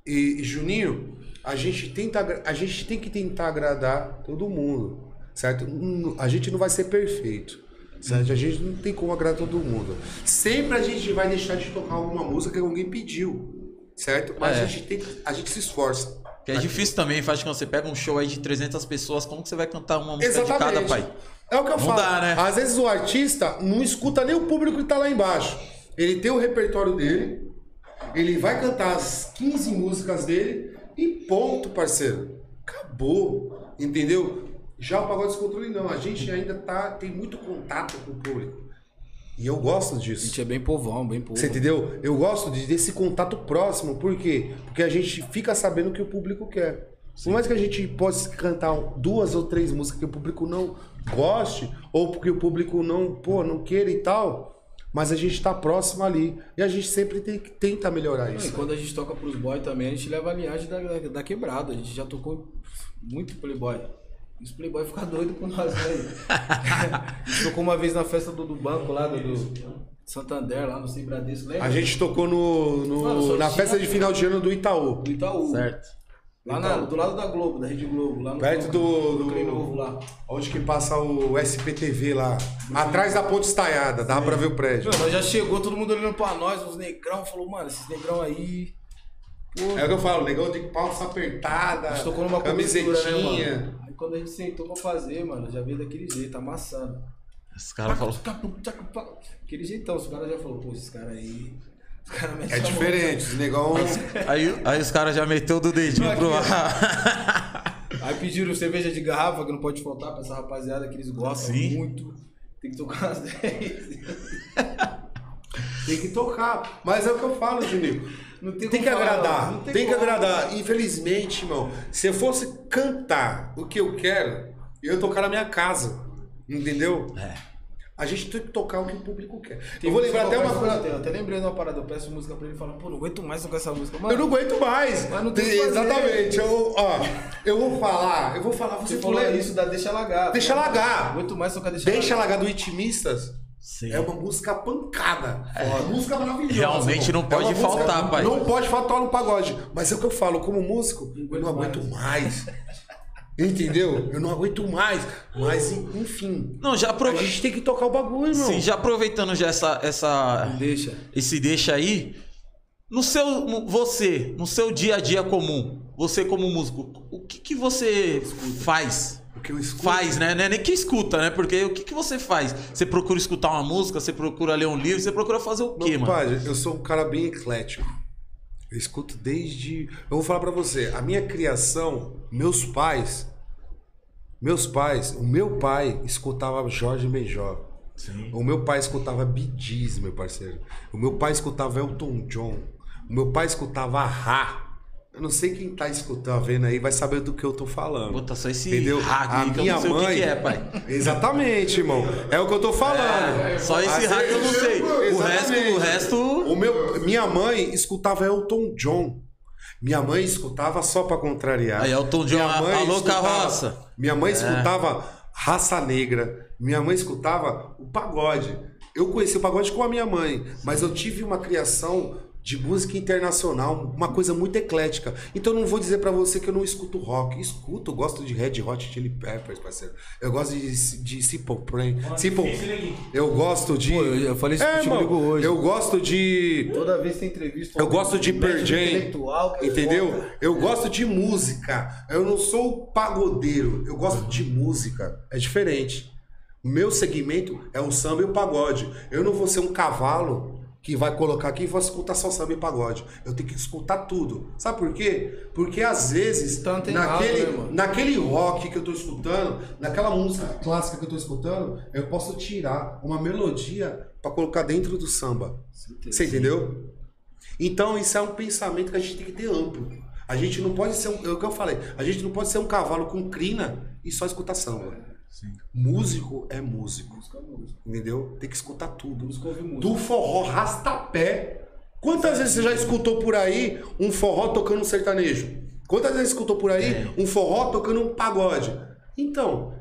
e, Juninho, a gente, tenta, a gente tem que tentar agradar todo mundo. Certo? Hum, A gente não vai ser perfeito. Certo? A gente não tem como agradar todo mundo. Sempre a gente vai deixar de tocar alguma música que alguém pediu. Certo? Mas É. a, gente tem, a gente se esforça. Que é difícil também, faz quando você pega um show aí de 300 pessoas, como que você vai cantar uma música de cada, pai? É o que eu Não falo. dá, né? Às vezes o artista não escuta nem o público que tá lá embaixo. Ele tem o repertório dele, ele vai cantar as 15 músicas dele e ponto, parceiro. Acabou. Entendeu? Já o Pagode Descontrole não. A gente ainda tá, tem muito contato com o público. E eu gosto A disso. gente é bem povão, bem povo. Você entendeu? Eu gosto de- desse contato próximo. Por quê? Porque a gente fica sabendo o que o público quer. Por mais que a gente possa cantar duas ou três músicas que o público não goste, ou porque o público não, pô, não queira e tal, mas a gente tá próximo ali. E a gente sempre tem, que tenta melhorar Não, E isso. quando a gente toca pros boys também, a gente leva a linhagem da, da, da quebrada. A gente já tocou muito playboy. Os playboy ficam doidos com nós, né? a gente tocou uma vez na festa do, do banco lá, do, do Santander, lá no Sem Bradesco, lembra? A gente tocou no, no- Mano, na festa de final de ano do Itaú. Do Itaú. Certo. Lá na- do lado da Globo, da Rede Globo. Lá no Perto do- do do- Clay Novo lá. Onde que passa o SPTV lá. Atrás da ponte estaiada, dá pra ver o prédio. Mano, nós já chegou, todo mundo olhando pra nós, os negrão, falou, mano, esses negrão aí. Pô, É o que eu falo, negão de calça apertada, a gente tocou numa camisetinha. Né? Aí quando a gente sentou pra fazer, mano, já veio daquele jeito, amassando. Os caras falam. Aquele jeitão, os caras já falaram, pô, esses caras aí. Os caras metem É diferente, os negão. Aí, aí os caras já meteu do dedinho pro ar. Aí pediram cerveja de garrafa, que não pode faltar pra essa rapaziada que eles gostam Sim. muito. Tem que tocar umas 10. Tem que tocar. Mas é o que eu falo, Juninho. Não tem Tem que falar, agradar. não Tem, tem que agradar. Infelizmente, irmão, se eu fosse cantar o que eu quero, eu ia tocar na minha casa. Entendeu? É. A gente tem que tocar o que o público quer. Tem eu vou lembrar até uma coisa. Eu até lembrei de uma parada, eu peço música pra ele e falo, pô, não aguento mais tocar essa música. Mano, Eu não aguento mais. Mas não tem. Exatamente. Eu, ó, eu vou falar, eu vou falar, você, Você falou isso da Deixa Lagar. Deixa Não Lagar. aguento mais tocar Deixa, Deixa Lagar. Lagar do Itimistas. Sim. É uma música pancada. Uma música maravilhosa. Realmente não pode É uma música- faltar, pai. Não pode faltar no pagode. Mas é o que eu falo, como músico, eu não aguento mais. Entendeu? Eu não aguento mais. Mas, enfim. Não, já A aproveita. gente tem que tocar o bagulho, irmão. Sim, já aproveitando já essa, essa, deixa. esse deixa aí, no seu, no- você, no seu dia a dia comum, você como músico, o que, que você faz? O que eu escuto. Faz, né? Não é nem que escuta, né? Porque o que, que você faz? Você procura escutar uma música, você procura ler um livro, você procura fazer o quê, Meu mano? pai, eu sou um cara bem eclético. Eu escuto desde. Eu vou falar pra você, a minha criação, meus pais, Meus pais, o meu pai escutava Jorge Benjó. Sim. O meu pai escutava Bee Gees, meu parceiro. O meu pai escutava Elton John. O meu pai escutava Ra. Eu não sei quem tá escutando, vendo aí, vai saber do que eu tô falando. Puta, só esse Entendeu? hack A que eu minha não sei o que mãe- que é, pai. Exatamente, irmão. É o que eu tô falando. Só esse hack eu não sei. O resto, o resto. O meu, minha mãe escutava Elton John. Minha mãe escutava só pra contrariar. Aí, Elton John, Minha mãe alô, escutava- carroça. Minha mãe escutava Raça Negra. Minha mãe escutava o pagode. Eu conheci o pagode com a minha mãe, mas eu tive uma criação de música internacional, uma coisa muito eclética. Então eu não vou dizer pra você que eu não escuto rock. Escuto, eu gosto de Red Hot Chili Peppers, parceiro. Eu gosto de, de Simple Plan. Simple... Eu gosto de... Pô, eu- falei isso é, irmão, hoje. Eu gosto de... Toda vez que tem entrevista. Eu gosto de Pearl entendeu? Eu gosto de música. Eu não sou pagodeiro. Eu gosto de música. É diferente. O meu segmento é o samba e o pagode. Eu não vou ser um cavalo que vai colocar aqui e vou escutar só samba e pagode. Eu tenho que escutar tudo. Sabe por quê? Porque às vezes, antenado, naquele, né, mano? naquele rock que eu tô escutando, naquela música clássica que eu tô escutando, eu posso tirar uma melodia pra colocar dentro do samba. Você entendeu? Então, isso é um pensamento que a gente tem que ter amplo. A gente não pode ser um. É o que eu falei. A gente não pode ser um cavalo com crina e só escutar samba. Músico é músico. Entendeu? Tem que escutar tudo. Do forró rastapé. Quantas vezes você já escutou por aí um forró tocando um sertanejo? Quantas vezes escutou por aí um forró tocando um pagode? Então,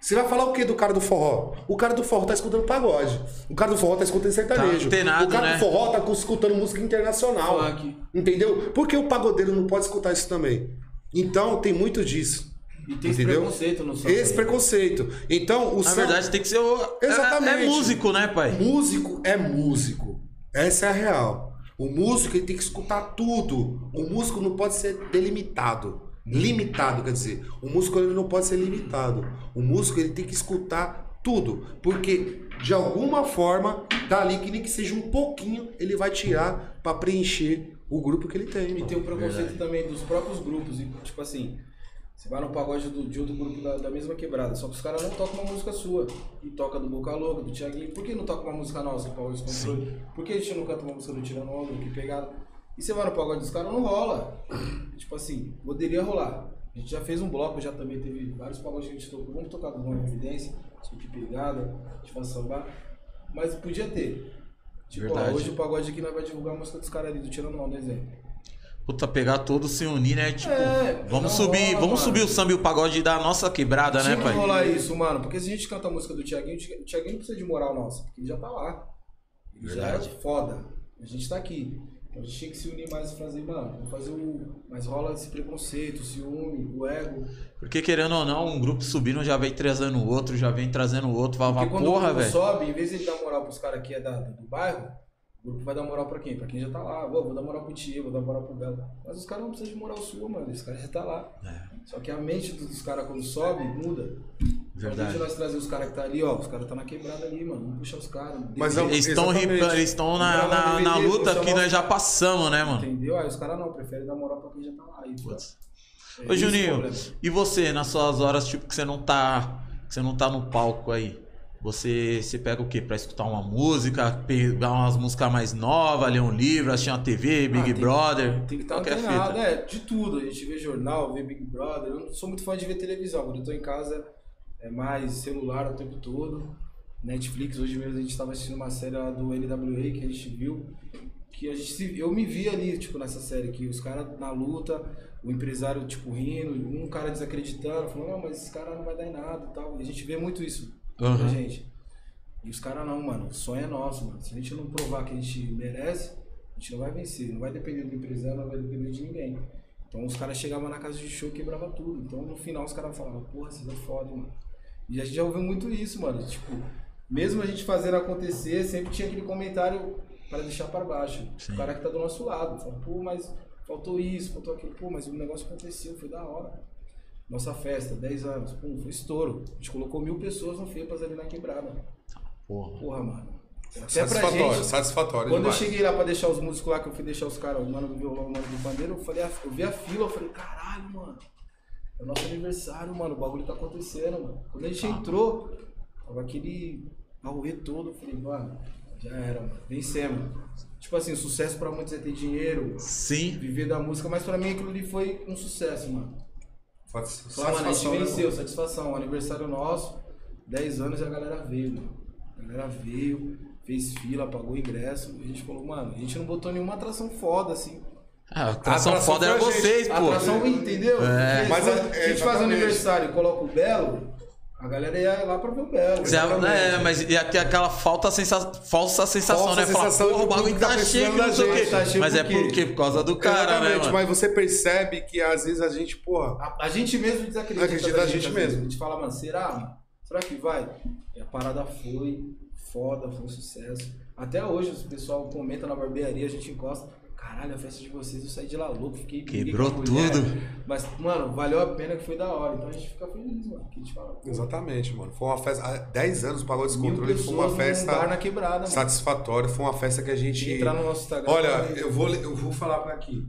você vai falar o que do cara do forró? O cara do forró tá escutando pagode. O cara do forró tá escutando sertanejo. antenado, o cara né? do forró tá escutando música internacional. Funk. Entendeu? Porque o pagodeiro não pode escutar isso também. Então, tem muito disso. E tem esse Entendeu? preconceito no. Esse preconceito. Então, o Na samba- verdade, tem que ser o. é- Exatamente. É, músico, né, pai? Músico é músico. Essa é a real. O músico ele tem que escutar tudo. O músico não pode ser delimitado. Limitado, quer dizer. O músico ele não pode ser limitado. O músico ele tem que escutar tudo. Porque, de alguma forma, dali que nem que seja um pouquinho, ele vai tirar pra preencher o grupo que ele tem. E tem o preconceito também dos próprios grupos. e, Tipo assim, você vai no pagode do- de outro grupo da, da mesma quebrada, só que os caras não tocam uma música sua. E toca do Boca Louca, do Thiaguinho. Por que não toca uma música nossa, Paulo Controle? Por que a gente não canta uma música do Tirando Onda, que pegada? E você vai no pagode dos caras, não rola. Tipo assim, poderia rolar. A gente já fez um bloco, já também teve vários pagodes que a gente tocou. Vamos tocar do Nova Evidência, que pegada, vai sambar. Mas podia ter. Tipo, ó, Verdade. hoje o pagode aqui nós vai divulgar a música dos caras ali, do Tirando Onda, exemplo. Puta, pegar todos, se unir, né? Tipo, É, vamos subir, rola, vamos mano. subir o samba e o pagode da nossa quebrada, né, Tinha que pai? rolar isso, mano. Porque se a gente canta a música do Thiaguinho, o Thiaguinho não precisa de moral nossa, porque ele já tá lá. Ele Verdade. já é foda. A gente tá aqui. Então a gente tinha que se unir mais e fazer, mano, vamos fazer o. Mas rola esse preconceito, o ciúme, o ego. Porque querendo ou não, um grupo subindo já vem trazendo o outro, já vem trazendo o outro. Vai, Porque vai, quando porra, o grupo velho. sobe, em vez de ele dar moral pros caras que é da, do bairro, o grupo vai dar moral pra quem? Pra quem já tá lá. Vou, vou dar moral pro Tio, vou dar moral pro Belo. Mas os caras não precisam de moral sua, mano. Esse cara já tá lá. É. Só que a mente dos caras quando sobe, muda. Verdade. Ao invés de nós trazer os caras que tá ali, ó, os caras tá na quebrada ali, mano. Vamos puxar os caras. Mas é Eles estão Exatamente. eles estão na, na, na luta que nós já passamos, né, mano? Entendeu? Aí os caras não, preferem dar moral pra quem já tá lá. Aí, Putz. é Ô Juninho, e você, nas suas horas, tipo, que você não tá. Que você não tá no palco aí? Você, você pega o quê? Pra escutar uma música, pegar umas músicas mais novas, ler um livro, assistir uma TV, Big Ah, tem- Brother? Tem que estar antenado, é, de tudo. A gente vê jornal, vê Big Brother. Eu não sou muito fã de ver televisão. Quando eu tô em casa, é mais celular o tempo todo. Netflix, hoje mesmo a gente tava assistindo uma série lá do NWA que a gente viu. Que a gente se, eu me vi ali, tipo, nessa série, que os caras na luta, o empresário, tipo, rindo, um cara desacreditando, falando, não, mas esse cara não vai dar em nada e tal. E a gente vê muito isso Pra gente. E os caras não, mano. O sonho é nosso, mano. Se a gente não provar que a gente merece, a gente não vai vencer. Não vai depender do empresário, não vai depender de ninguém. Então os caras chegavam na casa de show e quebrava tudo. Então no final os caras falavam, porra, vocês é foda, mano. E a gente já ouviu muito isso, mano. Tipo, mesmo a gente fazendo acontecer, sempre tinha aquele comentário para deixar para baixo. Sim. O cara que tá do nosso lado. Fala, pô, mas faltou isso, faltou aquilo. Pô, mas o negócio aconteceu, foi da hora. Nossa festa, 10 anos, pum, foi estouro. A gente colocou mil pessoas no FEPAS ali na quebrada. Porra. Porra, mano. Até pra Satisfatório, gente. satisfatório Quando eu demais. cheguei lá pra deixar os músicos lá, que eu fui deixar os caras, o mano do violão, o mano do pandeiro, eu falei, eu vi a fila, eu falei, caralho, mano. é o nosso aniversário, mano. O bagulho tá acontecendo, mano. Quando a gente entrou, tava aquele auê todo. Eu falei, mano, já era, mano. Vencemos. Tipo assim, sucesso pra muitos é ter dinheiro, Sim. viver da música, mas pra mim aquilo ali foi um sucesso, mano. Satisfação, mano, a gente né, venceu, satisfação. O aniversário nosso, 10 anos e a galera veio, mano. A galera veio, fez fila, pagou ingresso. A gente falou, mano, a gente não botou nenhuma atração foda, assim. Ah, a atração A atração foda era a vocês, A pô. atração, entendeu? É. Mas se é- a é, gente faz exatamente. aniversário e coloca o Belo, a galera ia lá pra ver o Belo. Você- é, mas e aqu- aquela falta sensa- falsa sensação, Falsa né? Falar, sensação porra, de o bagulho que tá tá cheio, não sei o gente, quê. tá Mas é por quê? por causa do cara, né, Exatamente, mano? mas você percebe que às vezes a gente, porra, A, a gente mesmo desacredita. Acredita da a gente vezes. mesmo. A gente fala, mano, será? mano? Será que vai? E a parada foi foda, foi um sucesso. Até hoje, o pessoal comenta na barbearia, a gente encosta. Caralho, a festa de vocês, eu saí de lá louco, fiquei Quebrou tudo. Mas, mano, valeu a pena que foi da hora. Então a gente fica feliz, mano. Que fala, exatamente, mano. Foi uma festa, há 10 anos o Pagode Descontrole foi uma bar na festa quebrada, satisfatória, foi uma festa que a gente Entrar no nosso Instagram. Olha, vai- eu vou, eu vou falar pra aqui.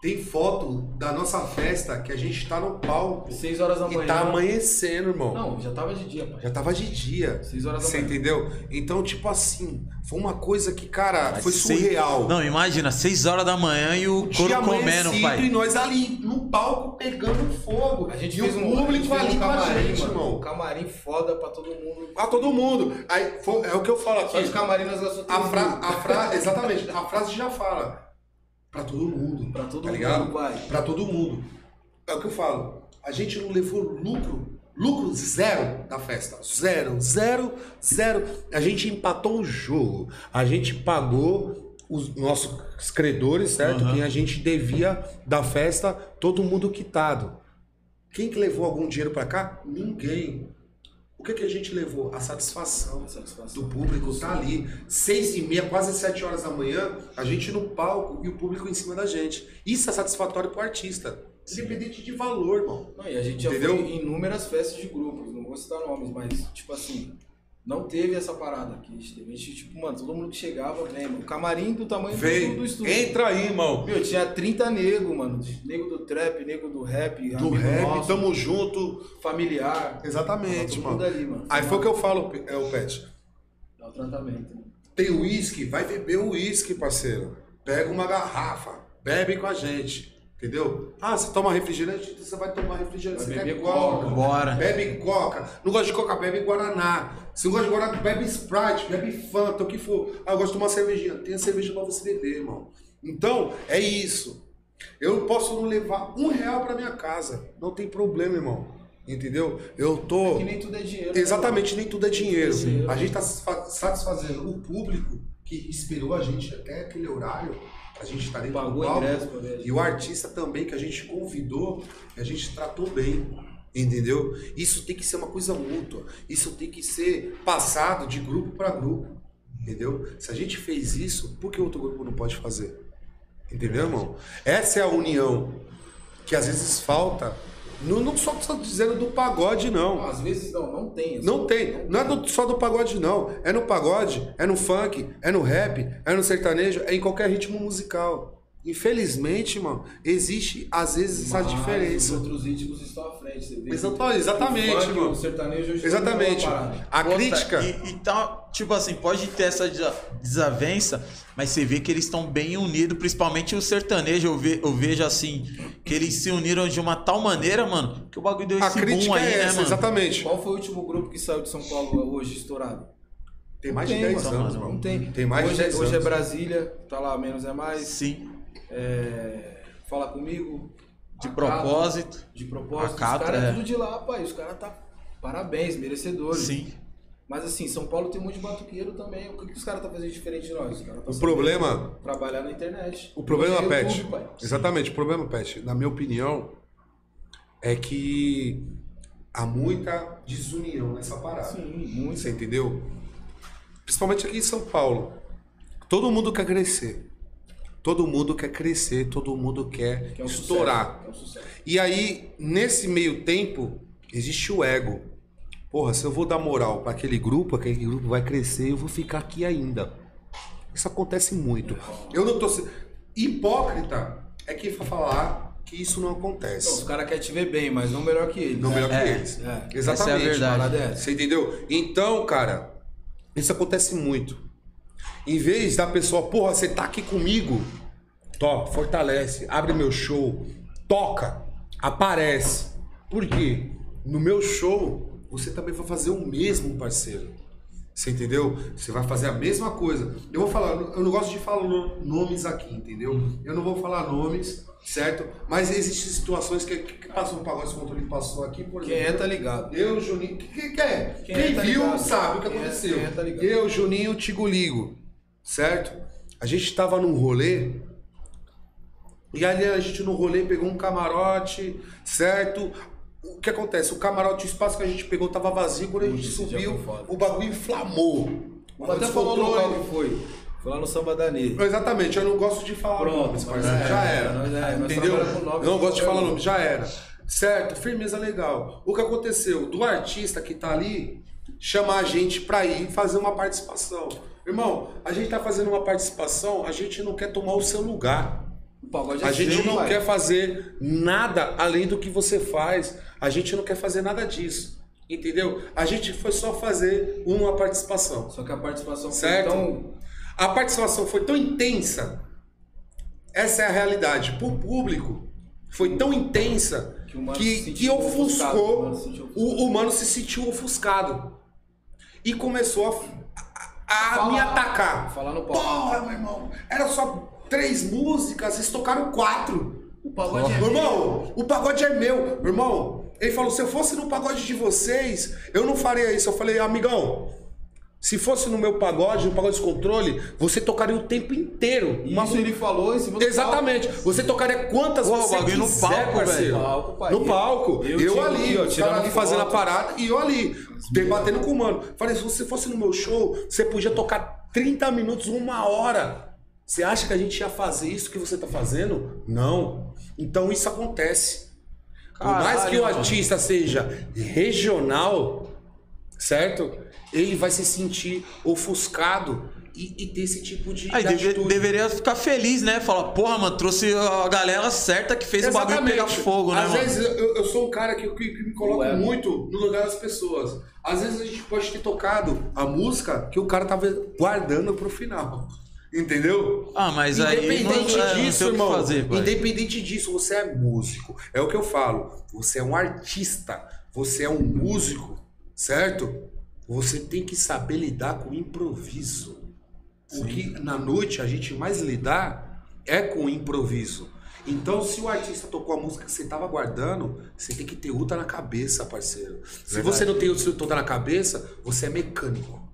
Tem foto da nossa festa que a gente tá no palco Seis horas da manhã. e tá amanhecendo, irmão. Não, já tava de dia, pai. Já tava de dia. Seis horas da Você manhã. entendeu? Então, tipo assim, foi uma coisa que, cara, Mas foi seis- surreal. Não, imagina, 6 horas da manhã e o Dia couro comendo, pai. E nós ali no palco pegando fogo. A gente e fez o um, a gente público fez ali um com a camarim, gente, mano. Um irmão. camarim foda pra todo mundo. A todo mundo. Aí, foi- é o que eu falo Só aqui. de camarim nós A, fra, a fra, exatamente, a frase já fala. Pra todo mundo. Pra todo tá mundo, ligado? Pra todo mundo. É o que eu falo. A gente não levou lucro. Lucro zero da festa. Zero, zero, zero. A gente empatou o jogo. A gente pagou os nossos credores, certo? Aham. Quem a gente devia da festa, todo mundo quitado. Quem que levou algum dinheiro pra cá? Ninguém. O que, que a gente levou? A satisfação Satisfação. do público tá ali, seis e meia, quase sete horas da manhã, a gente no palco e o público em cima da gente. Isso é satisfatório pro artista. Independente de valor, irmão. Não, e a gente já Entendeu? foi em inúmeras festas de grupos, não vou citar nomes, mas, tipo assim, não teve essa parada aqui. A gente, teve- a gente, tipo, mano, todo mundo que chegava, vem, mano. Camarim do tamanho do, do Vem, estúdio. entra aí, irmão. Meu, tinha 30 nego, mano. Nego do trap, nego do rap, Do amigo rap, nosso, tamo junto. familiar. Exatamente, mano. ali, mano. Aí foi o que eu falo, é o Pet. Dá o tratamento. Tem uísque, vai beber o uísque, parceiro. Pega uma garrafa, bebe com a gente. Entendeu? Ah, você toma refrigerante, você vai tomar refrigerante. Vai você quer coca. coca. Bora. Bebe coca. Não gosta de coca, bebe Guaraná. Se não gosta de Guaraná, bebe Sprite, bebe Fanta, o que for. Ah, eu gosto de tomar cervejinha. Tem a cerveja pra você beber, irmão. Então, é isso. Eu posso não levar um real pra minha casa. Não tem problema, irmão. Entendeu? Eu tô. Que nem tudo é dinheiro. né, Exatamente, nem tudo é dinheiro. Dinheiro. A gente tá satisfa- satisfazendo o público que esperou a gente até aquele horário. A gente tá dentro Pagou do palco. ingresso. E o artista também que a gente convidou, a gente tratou bem. Entendeu? Isso tem que ser uma coisa mútua. Isso tem que ser passado de grupo para grupo. Entendeu? Se a gente fez isso, por que outro grupo não pode fazer? Entendeu, irmão? Essa é a união que às vezes falta. Não, não só tô dizendo do pagode, não. Não, às vezes não, não tem. Não tem. Não é do- só do pagode, não. É no pagode, é no funk, é no rap, é no sertanejo, é em qualquer ritmo musical. Infelizmente, mano, existe às vezes essa Mas diferença. Os outros ritmos estão à frente. Você vê exatamente, funk, mano. O sertanejo hoje Exatamente. parada. A Pô, crítica. E, e tá, tipo assim, pode ter essa desa- desavença, mas você vê que eles estão bem unidos, principalmente o sertanejo. Eu, ve- eu vejo assim, que eles se uniram de uma tal maneira, mano, que o bagulho deu A esse crítica boom aí, é né, essa, mano? exatamente. Qual foi o último grupo que saiu de São Paulo hoje estourado? Tem mais de Tem, 10 mano, anos, não mano. Não tem. Tem mais hoje, de 10 Hoje é anos. Brasília, tá lá, menos é mais. Sim, É, Fala comigo. de propósito. De propósito. Acato, os caras é. é tudo de lá, pai. Os caras tá. Parabéns, merecedores. Sim. Mas assim, São Paulo tem um monte de batuqueiro também. O que, que os caras estão fazendo diferente de nós? Tá O problema, Trabalhar na internet. o problema, é Pet, YouTube, pai. exatamente, o problema, Pet, na minha opinião, é que há muita desunião nessa parada. Sim, muito. Você entendeu? Principalmente aqui em São Paulo. Todo mundo quer crescer. Todo mundo quer crescer, todo mundo quer Que é um estourar. sucesso, que é um sucesso. E aí, nesse meio tempo, existe o ego. Porra, se eu vou dar moral para aquele grupo, aquele grupo vai crescer, eu vou ficar aqui ainda. Isso acontece muito. Eu não tô. Hipócrita é quem vai falar que isso não acontece. Então, os caras querem te ver bem, mas não melhor que eles. Não melhor É. que eles. É. Exatamente. Essa é a verdade. É. Você entendeu? Então, cara, isso acontece muito. Em vez da pessoa, porra, você tá aqui comigo, to, fortalece, abre meu show, toca, aparece. Por quê? No meu show, você também vai fazer o mesmo, parceiro. Você entendeu? Você vai fazer a mesma coisa. Eu vou falar, eu não gosto de falar no- nomes aqui, entendeu? Eu não vou falar nomes, certo? Mas existem situações que, que, um pagode controle passou aqui, por Quem é, exemplo. tá ligado. Eu, Juninho. Quem, quem é? Quem Quem, é, tá viu ligado. sabe o que Quem é- aconteceu. quem é, tá ligado. Eu, Juninho, Tigo Ligo. Certo? A gente tava num rolê. E ali a gente no rolê pegou um camarote, certo? O que acontece? O camarote, o espaço que a gente pegou tava vazio. Quando a gente Esse subiu, o bagulho inflamou. Vamos até falar o local que foi. Foi lá no Samba da. Exatamente, eu não gosto de falar Pronto, nomes, mas parceiro. é, já era. é, entendeu? nomes, Eu não gosto de falar nome, já era. Certo, firmeza legal. O que aconteceu? Do artista que tá ali, chamar a gente pra ir fazer uma participação. Irmão, a gente tá fazendo uma participação, a gente não quer tomar o seu lugar. O pagode A gente não quer fazer nada além do que você faz. A gente não quer fazer nada disso. Entendeu? A gente foi só fazer uma participação. Só que a participação Certo? foi tão... A participação foi tão intensa. Essa é a realidade. Pro público, foi tão intensa Que o que, que o ofuscou. O o humano se sentiu ofuscado. E começou a, a- a Falar- me atacar. falar no palco. Porra, meu irmão. Era só três músicas, eles tocaram quatro. O pagode é Meu irmão, o pagode é. Meu irmão, ele falou: se eu fosse no pagode de vocês, eu não faria isso. Eu falei, amigão, se fosse no meu pagode, no pagode de controle, você tocaria o tempo inteiro. Uma Isso ele falou em cima do Exatamente. Você tocaria quantas o você bagulho no quiser, palco, parceiro. velho. Palco. No palco. Eu Eu, ali, ó, os caras ali fazendo a parada e eu ali, debatendo com o mano. Falei, se você fosse no meu show, você podia tocar 30 minutos, uma hora. Você acha que a gente ia fazer isso que você tá fazendo? Não. Então isso acontece. Por mais que o Caralho, artista seja regional, certo? Ele vai se sentir ofuscado e, e ter esse tipo de, Aí de deve- deveria ficar feliz, né? Falar, porra, mano, trouxe a galera certa que fez o bagulho pegar fogo, né, Às mano? vezes eu, eu sou um cara que, que- que me coloco Ué. muito no lugar das pessoas. Às vezes a gente pode ter tocado a música que o cara tava guardando pro final. Entendeu? Ah, mas aí Independente não- é, não disso, que irmão. fazer, pai. independente disso, você é músico. É o que eu falo. Você é um artista. Você é um músico, certo? Você tem que saber lidar com o improviso. O que na noite a gente mais lidar é com o improviso. Então, se o artista tocou a música que você tava guardando, você tem que ter outra na cabeça, parceiro. Se você não tem outra na cabeça, você é mecânico.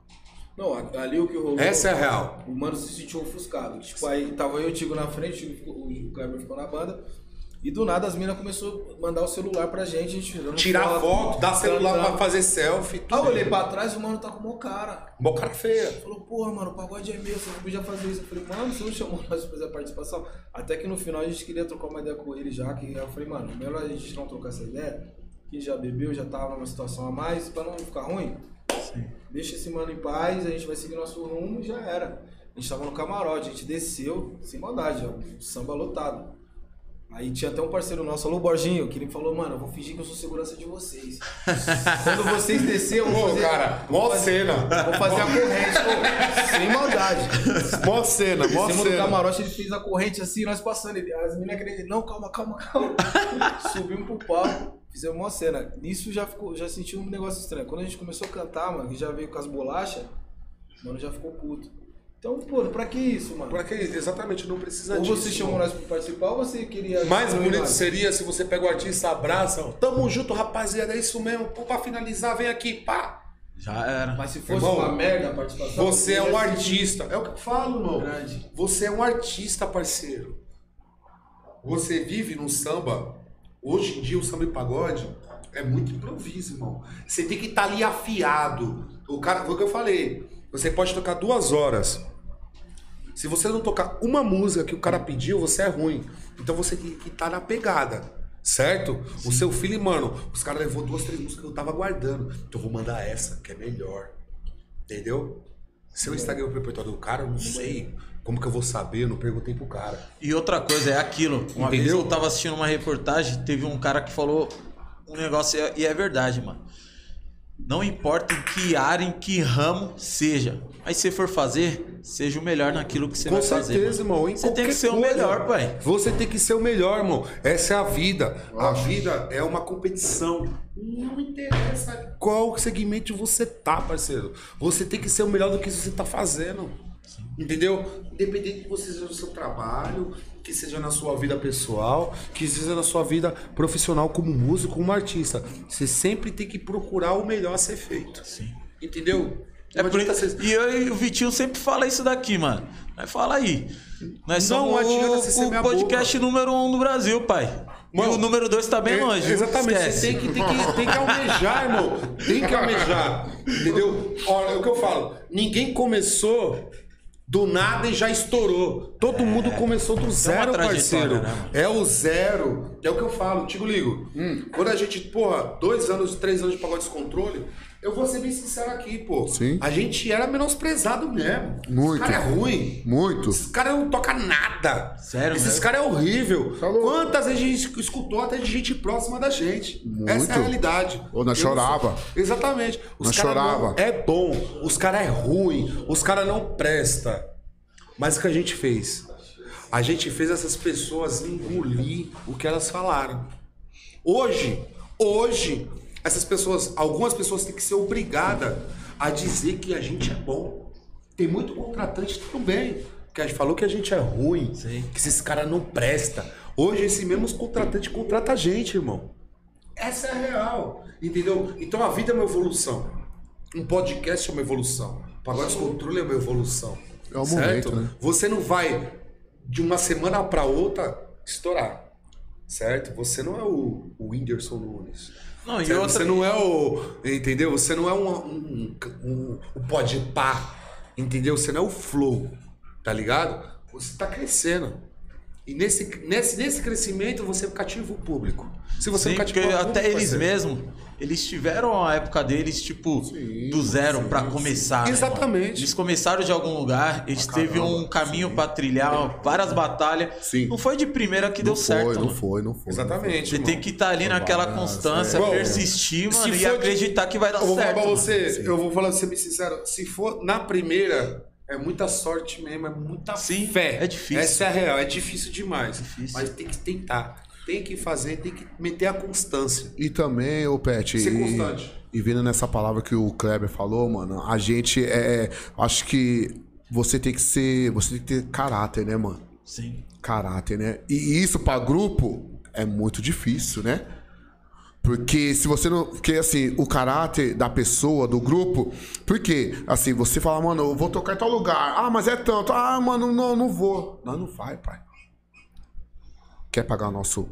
Não, ali o que rolou... Essa é a real. O mano se sentiu ofuscado. Tipo, aí tava eu e o Tigo na frente, o ficou- o Kleber ficou na banda. E do nada as minas começou a mandar o celular pra gente, a gente tirando Tirar foto, dar celular pra fazer selfie, Aí tudo. eu olhei pra trás e o mano tá com o cara. Mó cara feia. Falou, porra, mano, o pagode é meu, você não podia fazer isso. Eu falei, mano, você não chamou nós pra fazer a participação? Até que no final a gente queria trocar uma ideia com ele já, que eu falei, mano, melhor a gente não trocar essa ideia, que já bebeu, já tava numa situação a mais, pra não ficar ruim. Deixa esse mano em paz, a gente vai seguir nosso rumo e já era. A gente tava no camarote, a gente desceu, sem maldade, ó, o samba lotado. Aí tinha até um parceiro nosso, alô Borginho, que ele falou, mano, eu vou fingir que eu sou segurança de vocês. Quando vocês descer, eu vou fazer... cara, vou mó fazer- cena. Vou fazer a corrente, pô, sem maldade. Mó cena, mó Em cima do cena. camarote ele fez a corrente assim, nós passando. Ele, as meninas querendo, não, calma, calma, calma. Subimos pro palco, fizemos uma cena. Nisso já, ficou, já senti um negócio estranho. Quando a gente começou a cantar, mano, que já veio com as bolachas, mano, já ficou puto. Então, pô, pra que isso, mano? Pra que exatamente não precisa Ou disso. você chamou nós pra participar ou você queria. Mais bonito seria se você pega o artista, abraça, ó, tamo junto, rapaziada, é isso mesmo. Pô, pra finalizar, vem aqui, pá. Já era. Mas se fosse Irmão, uma merda a participação. Você é um artista. É o que eu falo, irmão. Grande. Você é um artista, parceiro. Você vive num samba. Hoje em dia, o samba e pagode é muito improviso, irmão. Você tem que estar ali afiado. O cara, foi o que eu falei. Você pode tocar duas horas. Se você não tocar uma música que o cara pediu, você é ruim. Então você tem que estar na pegada. Certo? O seu filho, mano, os caras levou duas, três músicas que eu tava guardando. Então eu vou mandar essa, que é melhor. Entendeu? Se eu Instagram o repertório do cara, eu não sei como que eu vou saber, eu não perguntei pro cara. E outra coisa, é aquilo. Uma vez Entendeu? eu tava assistindo uma reportagem, teve um cara que falou um negócio, e é- e é verdade, mano. Não importa em que área, em que ramo seja. Mas se você for fazer, seja o melhor naquilo que você Com vai fazer. certeza, mano. irmão. Em Você tem que ser o coisa. melhor, pai. Você tem que ser o melhor, irmão. Essa é a vida. A vida é uma competição. Não interessa qual segmento você tá, parceiro. Você tem que ser o melhor do que você tá fazendo. Entendeu? Independente que você seja no seu trabalho, que seja na sua vida pessoal, que seja na sua vida profissional como músico, como artista. Você sempre tem que procurar o melhor a ser feito. Sim. Entendeu? É por e eu e o Vitinho sempre fala isso daqui, mano. Mas fala aí. Nós Não somos o, o podcast número um do Brasil, pai. Mano, e o número dois tá bem É, longe. Exatamente, Esquece. você tem que, tem, que, tem que almejar, irmão. Tem que almejar. Entendeu? Olha, é o que eu falo. Ninguém começou do nada e já estourou. Todo mundo começou do zero, parceiro. né, é o zero. É o que eu falo, Tigo Ligo. Hum. Quando a gente, porra, dois anos, três anos de pagode descontrole, eu vou ser bem sincero aqui, pô. Sim. A gente era menosprezado mesmo. Muito. Esse cara é ruim. Muito. Esses caras não tocam nada. Sério Esses mesmo? caras é horrível. Louco. Quantas vezes a gente escutou até de gente próxima da gente? Muito. Essa é a realidade. Ou nós não chorava. sou- Exatamente. Os Nós cara chorava. não É bom. Os caras é ruim. Os caras não presta. Mas o que a gente fez? A gente fez essas pessoas engolir o que elas falaram. Hoje, hoje, essas pessoas, algumas pessoas têm que ser obrigadas a dizer que a gente é bom. Tem muito contratante, tudo bem. Que a gente falou que a gente é ruim, Sim. que esses caras não presta. Hoje esse mesmo contratante contrata a gente, irmão. Essa é a real, entendeu? Então a vida é uma evolução. Um podcast é uma evolução. Pagode Controle é uma evolução. É o certo? momento, né? Você não vai de uma semana para outra estourar, certo? Você não é o, o Whindersson Nunes. Não, e Certo? outra- Você não é o. Entendeu? Você não é um, um, um, um pode pá. Entendeu? Você não é o flow. Tá ligado? Você tá crescendo. E nesse, nesse, nesse crescimento você cativa o público. Se você Sim, não cativar o até público, eles parceiro, mesmos, eles tiveram a época deles, tipo, do zero pra começar. né, Exatamente. mano? eles começaram de algum lugar, eles teve um caminho pra trilhar, várias batalhas. Sim. Não foi de primeira que deu Não certo, foi, não mano. foi, não foi. Exatamente. Você tem que estar ali naquela constância, Bom, persistir, mano, e for de- acreditar que vai dar Eu vou falar certo. mano. você, eu vou falar pra você bem sincero. Se for na primeira, é muita sorte mesmo, é muita Sim, fé. é difícil. Essa é a real, é difícil demais. Difícil. Mas tem que tentar, tem que fazer, tem que meter a constância. E também, ô Pet, Ser e, constante. e vindo nessa palavra que o Kleber falou, mano, a gente é. Acho que você tem que ser. Você tem que ter caráter, né, mano? Sim. Caráter, né? E isso pra grupo é muito difícil, né? Porque se você não. Porque assim, o caráter da pessoa, do grupo. Porque, assim, você fala, mano, eu vou tocar em tal lugar. Ah, mas é tanto. Ah, mano, não, não vou. Não, não vai, pai. Quer pagar o nosso.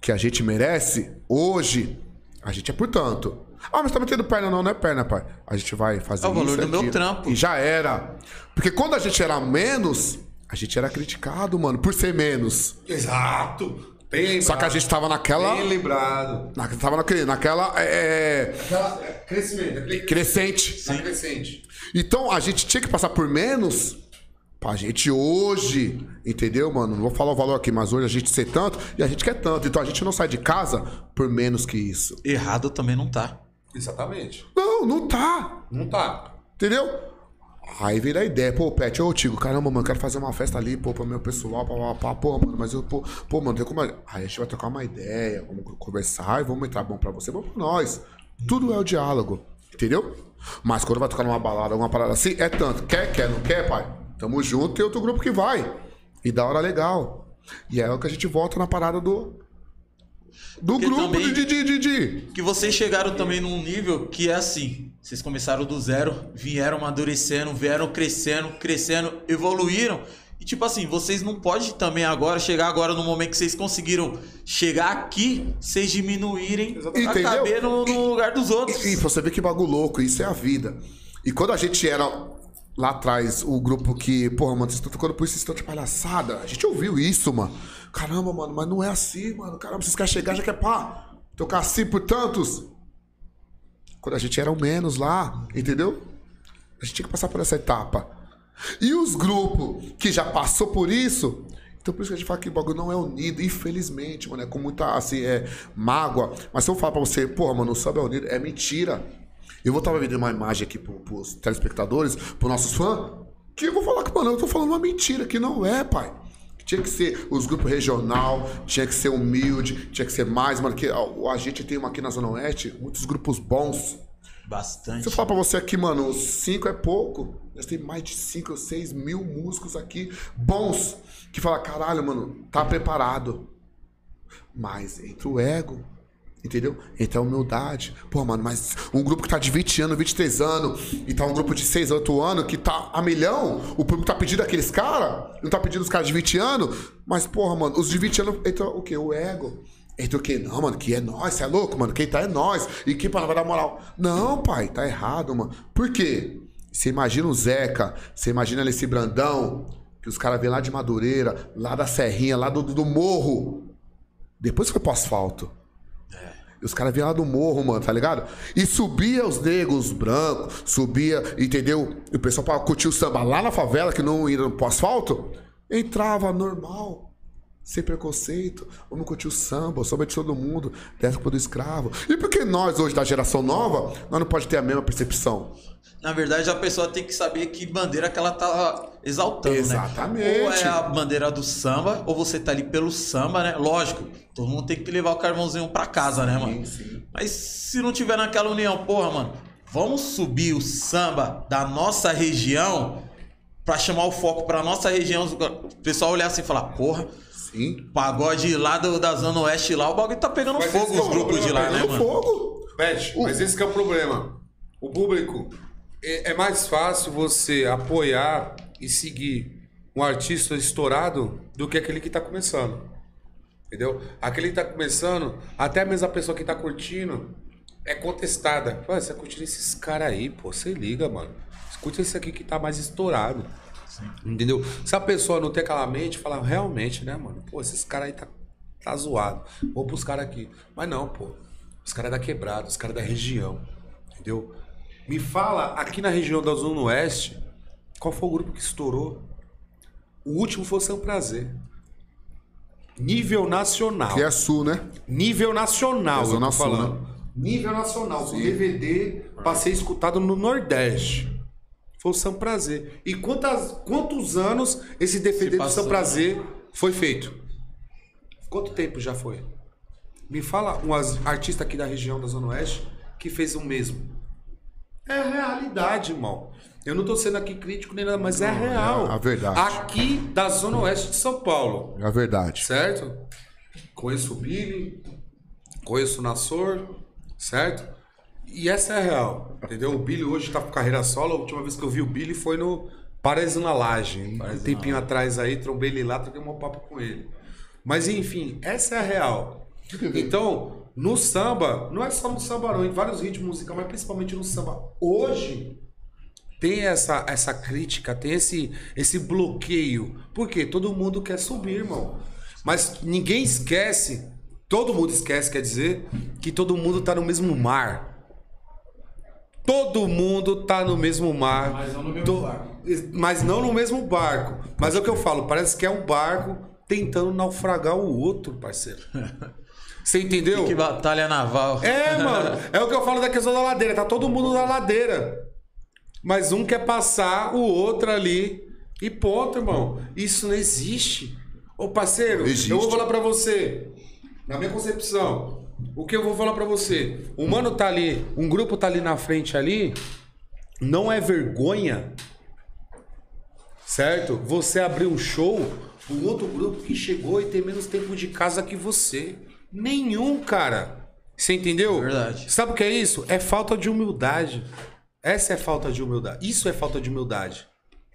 Que a gente merece? Hoje, a gente é por tanto. Ah, mas tá metendo perna, não, não é perna, pai. A gente vai fazer É o valor isso do meu trampo. E já era. Porque quando a gente era menos, a gente era criticado, mano, por ser menos. Exato. Bem lembrado. Só que a gente tava naquela. Bem lembrado. Na, tava naquele, naquela. É, Aquela- é, crescimento, aquele crescente. na crescente. Então a gente tinha que passar por menos pra gente hoje, entendeu, mano? Não vou falar o valor aqui, mas hoje a gente ser tanto e a gente quer tanto. Então a gente não sai de casa por menos que isso. Errado também não tá. Exatamente. Não, não tá. Não tá. Entendeu? Aí vira a ideia, pô, Pet, ô Tigo, caramba, mano, quero fazer uma festa ali, pô, pro meu pessoal, pá, pá, pá, pô, mano, mas eu, pô, pô, mano, tem como. Aí a gente vai trocar uma ideia, vamos conversar e vamos entrar bom pra você, bom pra nós. Tudo é o diálogo, entendeu? Mas quando vai tocar numa balada, alguma parada assim, é tanto. Quer, quer, não quer, pai? Tamo junto, tem outro grupo que vai. E da hora legal. E é o que a gente volta na parada do. Do Porque grupo também- de, de, de, de. Que vocês chegaram também num nível que é assim. Vocês começaram do zero, vieram amadurecendo, vieram crescendo, crescendo, evoluíram. E tipo assim, vocês não podem também agora, chegar agora no momento que vocês conseguiram chegar aqui, vocês diminuírem Entendeu? caber no, no lugar dos outros. E, e você vê que bagulho louco, isso é a vida. E quando a gente era lá atrás, o grupo que, porra, mano, vocês estão tocando por isso, vocês estão de palhaçada. A gente ouviu isso, mano. Caramba, mano, mas não é assim, mano. Caramba, vocês querem chegar, já quer pá. Tocar assim por tantos. Quando a gente era o menos lá, entendeu? A gente tinha que passar por essa etapa. E os grupos que já passou por isso, então por isso que a gente fala que o bagulho não é unido, infelizmente, mano, é com muita, assim, é, mágoa. Mas se eu falar pra você, porra, mano, o samba é unido, é mentira. Eu vou estar vendo uma imagem aqui pro, pros telespectadores, pros nossos fãs, que eu vou falar que, mano, eu tô falando uma mentira, que não é, pai. Tinha que ser os grupos regional, tinha que ser humilde, tinha que ser mais, mano, que a, a gente tem aqui na Zona Oeste muitos grupos bons. Bastante. Se eu falar pra você aqui, mano, os cinco é pouco. Nós temos mais de 5 ou 6 mil músicos aqui bons que fala, caralho, mano, tá preparado. Mas entre o ego, entendeu? Entre a humildade. Pô, mano, mas um grupo que tá de 20 anos, 23 anos, e tá um grupo de 6, 8 anos que tá a milhão, o público tá pedindo aqueles caras, não tá pedindo os caras de 20 anos, mas, porra, mano, os de 20 anos entra o quê? O ego. Entra o quê? Não, mano, que é nós, é louco, mano. Quem tá é nós. E quem para vai dar moral. Não, pai, tá errado, mano. Por quê? Você imagina o Zeca, você imagina esse Brandão, que os caras vêm lá de Madureira, lá da Serrinha, lá do, do morro. Depois foi pro asfalto. Os caras vinham lá do morro, mano, tá ligado? E subia os negros, os brancos, subia, entendeu? E o pessoal pra curtir o samba lá na favela, que não ia pro asfalto, entrava normal. Sem preconceito, vamos curtir o samba, o samba de todo mundo, época do escravo. E por que nós, hoje, da geração nova, nós não pode ter a mesma percepção? Na verdade, a pessoa tem que saber que bandeira que ela tá exaltando, Exatamente. né? Ou é a bandeira do samba, ou você tá ali pelo samba, né? Lógico, todo mundo tem que levar o carvãozinho pra casa, né, mano? sim. Mas se não tiver naquela união, porra, mano, vamos subir o samba da nossa região pra chamar o foco pra nossa região, o pessoal olhar assim e falar, porra, Sim. pagode lá do, da Zona Oeste lá, o bagulho tá pegando Mas fogo é os o grupos de lá, né, Pegando mano? fogo. Pet, mas esse que é o problema. O público é, é mais fácil você apoiar e seguir um artista estourado do que aquele que tá começando. Entendeu? Aquele que tá começando, até mesmo a pessoa que tá curtindo é contestada. Pô, você tá curtindo esses caras aí, pô, você liga, mano. Escuta esse aqui que tá mais estourado. Entendeu? Se a pessoa não tem aquela mente, fala, realmente, né, mano? Pô, esses caras aí tá, tá zoado. Vou pros caras aqui. Mas não, pô. Os caras da quebrada, os caras da região. Entendeu? Me fala, aqui na região da Zona Oeste, qual foi o grupo que estourou? O último foi o São Prazer. Nível nacional. Que é sul, né? Nível nacional, É eu tô Sul, falando. né? Nível nacional. Com DVD, passei escutado no Nordeste. Foi o São Prazer. E quantas, quantos anos esse DVD do São Prazer foi feito? Quanto tempo já foi? Me fala um artista aqui da região da Zona Oeste que fez o mesmo. É a realidade, irmão. Eu não tô sendo aqui crítico nem nada, mas é real. é a verdade. Aqui da Zona Oeste de São Paulo. É a verdade. Certo? Conheço o Billy, conheço o Nassor, certo? E essa é a real, entendeu? O Billy hoje tá com carreira solo. A última vez que eu vi o Billy foi no Paraíso na Laje. Um tempinho atrás aí, trombei ele lá, troquei um papo com ele. Mas enfim, essa é a real. Então, no samba, não é só no samba, não, em vários ritmos musicais, mas principalmente no samba. Hoje, tem essa, essa crítica, tem esse, esse bloqueio. Por quê? Todo mundo quer subir, irmão. Mas ninguém esquece, todo mundo esquece, quer dizer, que todo mundo tá no mesmo mar. Todo mundo tá no mesmo mar. Mas não no mesmo To- barco. Mas não no mesmo barco. Mas é o que eu falo, parece que é um barco tentando naufragar o outro, parceiro. Você entendeu? Que batalha naval. É, mano. É o que eu falo da questão da ladeira. Tá todo mundo na ladeira. Mas um quer passar o outro ali. E ponto, irmão. Isso não existe. Ô, parceiro, Existe. eu vou falar pra você. Na minha concepção. O que eu vou falar pra você? O mano tá ali, um grupo tá ali na frente ali. Não é vergonha. Certo? Você abrir um show, um outro grupo que chegou e tem menos tempo de casa que você. Nenhum, cara. Você entendeu? Verdade. Sabe o que é isso? É falta de humildade. Essa é falta de humildade. Isso é falta de humildade.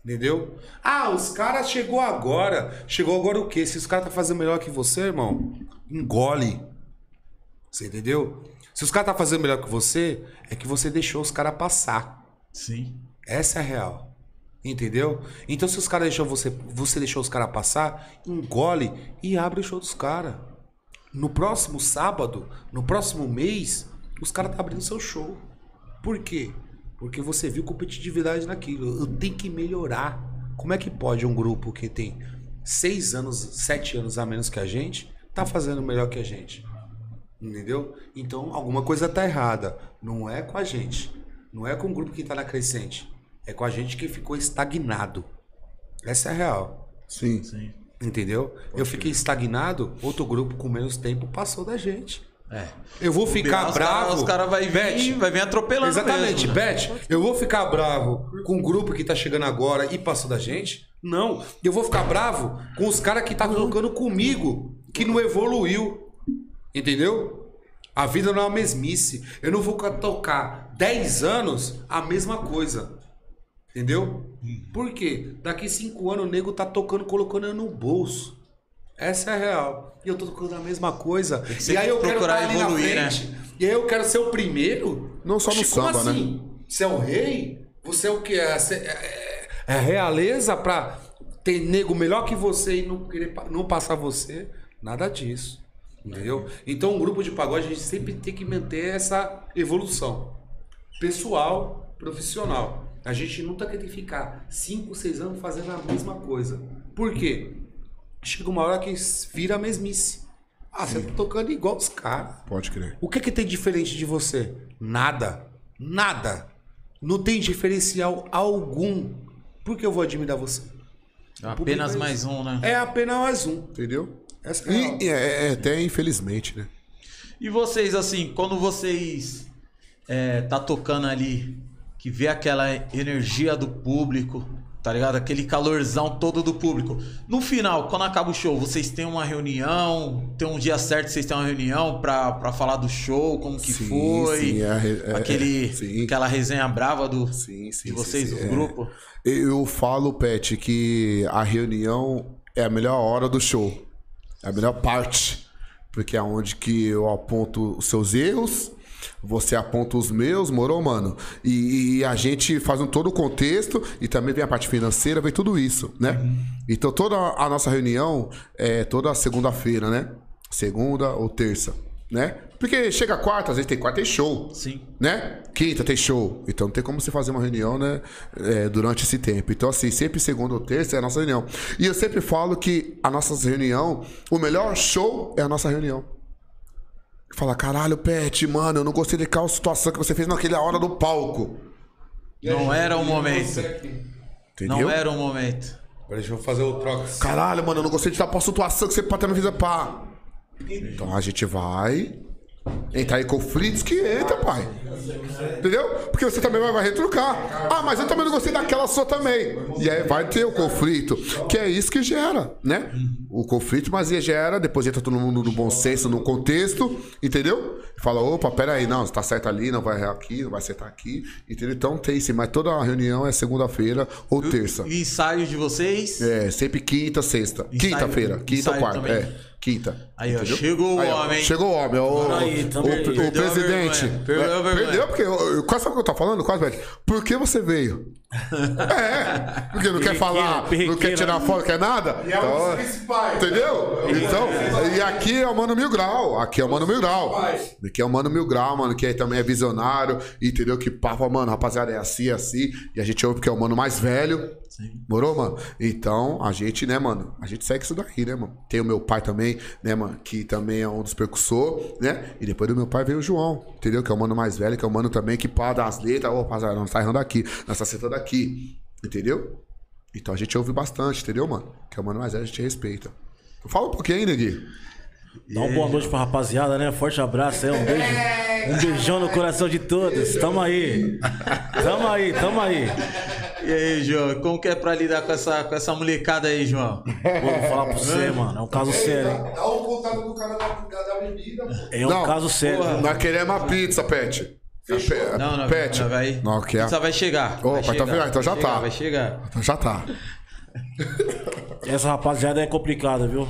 Entendeu? Ah, os caras chegou agora. Chegou agora o quê? Se os caras tá fazendo melhor que você, irmão, engole. Você entendeu? Se os caras tá fazendo melhor que você, é que você deixou os caras passar. Sim. Essa é a real. Entendeu? Então se os caras deixou você, você deixou os caras passar, engole e abre o show dos caras. No próximo sábado, no próximo mês, os caras tá abrindo seu show. Por quê? Porque você viu competitividade naquilo. Eu tenho que melhorar. Como é que pode um grupo que tem seis anos, sete anos a menos que a gente, tá fazendo melhor que a gente? Entendeu? Então, alguma coisa tá errada. Não é com a gente. Não é com o grupo que tá na crescente. É com a gente que ficou estagnado. Essa é a real. Sim. Sim. Entendeu? Eu fiquei estagnado, outro grupo com menos tempo passou da gente. É. Eu vou ficar Os bravo. caras cara vai Beth, vir, vai vir atropelando Exatamente, mesmo, né? Beth, eu vou ficar bravo com o grupo que tá chegando agora e passou da gente? Não. Eu vou ficar bravo com os caras que tá colocando comigo, que não evoluiu. Entendeu? A vida não é uma mesmice. Eu não vou tocar 10 anos a mesma coisa. Entendeu? Por quê? Daqui 5 anos o nego tá tocando, colocando eu no bolso. Essa é a real. E eu tô tocando a mesma coisa. E aí eu quero procurar estar ali evoluir, na né? frente. E aí eu quero ser o primeiro. Não só no Oxi, como samba, né? assim? Você é o rei? Você é o que? É, é, é a realeza pra ter nego melhor que você e não querer não passar você? Nada disso. Entendeu? Então, um grupo de pagode, a gente sempre tem que manter essa evolução. Pessoal, profissional. A gente nunca tem que ficar 5, 6 anos fazendo a mesma coisa. Por quê? Chega uma hora que vira a mesmice. Ah, você tá tocando igual os caras. Pode crer. O que que tem diferente de você? Nada. Nada. Não tem diferencial algum. Por que eu vou admirar você? Apenas mais um, né? É apenas mais um. Entendeu? Essa é. E é, é até infelizmente, né? E vocês, assim, quando vocês é, tá tocando ali, que vê aquela energia do público, tá ligado? Aquele calorzão todo do público. No final, quando acaba o show, vocês têm uma reunião, tem um dia certo, vocês têm uma reunião pra, pra falar do show, como que Sim, foi, sim, é é- aquele, é, sim. aquela resenha brava do, Sim, sim. de vocês, sim, do é. grupo. Eu falo, Pet, que a reunião é a melhor hora do show. É a melhor parte. Porque é onde que eu aponto os seus erros, você aponta os meus, morou, mano? E, e a gente faz um todo o contexto e também vem a parte financeira, vem tudo isso, né? Então toda a nossa reunião é toda segunda-feira, né? Segunda ou terça, né? Porque chega quarta, às vezes tem quarta tem show Sim. né? Quinta tem show. Então não tem como você fazer uma reunião, né? é, durante esse tempo. Então, assim, sempre segunda ou terça é a nossa reunião. E eu sempre falo que a nossa reunião, o melhor show é a nossa reunião. Fala, caralho, Pet, mano, eu não gostei daquela situação que você fez naquela hora do palco. Não era o momento. Entendeu? Não era o momento. Agora deixa eu fazer o troca. Caralho, mano, eu não gostei de tal situação que você pode ter me fez Então a gente vai entrar em conflitos que entra, pai. Entendeu? Porque você também vai, vai retrucar. Ah, mas eu também não gostei daquela sua também. E aí vai ter o conflito. Que é isso que gera, né? O conflito, mas gera, depois entra todo mundo no bom senso, no contexto, entendeu? Fala, opa, peraí, não, você tá certo ali, não vai aqui, não vai acertar aqui. Entendeu? Então tem sim, mas toda reunião é segunda-feira ou terça. E ensaios de vocês? É, sempre quinta, sexta. Ensaio- Quinta-feira, quinta ou ensaio quarta. É, quinta. Aí, ó, chegou o Aí, ó, homem. Chegou o homem. O, Aí, o, também. o a presidente. vergonha, perdeu a É, vergonha. Perdeu, porque. eu- Quase sabe o que eu tô falando? Quase, velho. Por que você veio? é, porque não quer falar, não quer tirar foto, quer nada. E é um dos Então, principais. Entendeu? Então, e aqui é o Mano Mil Grau. Aqui é o Mano Mil Grau. Aqui é o Mano Mil Grau, mano, que aí também é visionário, entendeu? Que papa, mano, rapaziada, é assim, é assim. E a gente ouve porque é o mano mais velho. Morou, mano? Então, a gente, né, mano? A gente segue isso daí, né, mano? Tem o meu pai também, né, mano? Que também é um dos percussores, né? E depois do meu pai veio o João, entendeu? Que é o mano mais velho, que é o mano também que pá das letras. Ô, rapaziada, nós tá errando aqui, nós tá acertando aqui, entendeu? Então a gente ouve bastante, entendeu, mano? Que é o mano mais velho, a gente respeita. Fala um pouquinho aí, Negui. Dá uma boa noite pra rapaziada, né? Forte abraço aí, um beijo. Um beijão no coração de todos. Tamo aí. Tamo aí, tamo aí. E aí, João, como que é pra lidar com essa, com essa molecada aí, João? Pô, vou falar pra você, mano. É um caso sério, hein? Dá o contato do cara da, da, da bebida, pô. É um Não, caso sério. porra. Nós queremos uma pizza, Pet. Pe- Não, não, Pet. não vai. Não, quer. Pizza vai chegar. Ô, vai tá chegar, vendo? Então já vai tá. chegar, Vai chegar. Então já tá. Essa rapaziada é complicada, viu?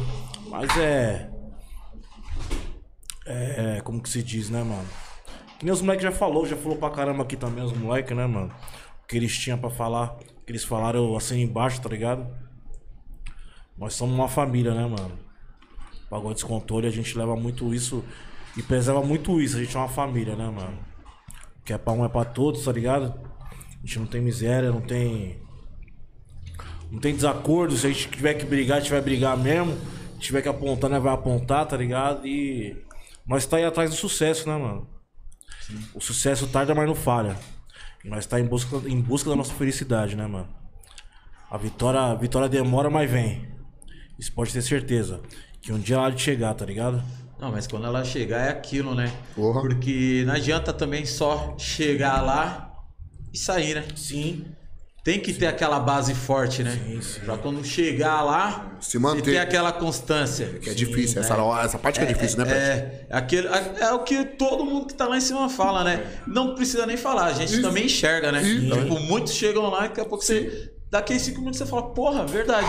Mas é. É. Como que se diz, né, mano? Que nem os moleques já falou, já falou pra caramba aqui também, os moleques, né, mano? O que eles tinham pra falar. O que eles falaram assim embaixo, tá ligado? Nós somos uma família, né, mano? Pagode descontrole, a gente leva muito isso e preserva muito isso. A gente é uma família, né, mano? Que é pra um é pra todos, tá ligado? A gente não tem miséria, não tem. Não tem desacordo. Se a gente tiver que brigar, a gente vai brigar mesmo. Se tiver que apontar, nós vai apontar, tá ligado? E nós tá aí atrás do sucesso, né, mano? O sucesso tarda, mas não falha. Nós tá em busca, em busca da nossa felicidade, né, mano? A vitória, a vitória demora, mas vem. Isso pode ter certeza. Que um dia ela há de chegar, tá ligado? Não, mas quando ela chegar é aquilo, né? Porra. Porque não adianta também só chegar lá e sair, né? Sim. Tem que ter aquela base forte, né? Sim, sim. Pra quando chegar lá, Se manter. ter aquela constância. Que é difícil, essa, essa parte que é, difícil, né, Pet? É, é, aquele, é, é o que todo mundo que tá lá em cima fala, né? Não precisa nem falar, a gente também enxerga, né? Tipo, muitos chegam lá e daqui a pouco você. Daqui a cinco minutos você fala, porra, verdade.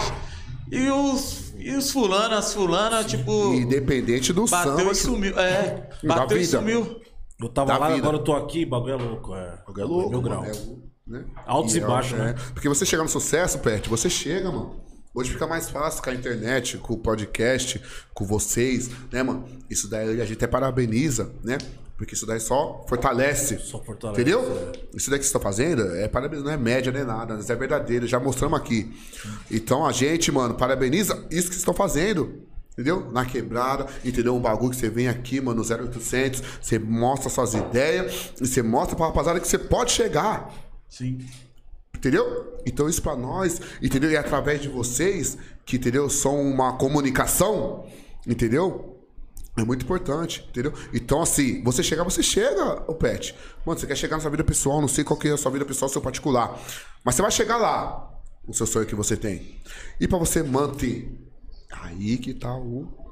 E os, e os fulano, as fulana, tipo. Independente do Bateu samba. e sumiu. É, bateu e sumiu. Eu tava Da lá, vida. agora eu tô aqui, bagulho é louco. É, É louco, Mil grau. é o- né? Altos e é o- baixos, né? Porque você chegar no sucesso, Pet, você chega, mano. Hoje fica mais fácil com a internet, com o podcast, com vocês, né, mano? Isso daí a gente até parabeniza, né? Porque isso daí só fortalece. Só fortalece, Entendeu? Isso daí que você tá fazendo é parabéns, não é média, nem nada, mas é verdadeiro, já mostramos aqui. Então a gente, mano, parabeniza isso que vocês estão fazendo. Entendeu? Na quebrada, entendeu? Um bagulho que você vem aqui, mano, no 0800, você mostra suas ideias e você mostra pra rapaziada que você pode chegar. Sim. Entendeu? Então isso pra nós, entendeu? E é através de vocês, que, entendeu? São uma comunicação, entendeu? É muito importante, entendeu? Então, assim, você chegar, você chega, o pet. Mano, você quer chegar na sua vida pessoal, não sei qual que é a sua vida pessoal, seu particular. Mas você vai chegar lá, o seu sonho que você tem. E pra você manter, aí que tá o.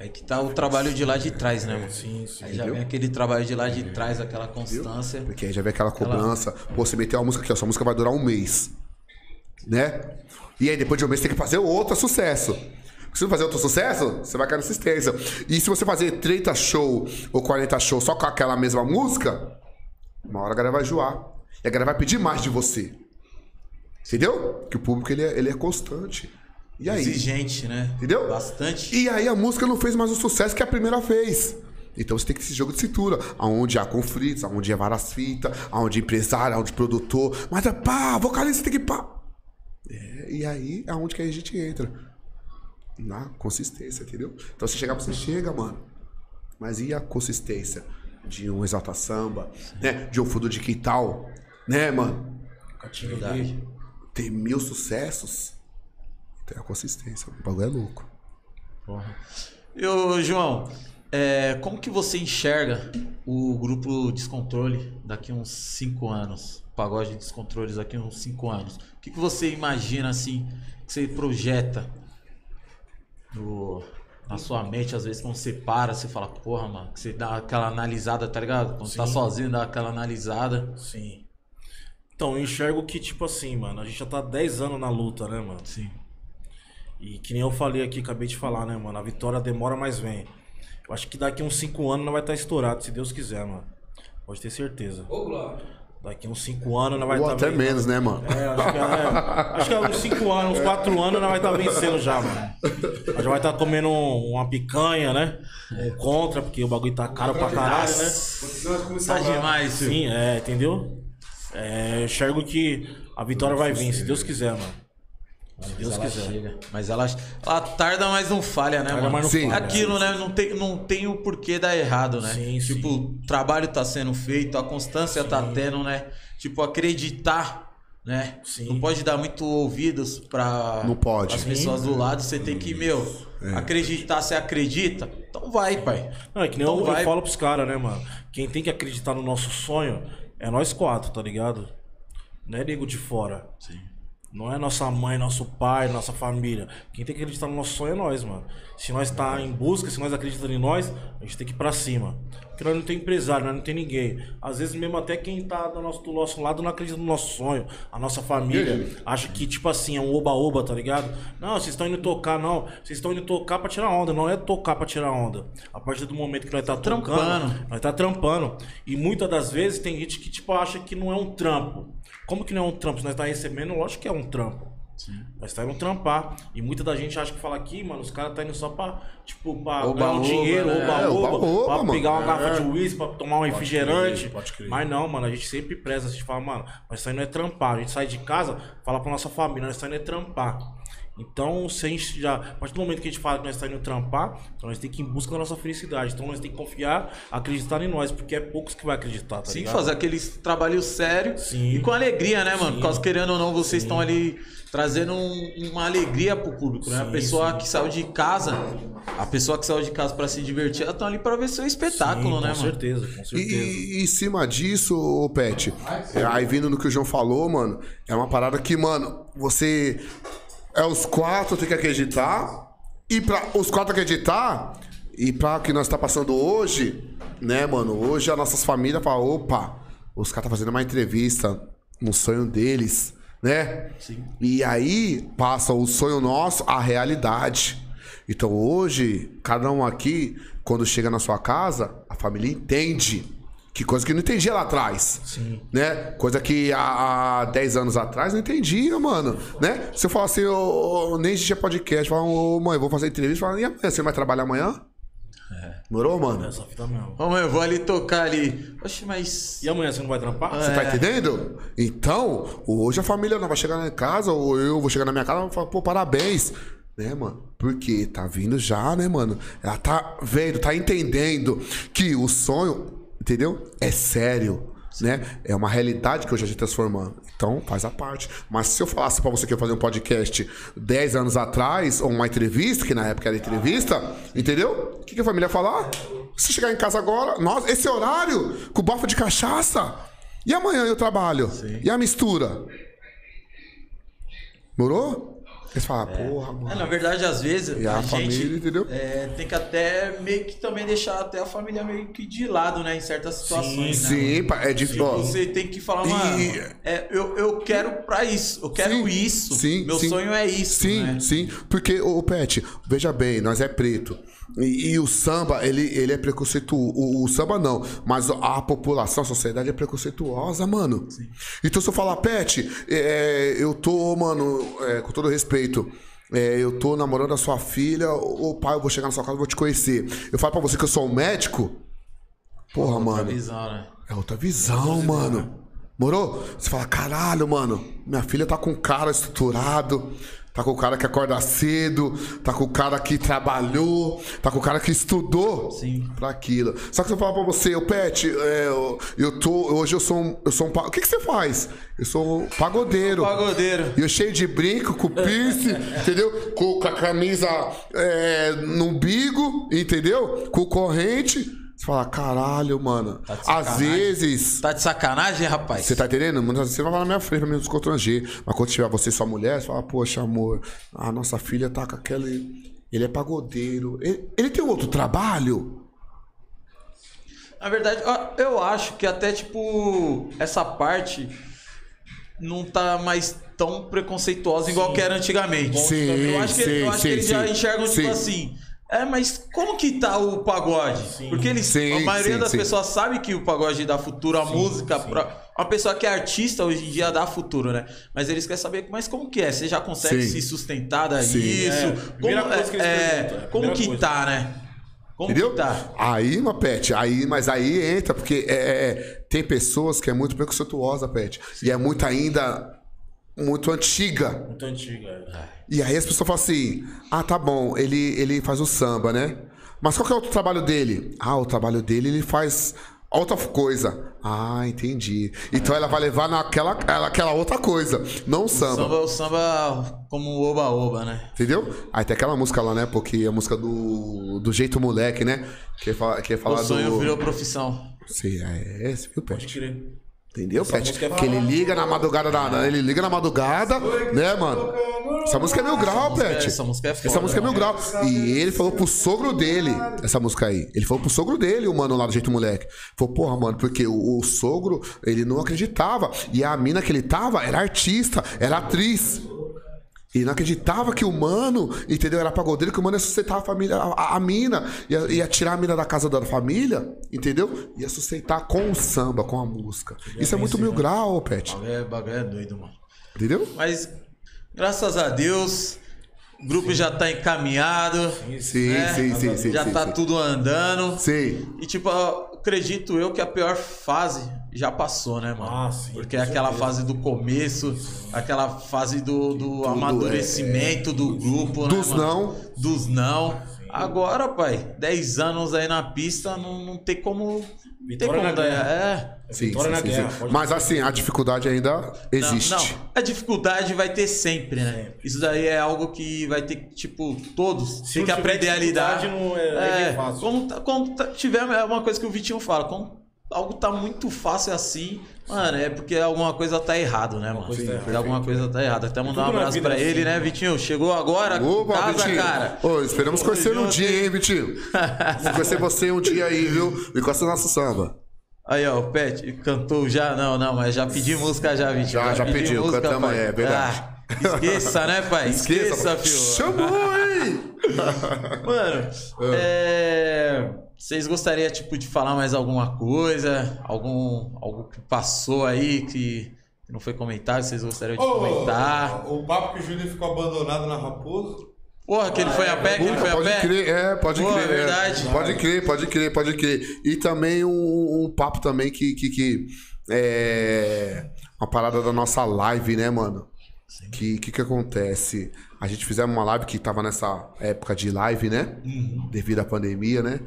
Aí que tá o trabalho de lá de trás, né, mano? Sim, sim. Aí já vem aquele trabalho de lá de trás, aquela constância. Porque aí já vem aquela cobrança. Pô, você meteu uma música aqui, ó, sua música vai durar um mês. Né? E aí depois de um mês você tem que fazer outro sucesso. Porque Se não fazer outro sucesso, você vai cair na assistência. E se você fazer 30 show ou 40 show só com aquela mesma música, uma hora a galera vai enjoar. E a galera vai pedir mais de você. Entendeu? Que o público ele é, ele é constante. E aí? Exigente, né? Entendeu? Bastante. E aí a música não fez mais o sucesso que a primeira fez. Então você tem que esse jogo de cintura, aonde há conflitos, aonde há várias fitas, aonde empresário, aonde produtor, mas é pá, vocalista tem que pá. É, e aí é onde que a gente entra. Na consistência, entendeu? Então você chegar, você chega, mano. Mas e a consistência de um exalta samba, né? De um fundo de quintal, né, mano? Verdade. Ter mil sucessos. Tem a consistência. O bagulho é louco. E ô, João, é, como que você enxerga o grupo Descontrole daqui a uns 5 anos? O pagode Descontroles daqui a uns 5 anos. O que, que você imagina assim, que você projeta no- na sua mente, às vezes quando você para, você fala, porra, mano, que você dá aquela analisada, tá ligado? Quando tá Sim. sozinho, dá aquela analisada. Sim. Então, eu enxergo que, tipo assim, mano, a gente já tá 10 anos na luta, né, mano? Sim. E que nem eu falei aqui, acabei de falar, né, mano? A vitória demora, mas vem. Eu acho que daqui uns 5 anos não vai estar estourado, se Deus quiser, mano. Pode ter certeza. Ô, Glória. Daqui uns 5 anos não vai Ou estar até menos, né, mano? É, acho que, é, acho que é uns 5 anos, uns 4 anos nós vai estar vencendo já, mano. Nós já vai estar comendo um- uma picanha, né? Um contra, porque o bagulho tá caro pra caralho, né? Nós Tá demais. Sim, é, entendeu? É, eu enxergo que a vitória vai vir, se Deus quiser, mano. Se Deus ela quiser. chega. Mas ela, ela tarda, mas não falha, né, Tarda, mano? mas não Sim. falha. Aquilo, né? Não tem, não tem o porquê dar errado, né? Sim, tipo, o trabalho tá sendo feito, a constância tá tendo, né? Tipo, acreditar, né? Sim. Não pode dar muito ouvidos pra Não pode. as Sim. pessoas do lado. Você tem que, meu, acreditar, você acredita? Então vai, pai. Não, é que nem Então eu, eu vai. falo pros caras, né, mano? Quem tem que acreditar no nosso sonho é nós quatro, tá ligado? Não é nego de fora. Sim. Não é nossa mãe, nosso pai, nossa família. Quem tem que acreditar no nosso sonho é nós, mano. Se nós tá em busca, se nós acreditamos em nós, a gente tem que ir pra cima. Porque nós não tem empresário, nós não tem ninguém. Às vezes mesmo até quem tá do nosso, do nosso lado não acredita no nosso sonho. A nossa família acha que, tipo assim, é um oba-oba, tá ligado? Não, vocês estão indo tocar, não. Vocês estão indo tocar pra tirar onda. Não é tocar pra tirar onda. A partir do momento que nós tá tocando, Trampando. nós tá trampando. E muitas das vezes tem gente que, tipo, acha que não é um trampo. Como que não é um trampo? Se nós tá recebendo, lógico que é um trampo. Nós tá indo trampar. E muita da gente acha que fala aqui, mano, os caras tá indo só pra, tipo, pra Oba, ganhar um oba, dinheiro, né? oba, É, oba, oba, oba, pra pegar uma É. garrafa de uísque, pra tomar um refrigerante. crer, pode crer. Mas não, mano, a gente sempre preza, a gente fala, mano, nós tá indo é trampar. A gente sai de casa, fala pra nossa família, nós tá indo é trampar. Então, se a gente já. A partir do momento que a gente fala que nós está indo trampar, então nós temos que ir em busca da nossa felicidade. Então nós temos que confiar, acreditar em nós, porque é poucos que vai acreditar, tá Sim, ligado? fazer aquele trabalho sério Sim. e com alegria, né, mano? Sim. Por causa, querendo ou não, vocês estão ali trazendo um- uma alegria pro público, né? a Sim, pessoa sim. que saiu de casa, a pessoa que saiu de casa pra se divertir, ela tá ali pra ver seu espetáculo, Sim, né, com mano? certeza, com certeza. E, e em cima disso, ô Pet, é, aí vindo no que o João falou, mano, é uma parada que, mano, você. É os quatro tem que acreditar. E pra os quatro acreditar, e pra o que nós tá passando hoje, né, mano? Hoje as nossas famílias falam, opa, os caras tá fazendo uma entrevista no sonho deles, né? Sim. E aí passa o sonho nosso à realidade. Então hoje, cada um aqui, quando chega na sua casa, a família entende. Que coisa que não entendia lá atrás. Sim. Né? Coisa que há, há 10 anos atrás não entendia, mano. Né? Se eu falar assim, ô, ô, nem existia podcast, falar, ô mãe, eu vou fazer entrevista, e amanhã? Você vai trabalhar amanhã? Morou, mano? Essa fita mesmo. Ô, mãe, eu vou ali tocar ali. Oxe, mas. E amanhã você não vai trampar? Você tá entendendo? Então, hoje a família não vai chegar em casa, ou eu vou chegar na minha casa e vou falar, pô, parabéns. Né, mano? Porque tá vindo já, né, mano? Ela tá vendo, tá entendendo que o sonho, entendeu? É sério. Né? É uma realidade que hoje a gente tá transformando. Então, faz a parte. Mas se eu falasse pra você que eu ia fazer um podcast 10 anos atrás, ou uma entrevista, que na época era entrevista, entendeu? O que, que a família ia falar? Se chegar em casa agora, nossa, esse horário, com bafo de cachaça. E amanhã eu trabalho? E a mistura? Morou? Eles falam, porra, É, mano. na verdade, às vezes, E a a, família, gente entendeu? é, tem que até meio que também deixar até a família meio que de lado, né? Em certas situações, né? Sim, é difícil. ó. Você tem que falar, E- mano, é, eu, eu quero pra isso, eu quero Sim, isso. sim, Meu sim. sonho é isso. Sim, né? sim. Porque, ô Pet, veja bem, nós é preto. E, e o samba, ele, ele é preconceituoso. O, o samba não, mas a população, a sociedade é preconceituosa, mano. Então se eu falar, Pet, é, eu tô, mano, é, com todo respeito. é, eu tô namorando a sua filha, ô pai, eu vou chegar na sua casa, vou te conhecer. Eu falo pra você que eu sou um médico. Porra, Outra mano. visão, né? É outra visão, mano. Morou? Você fala, caralho, mano, minha filha tá com um cara estruturado, tá com o cara que acorda cedo, tá com o cara que trabalhou, tá com o cara que estudou Sim. pra aquilo. Só que se eu falar pra você, ô Pet, é, eu, eu tô. Hoje eu sou um. Eu sou um o que, que você faz? Eu sou um pagodeiro. Pagodeiro. E eu cheio de brinco, com piercing, entendeu? Com, com a camisa é, no umbigo, entendeu? Com corrente. Você fala, caralho, mano. Tá Às vezes. Tá de sacanagem, rapaz? Você tá entendendo? Muitas vezes você vai lá na minha frente pra me desconstranger. Mas quando tiver você e sua mulher, você fala, poxa, amor, a nossa filha tá com aquele. Ele é pagodeiro. Ele, ele tem outro trabalho? Na verdade, eu acho que até, tipo, essa parte não tá mais tão preconceituosa igual que era antigamente. Sim, eu acho que, sim, eu acho sim, que eles já sim. enxergam, tipo Sim. assim. É, mas como que tá o pagode? Porque eles, Sim, a maioria sim, das sim. pessoas sabe que o pagode dá futuro, a música, pra, uma pessoa que é artista hoje em dia dá futuro, né? Mas eles querem saber, mas como que é? Você já consegue Sim. se sustentar daí? Sim. Isso? É, como, coisa que eles é, é como que coisa. tá, né? Como Entendeu? que tá? Aí, uma pet, aí, mas aí entra, porque é, é, tem pessoas que é muito preconceituosa, pet. E é muito ainda. Muito antiga. Muito antiga. é. E aí as pessoas falam assim: ah, tá bom, ele, ele faz o samba, né? Mas qual que é o outro trabalho dele? Ah, o trabalho dele ele faz outra coisa. Ah, entendi. Então ela vai levar naquela ela- aquela outra coisa, não o samba. Samba, o samba como oba-oba, né? Entendeu? Aí tem aquela música lá, né? Porque a música do, do jeito moleque, né? Que fala, que O falar sonho do. virou profissão. Sim, é esse, viu, Pode Pet? crer. Entendeu, Pet? é Que ele liga na madrugada da. Ele liga na madrugada, né, mano? Essa música é mil grau, Pet. Essa música é foda. Essa música é mil grau. E ele falou pro sogro dele, essa música aí. Ele falou pro sogro dele, o mano lá do jeito moleque. Falou, porra, mano, porque o, o sogro, ele não acreditava. E a mina que ele tava era artista, era atriz. E não acreditava que o mano, entendeu? Era pagodeiro, que o mano ia sustentar a família, a, a- mina, ia, ia tirar a mina da casa da família, entendeu? Ia sustentar com o samba, com a música. Isso é muito mil grau, Pet. É, bagulho é doido, mano. Entendeu? Mas graças a Deus, o grupo já tá encaminhado. Sim, né? sim, sim, sim. Já sim, tá sim. tudo andando. Sim. E tipo, acredito eu que a pior fase já passou, né, mano? Ah, sim, Porque é aquela fase do começo, aquela fase do, do amadurecimento do grupo, né, Dos mano? não. Dos não. Agora, pai, 10 anos aí na pista, não, não tem como. Não tem Vitória como na dar. guerra. É. Sim, Vitória sim, na sim, guerra, sim. Mas assim, a dificuldade ainda existe. Não, não, a dificuldade vai ter sempre, né? Isso daí é algo que vai ter que, tipo, todos Se tem que aprender a lidar. dificuldade, não é- é bem fácil. Como, tá- como tá- tiver, é uma coisa que o Vitinho fala, como algo tá muito fácil assim, mano, é porque alguma coisa tá errado, né, mano? tá Porque alguma coisa tá errada. Até mandar um abraço pra é ele, assim, né, Vitinho? Chegou agora, Opa, casa, Vitinho. cara. Ô, esperamos conhecer um dia, hein, Vitinho? Conhecer você um dia aí, viu? Me consta nosso samba. Aí, ó, o Pet cantou já? Não, não, mas já pedi música já, Vitinho. Já, já pedi pediu, música, cantamos, pai. é verdade. Ah, esqueça, né, pai? Esqueça, filho. Chamou, hein? Mano, é... vocês gostariam, tipo, de falar mais alguma coisa? Algum... Algo que passou aí que não foi comentado, vocês gostariam de comentar? o papo que o Júnior ficou abandonado na Raposo. Porra, que ele foi a pé, que ele foi a pode pé? crer, é, pode Pô, crer. é verdade. Pode crer, pode crer, pode crer. E também um, um papo também que, que, que é uma parada da nossa live, né, mano? Que que que acontece? A gente fizemos uma live que tava nessa época de live, né? Devido à pandemia, né?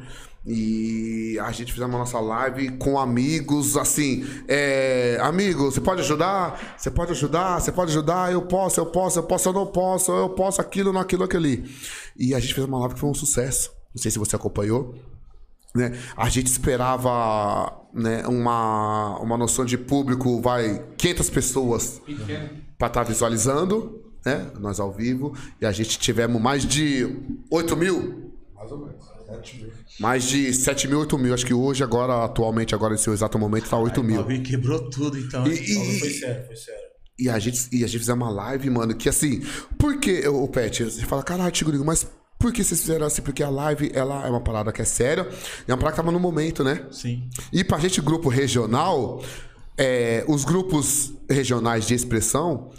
E a gente fizemos a nossa live com amigos, assim, é, amigo, você pode ajudar? Você pode ajudar? Você pode ajudar? Eu posso, eu posso, eu posso, eu não posso, eu posso aquilo, não aquilo, aquilo ali. E a gente fez uma live que foi um sucesso. Não sei se você acompanhou né? A gente esperava né, uma, uma noção de público, vai, 500 pessoas para estar visualizando, né? Nós ao vivo. E a gente tivemos mais de 8 mil. Mais ou menos. Mais de 7 mil, 8 mil. Acho que hoje, agora, atualmente, agora nesse exato momento, tá 8 O mil. quebrou tudo, então. E, e- Foi sério, foi sério. E a gente, e a gente fizemos uma live, mano, que assim, por que, o Pet, você fala, caralho, Tigrinho, mas por que vocês fizeram assim? Porque a live, ela é uma parada que é séria, e é uma parada que tava no momento, né? Sim. E pra gente, grupo regional, é, os grupos regionais de expressão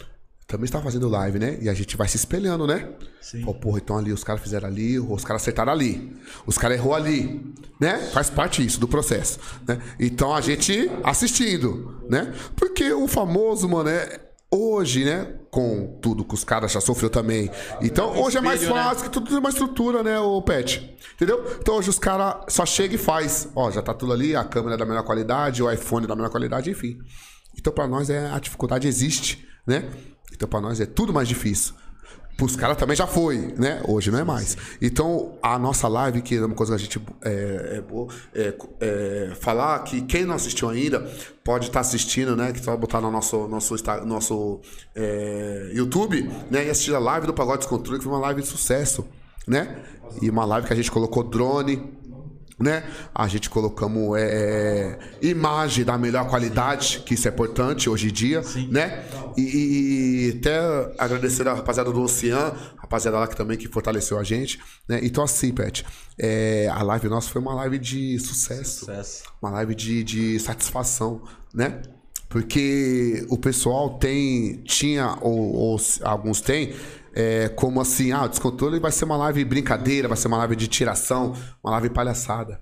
também estão fazendo live, né? E a gente vai se espelhando, né? Sim. Pô, porra, então ali os caras fizeram ali, os caras acertaram ali, os caras errou ali, né? Faz parte isso do processo, né? Então a gente assistindo, né? Porque o famoso, mano, é hoje, né? Com tudo que os caras já sofreu também. Então hoje é mais né? fácil, que tudo tem uma estrutura, né, o Pet? Entendeu? Então hoje os caras só chegam e faz. Ó, já tá tudo ali, a câmera é da melhor qualidade, o iPhone é da melhor qualidade, enfim. Então pra nós é a dificuldade existe, né? Então pra nós é tudo mais difícil. Pros caras também já foi, né? Hoje não é mais. Então, a nossa live, que é uma coisa que a gente é, é, é, é, falar que quem não assistiu ainda pode estar assistindo, né? Que só botar no nosso, nosso, nosso é, YouTube, né? E assistir a live do Pagode Descontrole, que foi uma live de sucesso, né? E uma live que a gente colocou drone, né? A gente colocamos é, é, imagem da melhor qualidade, que isso é importante hoje em dia, né? E, e- até agradecer a rapaziada do Ocean, rapaziada lá que também que fortaleceu a gente, né? Então assim, Pet, é, a live nossa foi uma live de sucesso, Sucesso. uma live de, de satisfação, né? Porque o pessoal tem, tinha, ou, ou alguns têm, é, como assim, ah, o descontrole vai ser uma live brincadeira, vai ser uma live de tiração, uma live palhaçada,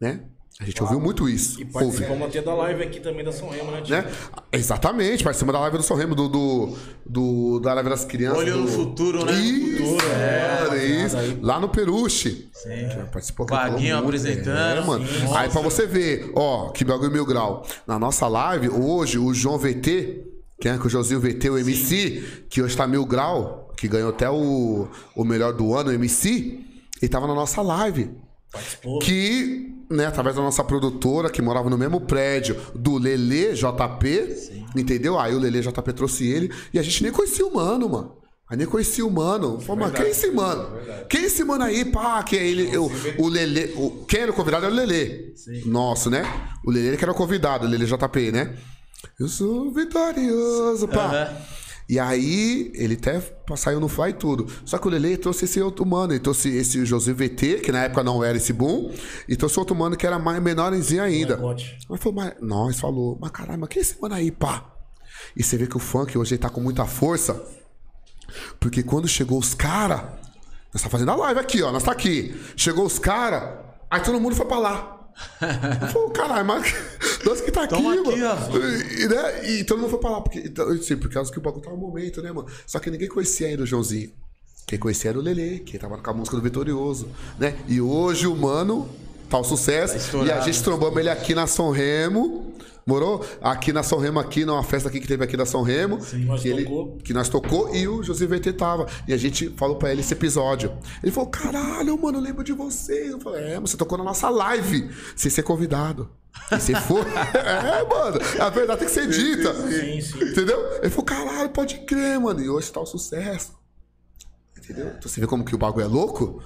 né? A gente ouviu muito isso. E Ouve. participamos até da live aqui também da São Remo, né? Né? Exatamente, participamos da live do São Remo, do, do, do- da live das crianças. Olho no do- futuro, né? Isso, Futuro, é, é, isso. Lá no Peruche. Sim. Participou que Vaguinho apresentando, É, mano. sim, Aí pra você ver, ó, que bagulho mil grau. Na nossa live, hoje, o João VT, que é com o Josinho VT, o MC, que hoje tá mil grau, que ganhou até o, o melhor do ano, o MC, ele tava na nossa live. Participou. Que, né, através da nossa produtora, que morava no mesmo prédio do Lele JP, entendeu? Aí o Lele JP trouxe ele e a gente nem conhecia o mano, mano. Aí nem conhecia o mano. Falei, mano, quem é esse mano? Quem é esse mano aí, pá? Que é ele, o, o Lele. O, quem era o convidado era o Lele. Nosso, né? O Lele que era o convidado, o Lele JP, né? Eu sou vitorioso, pá. Aham. E aí, ele até saiu no Fly e tudo. Só que o Lele trouxe esse outro mano. Ele trouxe esse José VT, que na época não era esse boom. E trouxe outro mano que era mais menorzinho ainda. Mas falou, mas, nós falou, mas caralho, mas quem é esse mano aí, pá? E você vê que o funk hoje ele tá com muita força. Porque quando chegou os caras, nós tá fazendo a live aqui, ó, nós tá aqui. Chegou os caras, aí todo mundo foi pra lá. Falei, caralho, mas nós que tá aqui, mano. aqui, ó. E, né, e todo mundo foi pra lá, porque, então, assim, por causa que o bagulho tava no momento, né, mano? Só que ninguém conhecia ainda o Joãozinho. Quem conhecia era o Lele, que tava com a música do Vitorioso, né? E hoje o mano tá um sucesso. Tá e a gente trombamos ele aqui na São Remo. Morou? Aqui na São Remo, aqui, numa festa aqui que teve aqui na São Remo. nós que, ele- tocou. que nós tocou e o José VT tava. E a gente falou pra ele esse episódio. Ele falou: caralho, mano, eu lembro de vocês. Eu falei, é, você tocou na nossa live, sem ser convidado. E você foi. é, mano, a verdade tem que ser dita. Sim, sim. Entendeu? Ele falou, caralho, pode crer, mano. E hoje tá o sucesso. Entendeu? Então você vê como que o bagulho é louco?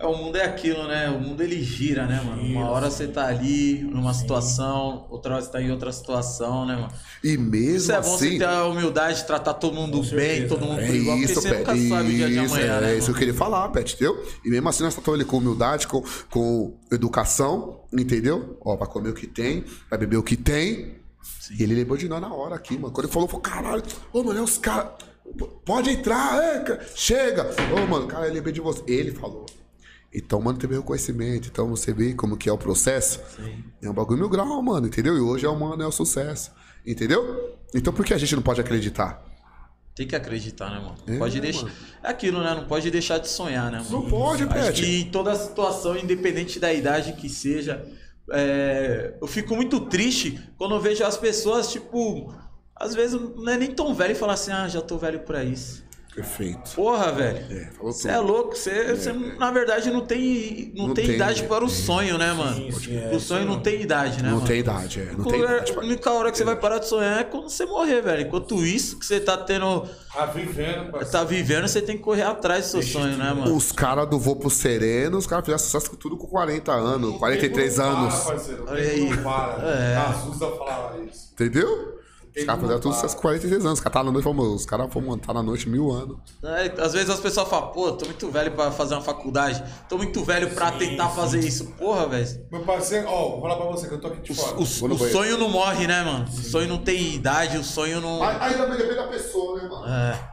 É, o mundo é aquilo, né? O mundo ele gira, né, mano? Uma hora você tá ali numa situação, outra hora você tá em outra situação, né, mano? E mesmo Isso é bom assim. você ter a humildade de tratar todo mundo bem, todo mundo É igual, isso, porque você Pet. nunca sabe o dia de Isso, amanhã, é, né? isso que eu queria falar, Pet, entendeu? E mesmo assim nós tratamos ele com humildade, com, com educação, entendeu? Ó, vai comer o que tem, vai beber o que tem. E ele lembrou de nós na hora aqui, mano. Quando ele falou, falou, caralho, ô, mano, é os caras. Pode entrar, é, chega. Ô, mano, cara, eu lembrei de você. Ele falou. Então, mano, teve reconhecimento. Então, você vê como que é o processo. É um bagulho mil grau, mano, entendeu? E hoje é o mano, é o sucesso. Entendeu? Então, por que a gente não pode acreditar? Tem que acreditar, né, mano? É, pode deixar. mano. É aquilo, né? Não pode deixar de sonhar, né, mano? Não pode, Acho Pet. que em toda situação, independente da idade que seja, é, eu fico muito triste quando eu vejo as pessoas, tipo, às vezes não é nem tão velho e falar assim, ah, já tô velho pra isso. Perfeito. Porra, velho. É, Você tudo. é louco, você, você, na verdade não tem, não Não tem, tem, idade para o sonho, né, mano? Sim, sim, é, o isso sonho não tem idade, né, Não mano? tem idade, é. Não tem é, idade. A única hora que você vai parar de sonhar é quando você morrer, velho. Enquanto isso que você tá tendo, Tá vivendo, parceiro. tá vivendo, você tem que correr atrás do seu sonho, né, mano? Os caras do Voo pro Sereno, os caras fizeram sucesso com tudo com 40 anos, 43 Não para, anos. parceiro. Olha aí. Não para. É. A Suza falava isso. Entendeu? Os caras fizeram tudo com 43 anos. Os caras tá na noite, falam, os caras foram montar na noite mil anos. É, às vezes as pessoas falam, pô, tô muito velho pra fazer uma faculdade, tô muito velho pra tentar fazer isso. Porra, velho. Meu parceiro, ó, vou falar pra você que eu tô aqui de O, fora. o- o banheiro. sonho não morre, né, mano? O sonho não tem idade, o sonho não. Aí também depende da pessoa, né, mano? É.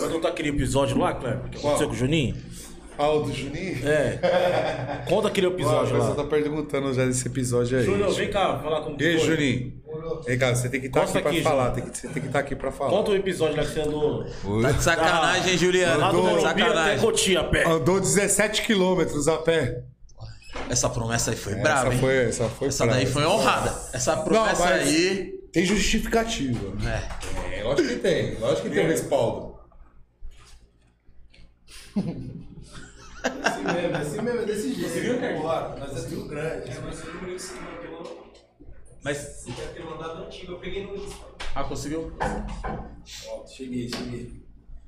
Vai contar aquele episódio lá, Cleber? Que aconteceu com o Juninho? Ah, o do Juninho? É. Conta aquele episódio pessoa lá. tá perguntando já desse episódio aí. Júnior, vem cá, falar como E aí. Juninho? Vem cá, você tem que estar Costa aqui pra aqui, falar. Júnior. Tem que, você tem que estar aqui pra falar. Conta o episódio lá que você andou. Tá de sacanagem, hein, Juliano? Do Tá de Morumbi até sacanagem. Cotia, a pé. Andou 17 quilômetros a pé. Essa promessa aí foi braba, essa hein? foi, essa foi Essa brava. daí foi honrada. Essa promessa mas- aí. Tem justificativa. É. É, lógico que tem. Lógico que tem um respaldo. Assim mesmo, assim mesmo, é desse jeito. Você viu, Porra, nós é tudo grande. Mas. Você quer ter mandado antigo, eu peguei no Insta. Ah, conseguiu? Ó, cheguei, cheguei.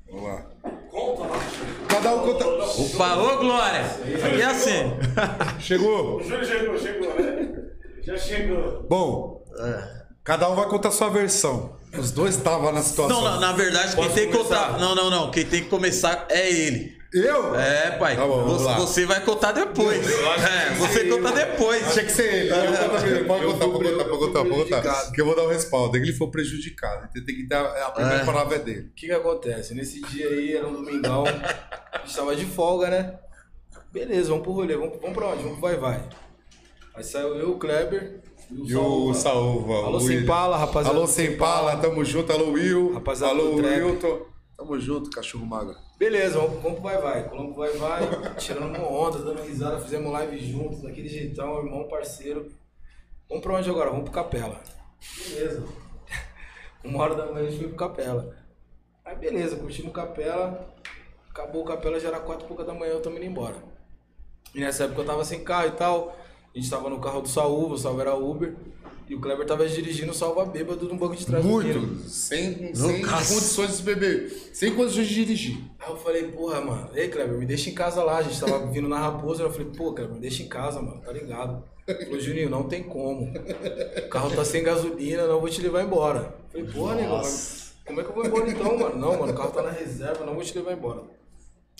Vamos lá. Conta lá. Cada um conta. Opa, ô Glória! E assim? Chegou? O Júlio chegou, chegou, né? Já chegou. Bom, cada um vai contar sua versão. Os dois estavam na situação. Não, na, na verdade, quem Posso tem que começar? contar. Não, não, não. Quem tem que começar é ele. Eu? É, pai. Tá bom, você, você vai contar depois. É, você conta depois. Tinha que ser ele. Eu conto. Pode Eu contar, pode contar, pode contar, eu pode contar. Que eu vou dar o respaldo. Ele foi prejudicado. Então tem que dar a primeira É. palavra é dele. O que que acontece? Nesse dia aí, era um domingão, a gente tava de folga, né? Beleza, vamos pro rolê, vamos, vamos pra onde? Vamos pro Vai Vai. Aí saiu eu, o Kleber E o Saúva. Alô, o Sem. Pala, rapaziada. Alô, Sem Pala, tamo junto. Alô, Will. Rapaziada Alô. Wilton. Tamo junto, cachorro magro. Beleza, vamos, pro Vai Vai. Colamos pro Vai Vai, tirando uma onda, dando risada, fizemos live juntos, daquele jeitão, irmão, parceiro. Vamos pra onde agora? Vamos pro Capela. Beleza. Uma hora da manhã a gente foi pro Capela. Aí beleza, curtimos o Capela. Acabou o Capela, já era quatro e pouca da manhã, eu tamo indo embora. E nessa época eu tava sem carro e tal. A gente tava no carro do Saúva, o Salva era Uber. E o Kleber tava dirigindo Salva bêbado no banco de trás. Muito. Sem, sem condições de beber. Sem condições de dirigir. Aí eu falei, porra, mano, ei, Kleber, me deixa em casa lá. A gente tava vindo na Raposa. Eu falei, pô, Kleber, me deixa em casa, mano, tá ligado? Ele falou, Juninho, não tem como. O carro tá sem gasolina, não vou te levar embora. Eu falei, porra, mas como é que eu vou embora então, mano? Não, mano, o carro tá na reserva, não vou te levar embora.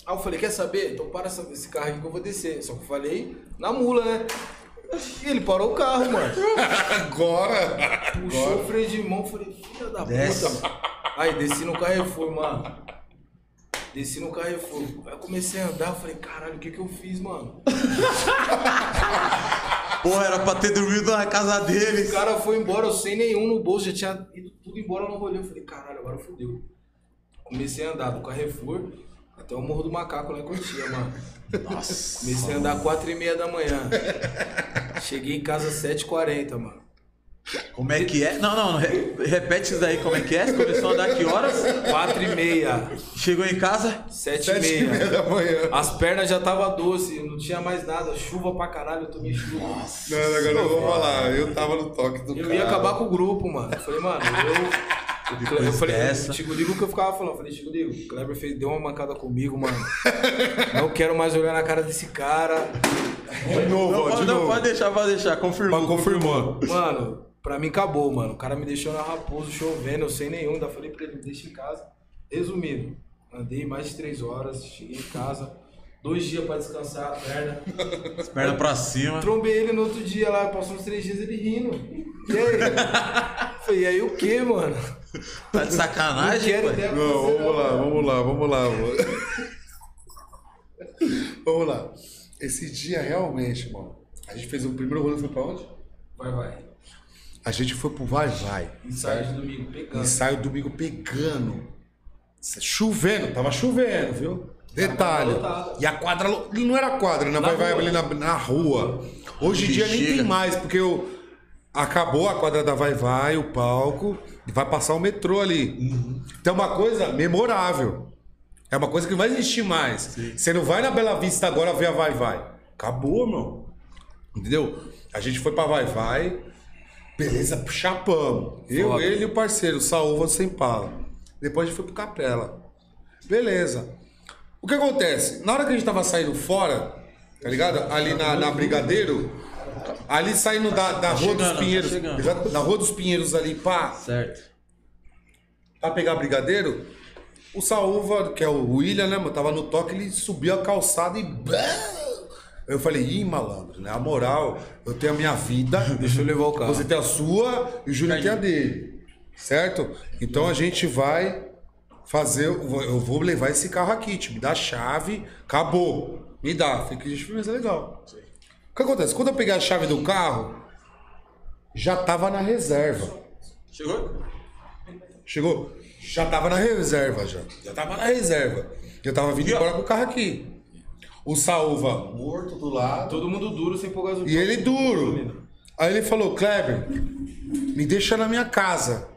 Aí eu falei, quer saber? Então para esse carro aqui que eu vou descer. Só que eu falei na mula, né? Ele parou o carro, mano. Agora. Puxou o freio de mão, falei, filha da Desce. puta, mano. Aí desci no Carrefour, mano. Desci no Carrefour. Aí eu comecei a andar, falei, caralho, o que que eu fiz, mano? Porra, era pra ter dormido na casa O deles. cara foi embora, eu sem nenhum no bolso, já tinha ido tudo embora, eu não rolei. Eu falei, caralho, agora fodeu. Comecei a andar do Carrefour até o Morro do Macaco lá em Cotia, mano. Nossa. Comecei a andar 4 e meia da manhã. Cheguei em casa às 7h40, mano. Como é que é? Não, não, re- repete isso daí, como é que é? Você começou a andar que horas? 4 e meia, Chegou em casa? 7 e Sete e meia meia. da manhã. As pernas já tava doce, não tinha mais nada. Chuva pra caralho, eu tomei chuva. Não, agora eu vou falar. Eu tava no toque do Eu cara. ia acabar com o grupo, mano. Eu falei, mano, eu. Eu falei, dessa. Chico Ligo que eu ficava falando, eu falei, Chico Ligo, o Kleber fez, deu uma mancada comigo, mano. Não quero mais olhar na cara desse cara. De novo, Não, ó, de pode, não, novo. pode deixar, pode deixar. Confirmou. Mas confirmou. Mano, pra mim acabou, mano. O cara me deixou na Raposo chovendo, eu sem nenhum. Ainda falei pra ele, me deixa em casa. Resumindo, andei mais de três horas, cheguei em casa. Dois dias pra descansar a perna. Perna pra cima. Trombei ele no outro dia lá, passou uns três dias ele rindo. E aí? Falei, e aí o que, mano? Tá de sacanagem, Não quero Não, vamos lá, vamos lá, vamos lá. Vamos, vamos lá. Esse dia realmente, mano. A gente fez o primeiro rolê foi pra onde? Vai, vai. A gente foi pro Vai Vai. Ensaio de domingo, pegando. Ensaio domingo pegando. Chovendo, tava chovendo, viu? Detalhe. E a quadra. Não era quadra, na Vai Vai rua. ali na, na rua. Hoje em dia nem tem mais, porque eu, acabou a quadra da Vai Vai, o palco, e vai passar o metrô ali. Então é uma coisa memorável. É uma coisa que não vai existir mais. Você não vai na Bela Vista agora ver a Vai Vai. Acabou, meu. Entendeu? A gente foi pra Vai Vai. Beleza, chapamos. Eu, Foda. ele e o parceiro, Saúva sem pala. Depois a gente foi pro Capela. Beleza. O que acontece? Na hora que a gente tava saindo fora, tá ligado? Ali na, na Brigadeiro, ali saindo da, da Rua chegando, dos tá Pinheiros, exato, na Rua dos Pinheiros ali, pá, Certo. pra pegar Brigadeiro, o Saúva, que é o William, né, mano, tava no toque, ele subiu a calçada e. Eu falei, ih, malandro, né? A moral, eu tenho a minha vida. Deixa eu levar o carro. Você tem a sua e o Júnior tem a dele. Certo? Então a gente vai fazer. Eu vou- levar esse carro aqui, te me dá a chave, acabou. Me dá. Falei que a gente mas é legal. O que acontece? Quando eu peguei a chave do carro, já tava na reserva. Chegou? Chegou? Já tava na reserva, já. Já tava na reserva. Eu tava vindo embora com o carro aqui. O Saúva morto do lado. Todo mundo duro sem pôr gasolina. E ele duro. Aí ele falou, Kleber, me deixa na minha casa.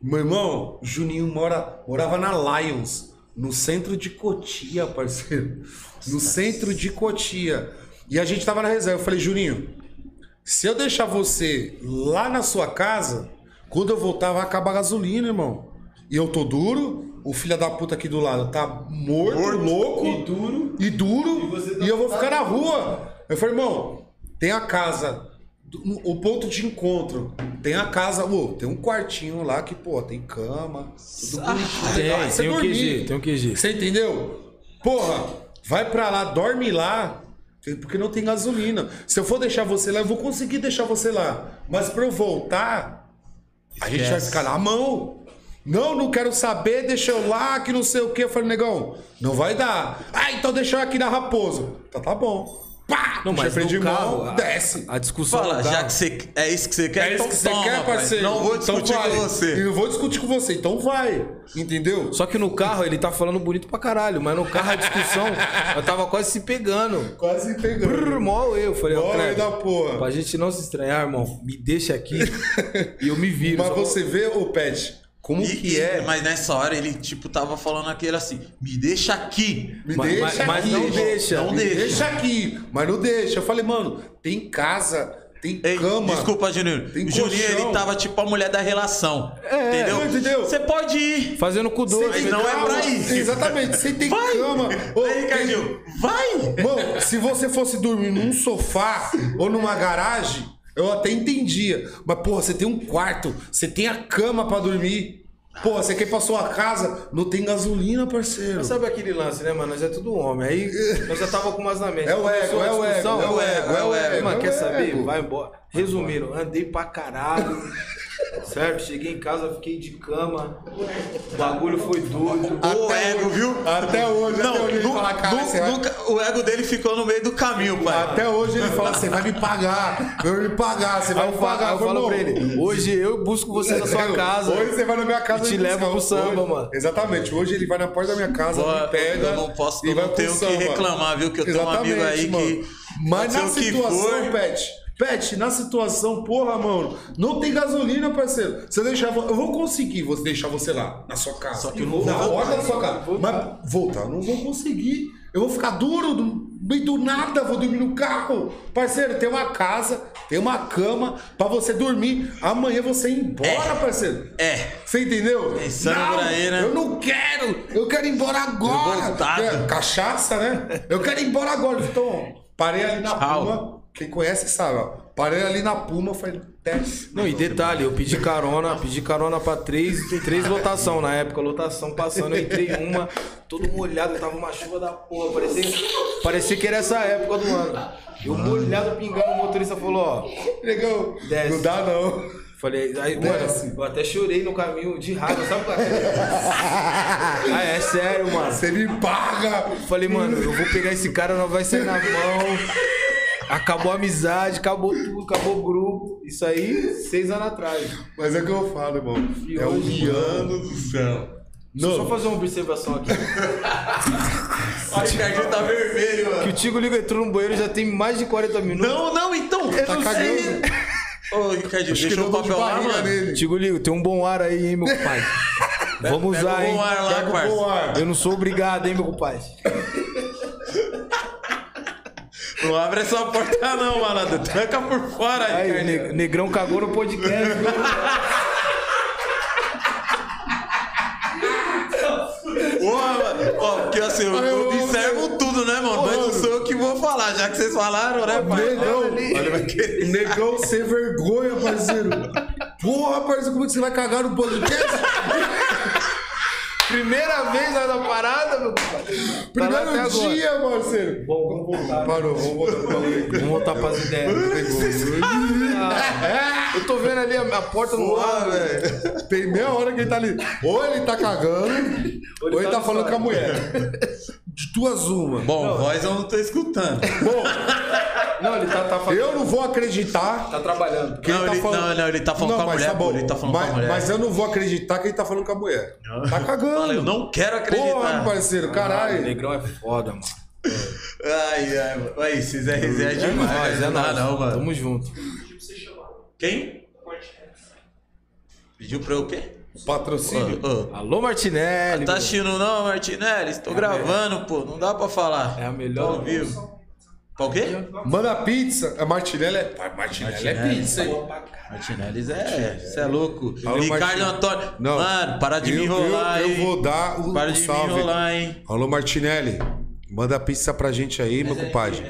Meu irmão, o Juninho mora, morava na Lions, no centro de Cotia, parceiro. No centro de Cotia. E a gente tava na reserva. Eu falei, Juninho, se eu deixar você lá na sua casa, quando eu voltar vai acabar a gasolina, irmão. E eu tô duro, o filho da puta aqui do lado tá morto, louco. E duro. E duro. E, tá- eu vou ficar na rua. Eu falei, irmão, tem a casa, o ponto de encontro. Tem a casa, ô, tem um quartinho lá que, pô, tem cama, tudo bonitinho. Tem. Aí tem um. QG, tem um QG. Você entendeu? Porra, vai pra lá, dorme lá. Porque não tem gasolina. Se eu for deixar você lá, eu vou conseguir deixar você lá. Mas pra eu voltar, a gente vai ficar na mão. Não, não quero saber, deixa eu lá, que não sei o que. Eu falei, negão, não vai dar. Ah, então deixa eu aqui na Raposo. Tá, tá bom. Pá! Não, mas freio no de mão, carro, a- desce. A discussão Fala, já que você, é isso que você quer, É isso então que você toma, quer, pai. parceiro. Não vou Então discutir vai. com você. Eu vou discutir com você, então vai. Entendeu? Só que no carro ele tá falando bonito pra caralho, mas no carro a discussão, eu tava quase se pegando. Quase pegando. Brrr, mó eu. Falei, ó, Kleber, da porra. pra gente não se estranhar, irmão, me deixa aqui e eu me viro. Mas você vê, ô Pet, como E- que e- é? Mas nessa hora ele, tipo, tava falando aquele assim, me deixa aqui. Me Mas- deixa mas- mas aqui. não deixa. Não Me deixa. deixa aqui. Mas não deixa. Eu falei, mano, tem casa, tem Ei, cama. desculpa, Juninho. Tem O Juninho, colchão. ele tava tipo a mulher da relação. entendeu? entendeu? Você pode ir. Fazendo com Você dois. tem não é cama. pra isso. Exatamente. Você tem Vai. cama. Ô, Aí, tem- Ricardinho, vai! Mano, se você fosse dormir num sofá ou numa garagem, eu até entendia. Mas, porra, você tem um quarto, você tem a cama pra dormir. Porra, você quer ir pra sua casa, não tem gasolina, parceiro. Mas sabe aquele lance, né, mano? Nós é tudo homem. Aí nós já tava com umas na mente. É o Começou ego, a é o ego, é o ego, é o ego, Mano, é quer o saber? ego. Vai embora. Resumindo, andei pra caralho. Certo? Cheguei em casa, fiquei de cama. O bagulho foi doido. O ego, viu? Até hoje, Não, até hoje nu- fala, cara, nu- vai- nunca- o ego dele ficou no meio do caminho, pai. Até hoje ele fala, você vai me pagar, eu vou me pagar, você vai me eu falo, pagar. eu falo pra ele, hoje eu busco você na sua casa. Hoje você vai na minha casa E te leva pro samba, Hoje- mano. Exatamente, hoje ele vai na porta da minha casa, Pô, me pega. eu não posso, e eu vai não tenho o que samba. reclamar, viu? Que eu tenho um amigo aí que. Mas na situação, for. Pet, Pet, na situação, porra, mano, não tem gasolina, parceiro. Você deixar. Eu vou conseguir você deixar você lá, na sua casa. Só que eu não na porta da sua casa. Mas voltar, eu não vou conseguir. Eu vou ficar duro, do meio do nada, vou dormir no carro. Parceiro, tem uma casa, tem uma cama pra você dormir. Amanhã você ir embora, parceiro. É. Você entendeu? Pensando não, por aí, né? Eu não quero! Eu quero ir embora agora! É, cachaça, né? Eu quero ir embora agora. Então, parei ali na Tchau. Puma. Quem conhece sabe, ó. Parei ali na Puma, falei, desce. Não, e detalhe, eu pedi carona, pedi carona pra três, três lotação na época, lotação passando, eu entrei uma, todo molhado, tava uma chuva da porra, parecia, parecia que era essa época do ano. Eu molhado, pingando, o motorista falou, ó, Negão, Desce. não dá não. falei, aí, Desce. mano, eu até chorei no caminho de raiva, sabe qual é? Ah, é sério, mano. Você me paga! Falei, mano, eu vou pegar esse cara, não vai sair na mão. Acabou a amizade, acabou tudo, acabou o grupo. Isso aí, seis anos atrás. Mas é o que eu falo, irmão. E é hoje, um ano do céu. Deixa eu só fazer uma observação aqui. O Ricardinho tá vermelho, mano. Que o Tigo Liga entrou no banheiro já tem mais de 40 minutos. Não, não, então. Eu Tá não sei. cagando. Ô, que deixa deu o papel lá, mano. Tigo Ligo, tem um bom ar aí, hein, meu pai. Vamos Pega usar, hein. bom ar lá, Pega bom ar. Eu não sou obrigado, hein, meu compadre. Não abre essa porta não, malandro. Tranca por fora, Aí, Ricardinho. ne- Negrão cagou no podcast. viu? Porra, mano. Ó, porque assim, eu, eu observo tudo, né, mano? Mas não sou eu que vou falar, já que vocês falaram, né, pai? Negão, Olha, vai querer. negão sem vergonha, parceiro. Porra, parceiro, como é que você vai cagar no podcast? Primeira vez na parada, meu compadre. Tá lá Primeiro agora. dia, parceiro. Bom, vamos voltar. Parou, vamos voltar. Vamos voltar pras ideias. Ah, eu tô vendo ali a, a porta no ar, Porra, velho. Tem meia hora que ele tá ali. Ou ele tá cagando, ou ele tá, no falando com a mulher. De duas uma. Bom, voz eu não tô escutando. Bom, Não, ele tá, tá, fa- eu não vou acreditar tá trabalhando. que Não, ele ele- tá falando. não, não, ele tá falando com a mas mulher, pô, ele tá falando com a mas, mulher. Mas eu não vou acreditar que ele tá falando com a mulher. Tá cagando. Fala, eu não quero acreditar. Porra, parceiro, O caralho. Negrão é foda, mano. Ai, ai, mano. Aí, vocês é resenha demais. É não dá nóis. não, mano. Tamo junto. Quem? Pediu pra eu o quê? Patrocínio. Alô, Martinelli. Tá meu. assistindo não, Martinelli? Estou gravando, pô. Não dá pra falar. É a melhor Tô ao vivo. Pra o quê? Manda pizza. A Martinelli é. Pai, Martinelli é Martinelli. pizza, hein? Martinelli é. Você é louco. Alô, Ricardo Martinelli. Antônio. Não. Mano, para de eu, me enrolar, eu, hein? eu vou dar o, Para o de me salve. enrolar, hein? Alô, Martinelli. Manda pizza pra gente aí, meu compadre.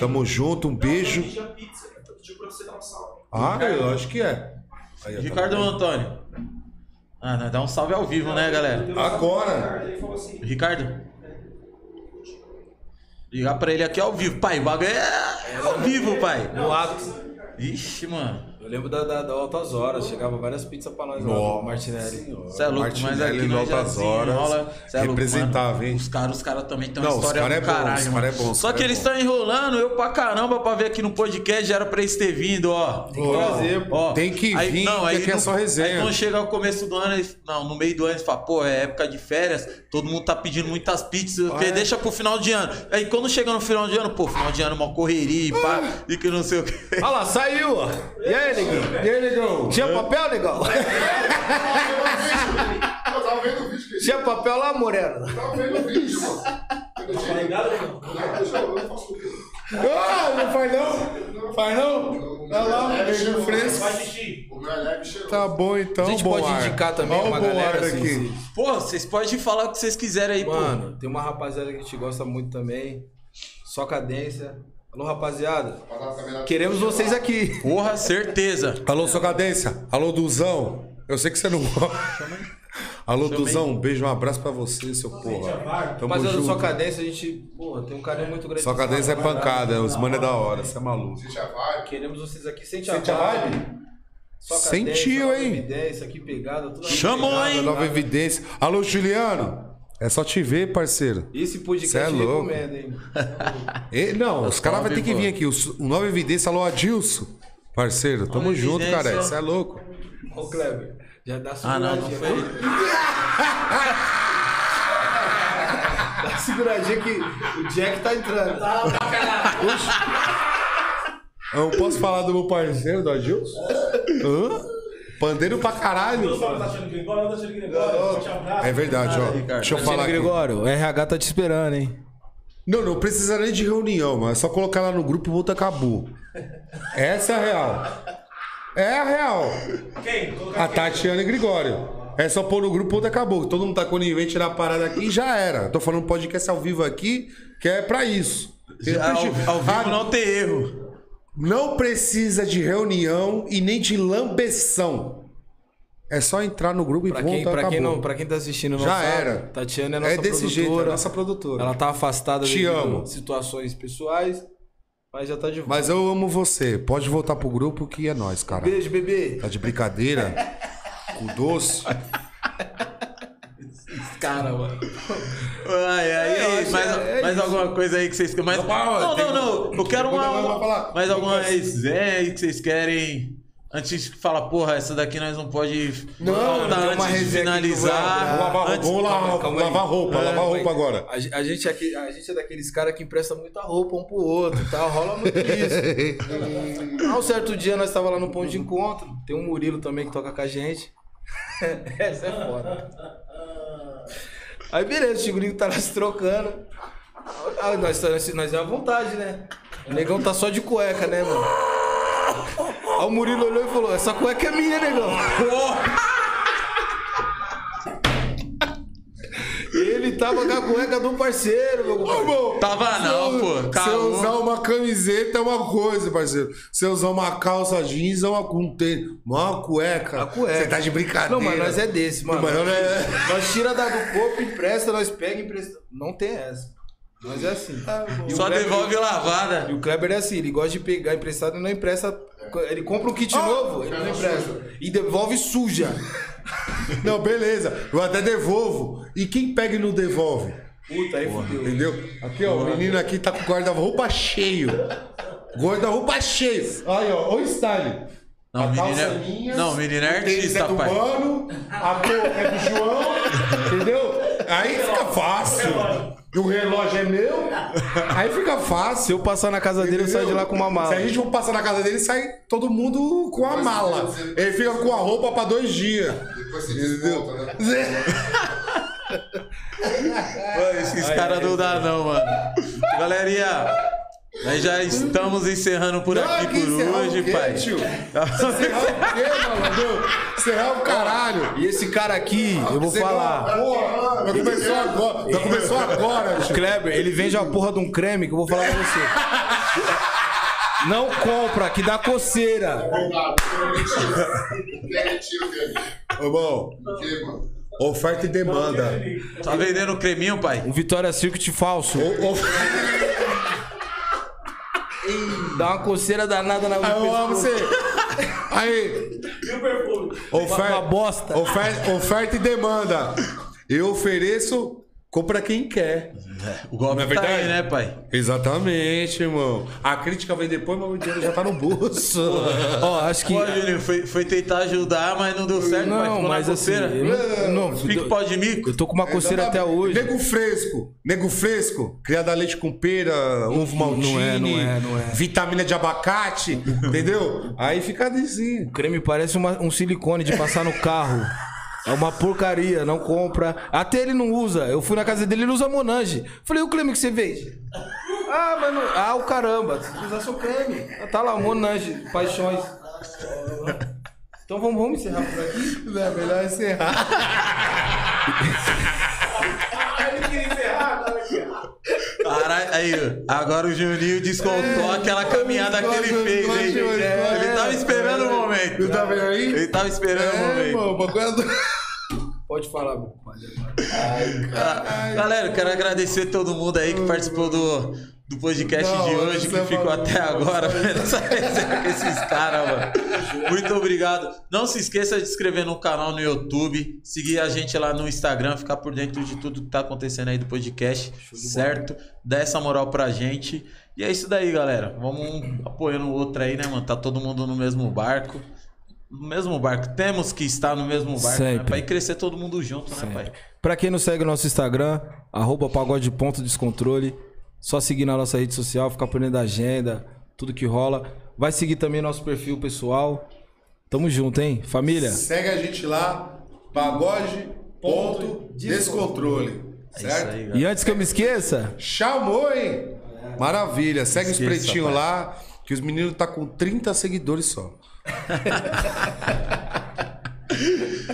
Tamo junto, um beijo. Dar um salve. Ah, eu acho que é. Aí, tá Ricardo vendo? Antônio. Ah, nós dá um salve ao vivo, né, galera? Agora. Assim: Ricardo? Ligar pra ele aqui ao vivo. Pai, o bagulho é ao vivo, pai. No ato. Ixi, mano. Eu lembro da, da, da Altas Horas. Chegava várias pizzas pra nós lá, Nossa Martinelli. Você é louco, mas Martinelli aqui no nós já Altas Horas, desenrola. Cê é louco, mano. hein? Os caras os cara também têm uma Não, os história cara é do bom, caralho, os mano. cara é bom, Só cara que é eles bom. estão enrolando eu pra caramba pra ver aqui no podcast. Já era pra eles ter vindo, ó. Tem que trazer, ó. Tem que vir, porque aqui é só resenha. Aí quando chega o começo do ano, eles, não, no meio do ano eles falam, pô, é época de férias, todo mundo tá pedindo muitas pizzas, é. porque deixa pro final de ano. Aí quando chega no final de ano, pô, final de ano, uma correria e pá, e que não sei o quê. Olha lá, saiu, ó. E aí, neguinho? E aí, negão? Tinha papel, negão? Eu tava vendo o vídeo, que Tinha papel lá, Moreno? tava vendo o vídeo, mano. Tá ligado, irmão? Ah, não faz não? Faz não? Olha lá, beijo fresco. Tá bom então, A gente pode ar. indicar também Olha uma galera assim, daqui. se- Pô, vocês podem falar o que vocês quiserem aí, pô. Mano, tem uma rapaziada que a gente gosta muito também. Só cadência. Alô, rapaziada. Queremos vocês aqui. Porra, certeza. Alô, sua cadência. Alô, Duzão. Eu sei que você não gosta. Alô, Duzão, um beijo, um abraço pra você, seu porra. Tamo Rapaziada, junto. só cadência, a gente, porra, tem um carinho muito grande. Sua cadência é pancada, os mano é da hora, você é maluco. Queremos vocês aqui. Sente, Sente a a vibe. vibe? Só Sentiu, cadência, hein? Evidência, aqui pegada, tudo Chamou, pegada. hein? Nova evidência. Alô, Juliano. É só te ver, parceiro. Esse podcast Cê é eu louco. recomendo, hein? E- não, os caras vão ter que vir aqui. O, o Nova Evidência, alô, Adilson. Parceiro, tamo Nova junto, Evidência. cara. Isso é louco. Ô, Kleber, já dá Ah, não, não seguradinha. foi. Dá seguradinha que o Jack tá entrando. Eu posso falar do meu parceiro, do Adilson? Hã? Pandeiro pra caralho. É verdade, ó. Deixa eu falar aqui. Gregório, o RH tá te esperando, hein? Não, não precisa nem de reunião, mas é só colocar lá no grupo e volta acabou. Essa é a real. É a real. A Tatiana e Gregório. É só pôr no grupo e acabou. Todo mundo tá conivente tirar a parada aqui e já era. Tô falando podcast ao vivo aqui, que é pra isso. Já ao, ao vivo Ah, não tem erro. Não precisa de reunião e nem de lambeção. É só entrar no grupo e Pra volta quem, pra, acabou. quem não, pra quem tá assistindo, não Já sabe, era. Tatiana é nossa É desse produtora. jeito, é nossa produtora. Ela tá afastada Te devido amo. a situações pessoais, mas já tá de volta. Mas eu amo você. Pode voltar pro grupo que é nós, cara. Beijo, bebê. Tá de brincadeira? Com doce? Cara, mano. Ai, ai, É, ai, mais, que é mais alguma coisa aí que vocês querem? Mais... Não, Não, não, não. Eu quero uma. Mais alguma resenha aí que vocês querem. Antes que fala, porra, essa daqui nós não pode Não, faltar antes de que vou finalizar. Vamos lavar, Antes- vamos lavar, calma lavar roupa, É, lavar roupa agora. A, a gente é aqui- a gente é daqueles caras que empresta muita roupa um pro outro, tá? Rola muito isso. Ah, um certo dia nós tava lá no ponto de encontro. Tem um Murilo também que toca com a gente. Essa é foda. Aí beleza, o Chico tá se trocando. Ah, nós, nós, nós é à vontade, né? O negão tá só de cueca, né, mano? Aí o Murilo olhou e falou: Essa cueca é minha, negão. tava com a cueca do parceiro, meu compadre. Tava não, pô. Se eu usar uma camiseta é uma coisa, parceiro. Se eu usar uma calça jeans é uma com tênis. Uma cueca. A cueca. Você tá de brincadeira. Não, mas nós é desse, mano. Mas não é- Nós tira da do corpo, empresta, nós pega e empresta. Não tem essa. Nós é assim. O Só Kleber- devolve lavada. E o Kleber é assim, ele gosta de pegar emprestado e não empresta. Ele compra um kit novo, ele não empresta. E devolve suja. Não, beleza. Eu até devolvo. E quem pega e não devolve? Puta, aí fudeu. Entendeu? Aqui, ó, o menino aqui tá com guarda-roupa cheio. Guarda-roupa cheio. Aí, ó, o style. Não, A calça é- minha, não, o menino é o tênis artista, é do pai. mano, a cor é do João, entendeu? Aí fica fácil. O relógio é meu, aí fica Se fácil. eu passar na casa dele, eu saio de lá com uma mala. Se a gente for passar na casa dele, sai todo mundo com a mala. Ele fica com a roupa pra dois dias. Depois você desmonta, né? Mano, esses caras não dá não, mano. Galerinha, nós já estamos encerrando por aqui que por hoje, quê, pai. tio? Encerrar o quê, malandro? Encerrar o caralho. E esse cara aqui, eu vou falar. não- Porra, já começou agora. Já começou agora, tio. Kleber, ele vende a porra de um creme que eu vou falar pra você. Não compra, que dá coceira. É? Ô, bom, O que, mano? oferta e demanda. Tá vendendo creminho, pai? Um Vitória Circuit falso. O- o- Dá uma coceira danada na Ah, Eu amo você. Aí. Oferta, Uma bosta. Oferta, oferta e demanda. Eu ofereço, compra quem quer. O golpe é tá aí, verdade? né, pai? Exatamente, irmão. A crítica vem depois, mas o dinheiro já tá no bolso. Ó, acho que. Pô, Juninho, foi, foi tentar ajudar, mas não deu certo. Não, mas assim. eu não- Não, eu- pó de mico. eu tô com uma coceira até hoje. Nego fresco. Nego fresco. Criado a leite com pera, ovo maltine. Não é, não é, não é. Vitamina de abacate. entendeu? Aí fica assim. O creme parece uma- um silicone de passar no carro. É uma porcaria, não compra. Até ele não usa. Eu fui na casa dele, ele usa Monange. Falei, o creme que você vende? Ah, mano. Ah, o caramba. Você precisa usar seu creme. Ah, Tá lá, Monange, paixões. Então vamos, vamos encerrar por aqui. É melhor encerrar. Caralho, aí, agora o Juninho descontou aquela caminhada que ele fez, hein? desconto, desconto. Ele tava esperando o momento. Tá vendo aí? Ele tava esperando o É, momento. é do- Pode falar, meu. Ah, Galera, eu quero agradecer todo mundo aí que participou do, do podcast Não, de hoje que é ficou maluco, até agora essa resenha com esses caras, mano. Muito obrigado. Não se esqueça de se inscrever no canal no YouTube, seguir a gente lá no Instagram, ficar por dentro de tudo que tá acontecendo aí do podcast, certo? Dá essa moral pra gente. E é isso daí, galera. Vamos um apoiando o outro aí, né, mano? Tá todo mundo no mesmo barco. No mesmo barco. Temos que estar no mesmo barco, né? Sempre. Pra ir crescer todo mundo junto, né, pai? Pra quem não segue o nosso Instagram, arroba pagode ponto descontrole, só seguir na nossa rede social, ficar por dentro da agenda, tudo que rola. Vai seguir também nosso perfil pessoal. Tamo junto, hein? Família? Segue a gente lá, pagode.descontrole. É Certo? aí, galera. E antes que eu me esqueça, Chamou, hein? Maravilha. Segue os Esqueça, pretinhos pai. lá, que os meninos tá com 30 seguidores só.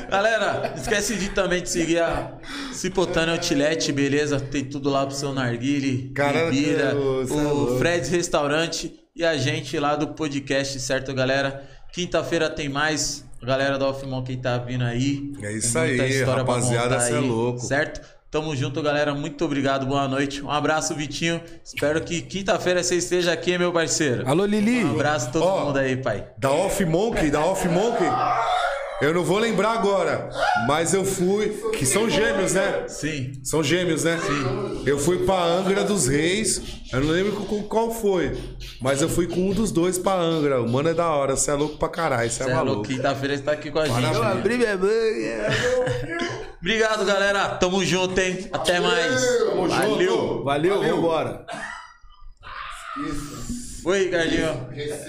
Galera, esquece de também de seguir a Cipotânea Outlet, beleza? Tem tudo lá pro seu narguile, bebida, é o louco. Fred's Restaurante e a gente lá do podcast, certo, galera? Quinta-feira tem mais. A galera da Off Monkey tá vindo aí. É isso aí, história pra rapaziada, contar cê é aí, louco. Certo? Tamo junto, galera. Muito obrigado, boa noite. Um abraço, Vitinho. Espero que quinta-feira você esteja aqui, meu parceiro. alô Lili. Um abraço a todo Ó, mundo aí, pai. Da Off Monkey, da Off Monkey. Eu não vou lembrar agora, mas eu fui. Que são gêmeos, né? Sim. São gêmeos, né? Sim. Eu fui pra Angra dos Reis. Eu não lembro com qual foi. Mas eu fui com um dos dois pra Angra. O mano é da hora. Você é louco pra caralho. Você é é louco, maluco. Quinta-feira você tá aqui com a gente. Né? Abri minha banha. Obrigado, galera. Tamo junto, hein? Até mais. Tamo Valeu. junto. Valeu, vambora. Oi, Ricardinho.